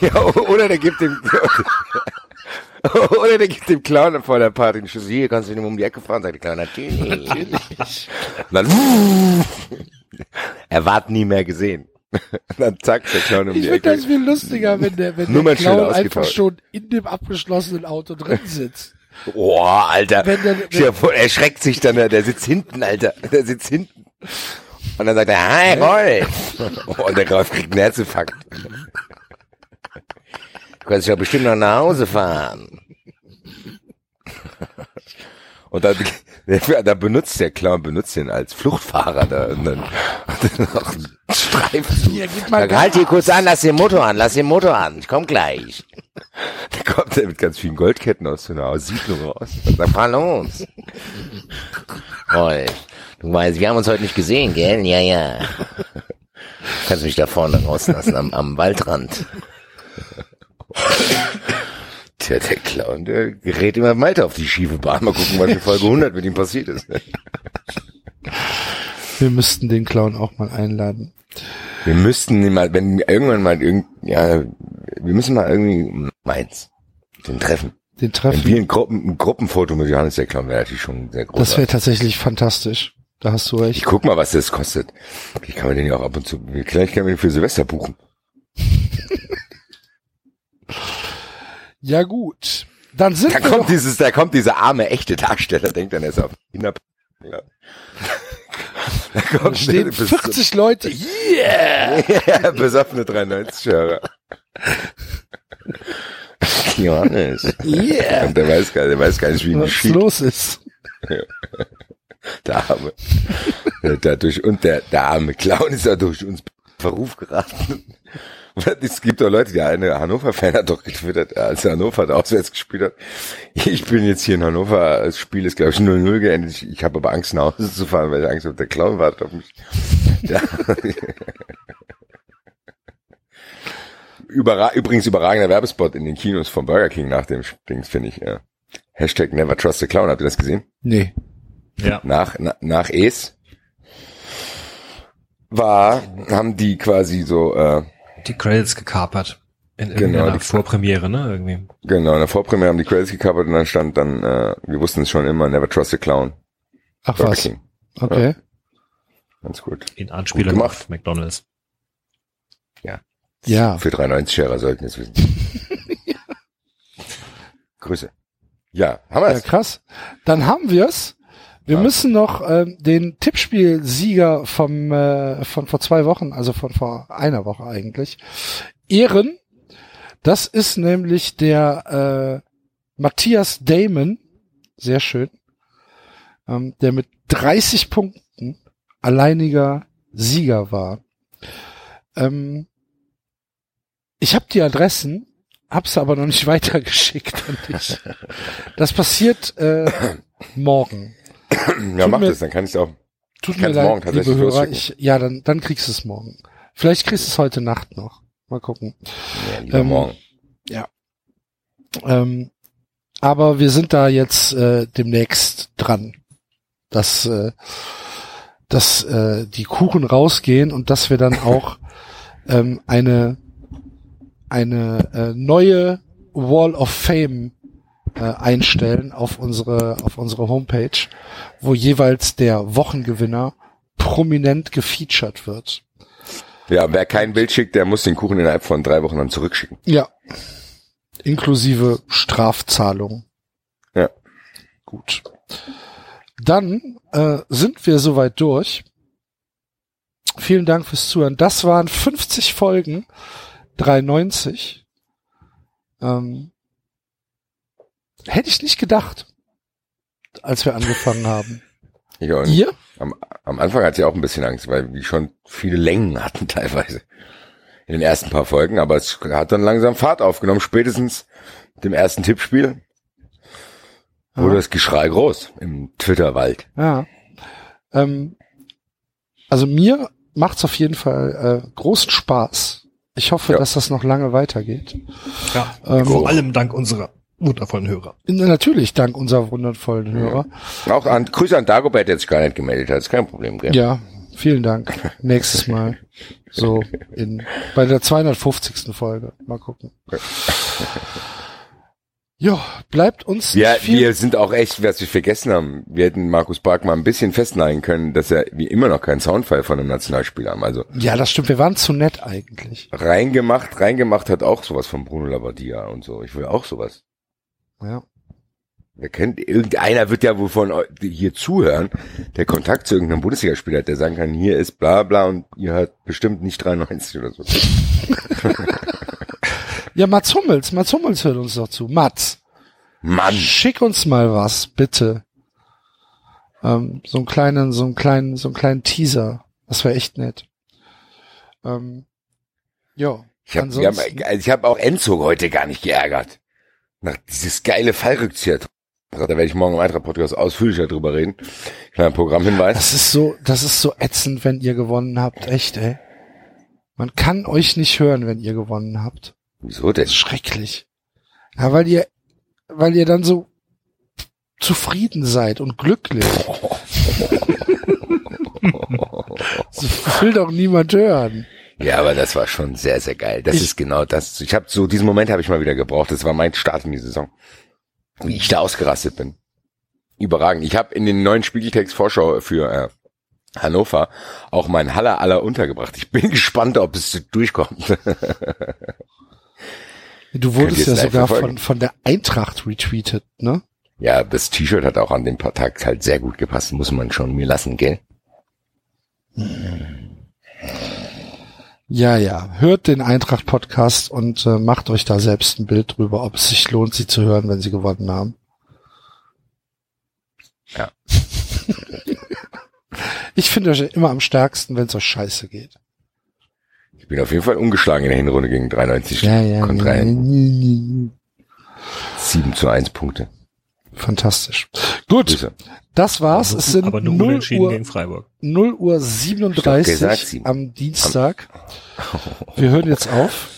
ja, oder der gibt dem, (laughs) Oder der gibt dem Clown vor der Party einen Schuss. Hier kannst du nicht um die Ecke fahren, sagt der Clown. Natürlich. Natürlich. Und dann, (laughs) er ward nie mehr gesehen. Und dann zack, der Clown um Ich die finde Ecke. das viel lustiger, wenn der, wenn der Clown einfach schon in dem abgeschlossenen Auto drin sitzt. Boah, Alter. Wenn der- vor, er schreckt sich dann, der, sitzt hinten, Alter. Der sitzt hinten. Und dann sagt er, hi, Rolf. Oh, und der Rolf kriegt einen Herzinfarkt. Du kannst ja bestimmt noch nach Hause fahren. Und dann, (laughs) da benutzt der Clown, benutzt ihn als Fluchtfahrer da. Und dann, und dann noch einen Streifen. Sag, halt hier kurz an, lass den Motor an, lass den Motor an, ich komm gleich. Da kommt er mit ganz vielen Goldketten aus so einer Siedlung raus. Und sagt, fahr los. Rolf, du weißt, wir haben uns heute nicht gesehen, gell? Ja, ja. Kannst mich da vorne rauslassen, am, am Waldrand. Tja, der Clown, der gerät immer weiter auf die schiefe Bahn. Mal gucken, was in Folge 100 mit ihm passiert ist. Wir müssten den Clown auch mal einladen. Wir müssten ihn mal, wenn irgendwann mal irgend, ja, wir müssen mal irgendwie Mainz, den treffen. Den treffen. Wenn wir ein, Gruppen, ein Gruppenfoto mit Johannes der Clown wäre natürlich schon sehr groß. Das wäre tatsächlich fantastisch. Da hast du recht. Ich guck mal, was das kostet. Wie kann man den ja auch ab und zu, vielleicht können wir den für Silvester buchen. (laughs) Ja gut. Dann sind Da wir kommt dieses, da kommt dieser arme echte Darsteller, denkt dann, er ist auf Kinder. Ja. (laughs) Da (laughs) da kommt stehen bis- 40 Leute. Yeah! ja, (laughs) besoffene 93-Hörer. Johannes. Yeah. Und der weiß gar, der weiß gar nicht, wie Was geschieht. los ist. Der arme. Der- Dadurch, und der, der arme Clown ist ja durch uns Verruf geraten. (laughs) Es gibt doch Leute, die eine Hannover-Fan hat doch getwittert, als Hannover da auswärts gespielt hat. Ich bin jetzt hier in Hannover, das Spiel ist glaube ich 0-0 geendet. Ich, ich habe aber Angst nach Hause zu fahren, weil ich Angst habe, der Clown wartet auf mich. Ja. (laughs) Überra übrigens überragender Werbespot in den Kinos von Burger King nach dem Dings, finde ich. Ja. Hashtag Never Trust the Clown, habt ihr das gesehen? Nee. Ja. Nach, na, nach Es war, haben die quasi so, äh, Die Credits gekapert. In Genau, irgendeiner die- Vorpremiere, ne? Irgendwie. genau, in der Vorpremiere haben die Credits gecovert und dann stand dann, äh, wir wussten es schon immer, Never Trust the Clown. Ach Burger was. King. Okay. Ja, ganz gut. In Anspielung gemacht. auf McDonalds. Ja. Ja. Für 390-Scherer sollten es wissen. (laughs) Grüße. Ja, haben wir Ja, krass. Dann haben wir's. Wir müssen noch ähm, den Tippspielsieger vom äh, von vor zwei Wochen, also von vor einer Woche eigentlich, ehren. Das ist nämlich der äh, Matthias Damon, sehr schön, ähm, der mit 30 Punkten alleiniger Sieger war. Ähm, ich habe die Adressen, hab's aber noch nicht (laughs) weitergeschickt an dich. Das passiert äh, morgen. (coughs) Ja, mach mir- das, dann kann ich auch. Tut mir leid, morgen tatsächlich liebe Hörer. Ich, ja, dann, dann kriegst du es morgen. Vielleicht kriegst du es heute Nacht noch. Mal gucken. Ja, lieber morgen. Ja. Ähm, aber wir sind da jetzt äh, demnächst dran, dass, äh, dass äh, die Kuchen rausgehen und dass wir dann auch (laughs) ähm, eine eine äh, neue Wall of Fame äh, einstellen auf unsere auf unsere Homepage, wo jeweils der Wochengewinner prominent gefeatured wird. Ja, wer kein Bild schickt, der muss den Kuchen innerhalb von drei Wochen dann zurückschicken. Ja. Inklusive Strafzahlung. Ja. Gut. Dann äh, sind wir soweit durch. Vielen Dank fürs Zuhören. Das waren 50 Folgen, 93. Ähm, hätte ich nicht gedacht, als wir angefangen haben. Nicht. Ihr? Am, am Anfang hatte ich auch ein bisschen Angst, weil wir schon viele Längen hatten (laughs) teilweise. In den ersten paar Folgen, aber es hat dann langsam Fahrt aufgenommen. Spätestens mit dem ersten Tippspiel wurde Ja. das Geschrei groß im Twitter-Wald. Ja. Ähm, also mir macht's auf jeden Fall äh, großen Spaß. Ich hoffe, dass das noch lange weitergeht. Ja, Ähm, vor allem dank unserer wundervollen Hörer. Natürlich dank unserer wundervollen Hörer. Auch an Grüße an Dagobert, der sich gar nicht gemeldet hat. Ist kein Problem, gell? Ja, vielen Dank. Nächstes Mal. So in bei der 250. Folge. Mal gucken. (laughs) Ja, bleibt uns Ja, viel wir sind auch echt, was wir vergessen haben. Wir hätten Markus Bark mal ein bisschen festnageln können, dass er wie immer noch keinen Soundfile von einem Nationalspiel haben. Also Ja, das stimmt. Wir waren zu nett eigentlich. reingemacht, reingemacht hat auch sowas von Bruno Labbadia und so. Ich will auch sowas. Ja. Wer kennt, irgendeiner wird ja wohl von hier zuhören, der Kontakt zu irgendeinem Bundesligaspieler hat, der sagen kann, hier ist bla bla und ihr hört bestimmt nicht 93 oder so. (laughs) Ja, Mats Hummels. Mats Hummels hört uns doch zu. Mats. Mann. Schick uns mal was, bitte. Ähm, so einen kleinen, so einen kleinen, so einen kleinen Teaser. Das wäre echt nett. Ähm, ja. Ich habe hab, also ich hab auch Enzo heute gar nicht geärgert. Nach dieses geile Fallrückzieher. Da werde ich morgen im Eintracht Podcast ausführlicher drüber reden. Kleiner Programmhinweis. Das ist so, das ist so ätzend, wenn ihr gewonnen habt. Echt, ey. Man kann euch nicht hören, wenn ihr gewonnen habt. Wieso denn? Schrecklich. Ja, weil ihr, weil ihr dann so zufrieden seid und glücklich. (laughs) das will doch niemand hören. Ja, aber das war schon sehr, sehr geil. Das ist genau das. Ich habe so diesen Moment habe ich mal wieder gebraucht. Das war mein Start in die Saison, wie ich da ausgerastet bin. Überragend. Ich habe in den neuen Spiegeltext Vorschau für äh, Hannover auch mein Haller aller untergebracht. Ich bin (laughs) gespannt, ob es durchkommt. Du wurdest ja sogar verfolgen? von, von der Eintracht retweetet, ne? Ja, das T-Shirt hat auch an dem Tag halt sehr gut gepasst. Muss man schon mir lassen, gell? Ja, ja. Hört den Eintracht-Podcast und äh, macht euch da selbst ein Bild drüber, ob es sich lohnt, sie zu hören, wenn sie gewonnen haben. Ja. (laughs) ich finde euch immer am stärksten, wenn es euch scheiße geht. Ich bin auf jeden Fall ungeschlagen in der Hinrunde gegen 93 Ja, ja. Kontrahenten. 7 zu 1 Punkte. Fantastisch. Gut, Grüße. das war's. Aber- es sind aber nur 0 unentschieden Uhr, gegen Freiburg. 0 Uhr Ich hab 37 gesagt, am Dienstag. Wir hören jetzt auf.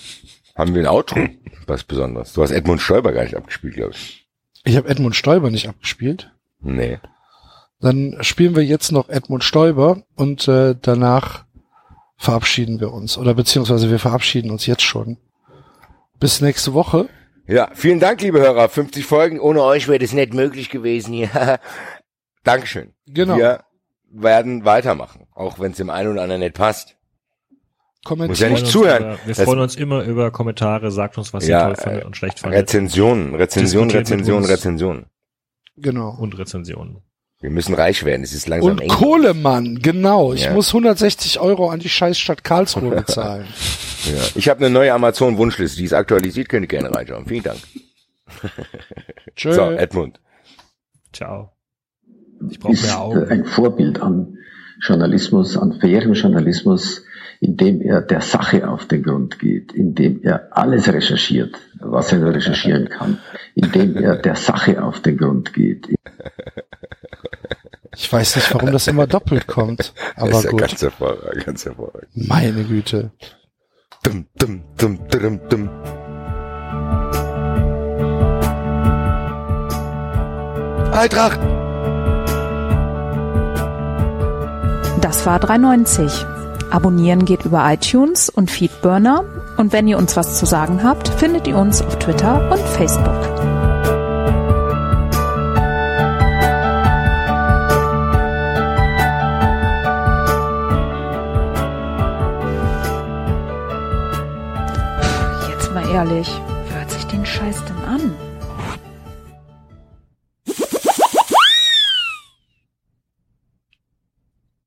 Haben wir ein Outro? Was Besonderes. Du hast Edmund Stoiber gar nicht abgespielt, glaube ich. Ich habe Edmund Stoiber nicht abgespielt. Nee. Dann spielen wir jetzt noch Edmund Stoiber und äh, danach verabschieden wir uns. Oder beziehungsweise wir verabschieden uns jetzt schon. Bis nächste Woche. Ja, vielen Dank, liebe Hörer. 50 Folgen. Ohne euch wäre das nicht möglich gewesen hier. (laughs) Dankeschön. Genau. Wir werden weitermachen, auch wenn es dem einen oder anderen nicht passt. Muss ja Wir nicht freuen uns zuhören. Über, wir Das- freuen uns immer über Kommentare, sagt uns, was ihr Ja, toll fandet äh, und schlecht fandet. Rezensionen, Rezensionen, Rezensionen. Rezensionen. Genau. Und Rezensionen. Wir müssen reich werden. Es ist langsam Und eng. Kohlemann, genau. Ich Ja. muss 160 Euro an die Scheißstadt Karlsruhe (laughs) bezahlen. Ja. Ich habe eine neue Amazon-Wunschliste, die ist aktualisiert, könnt ihr gerne reinschauen. Vielen Dank. (laughs) Tschö. So, Edmund. Ciao. Ich ist ein Vorbild an Journalismus, an fairem Journalismus, indem er der Sache auf den Grund geht, indem er alles recherchiert, was er nur recherchieren kann, indem er der Sache auf den Grund geht. Ich weiß nicht, warum das immer doppelt kommt. Aber ist ja gut. ganz hervorragend, ganz hervorragend. Meine Güte. Dum, dum, dum, dum, dum. Eintracht! Das war 390. Abonnieren geht über iTunes und Feedburner. Und wenn ihr uns was zu sagen habt, findet ihr uns auf Twitter und Facebook. Jetzt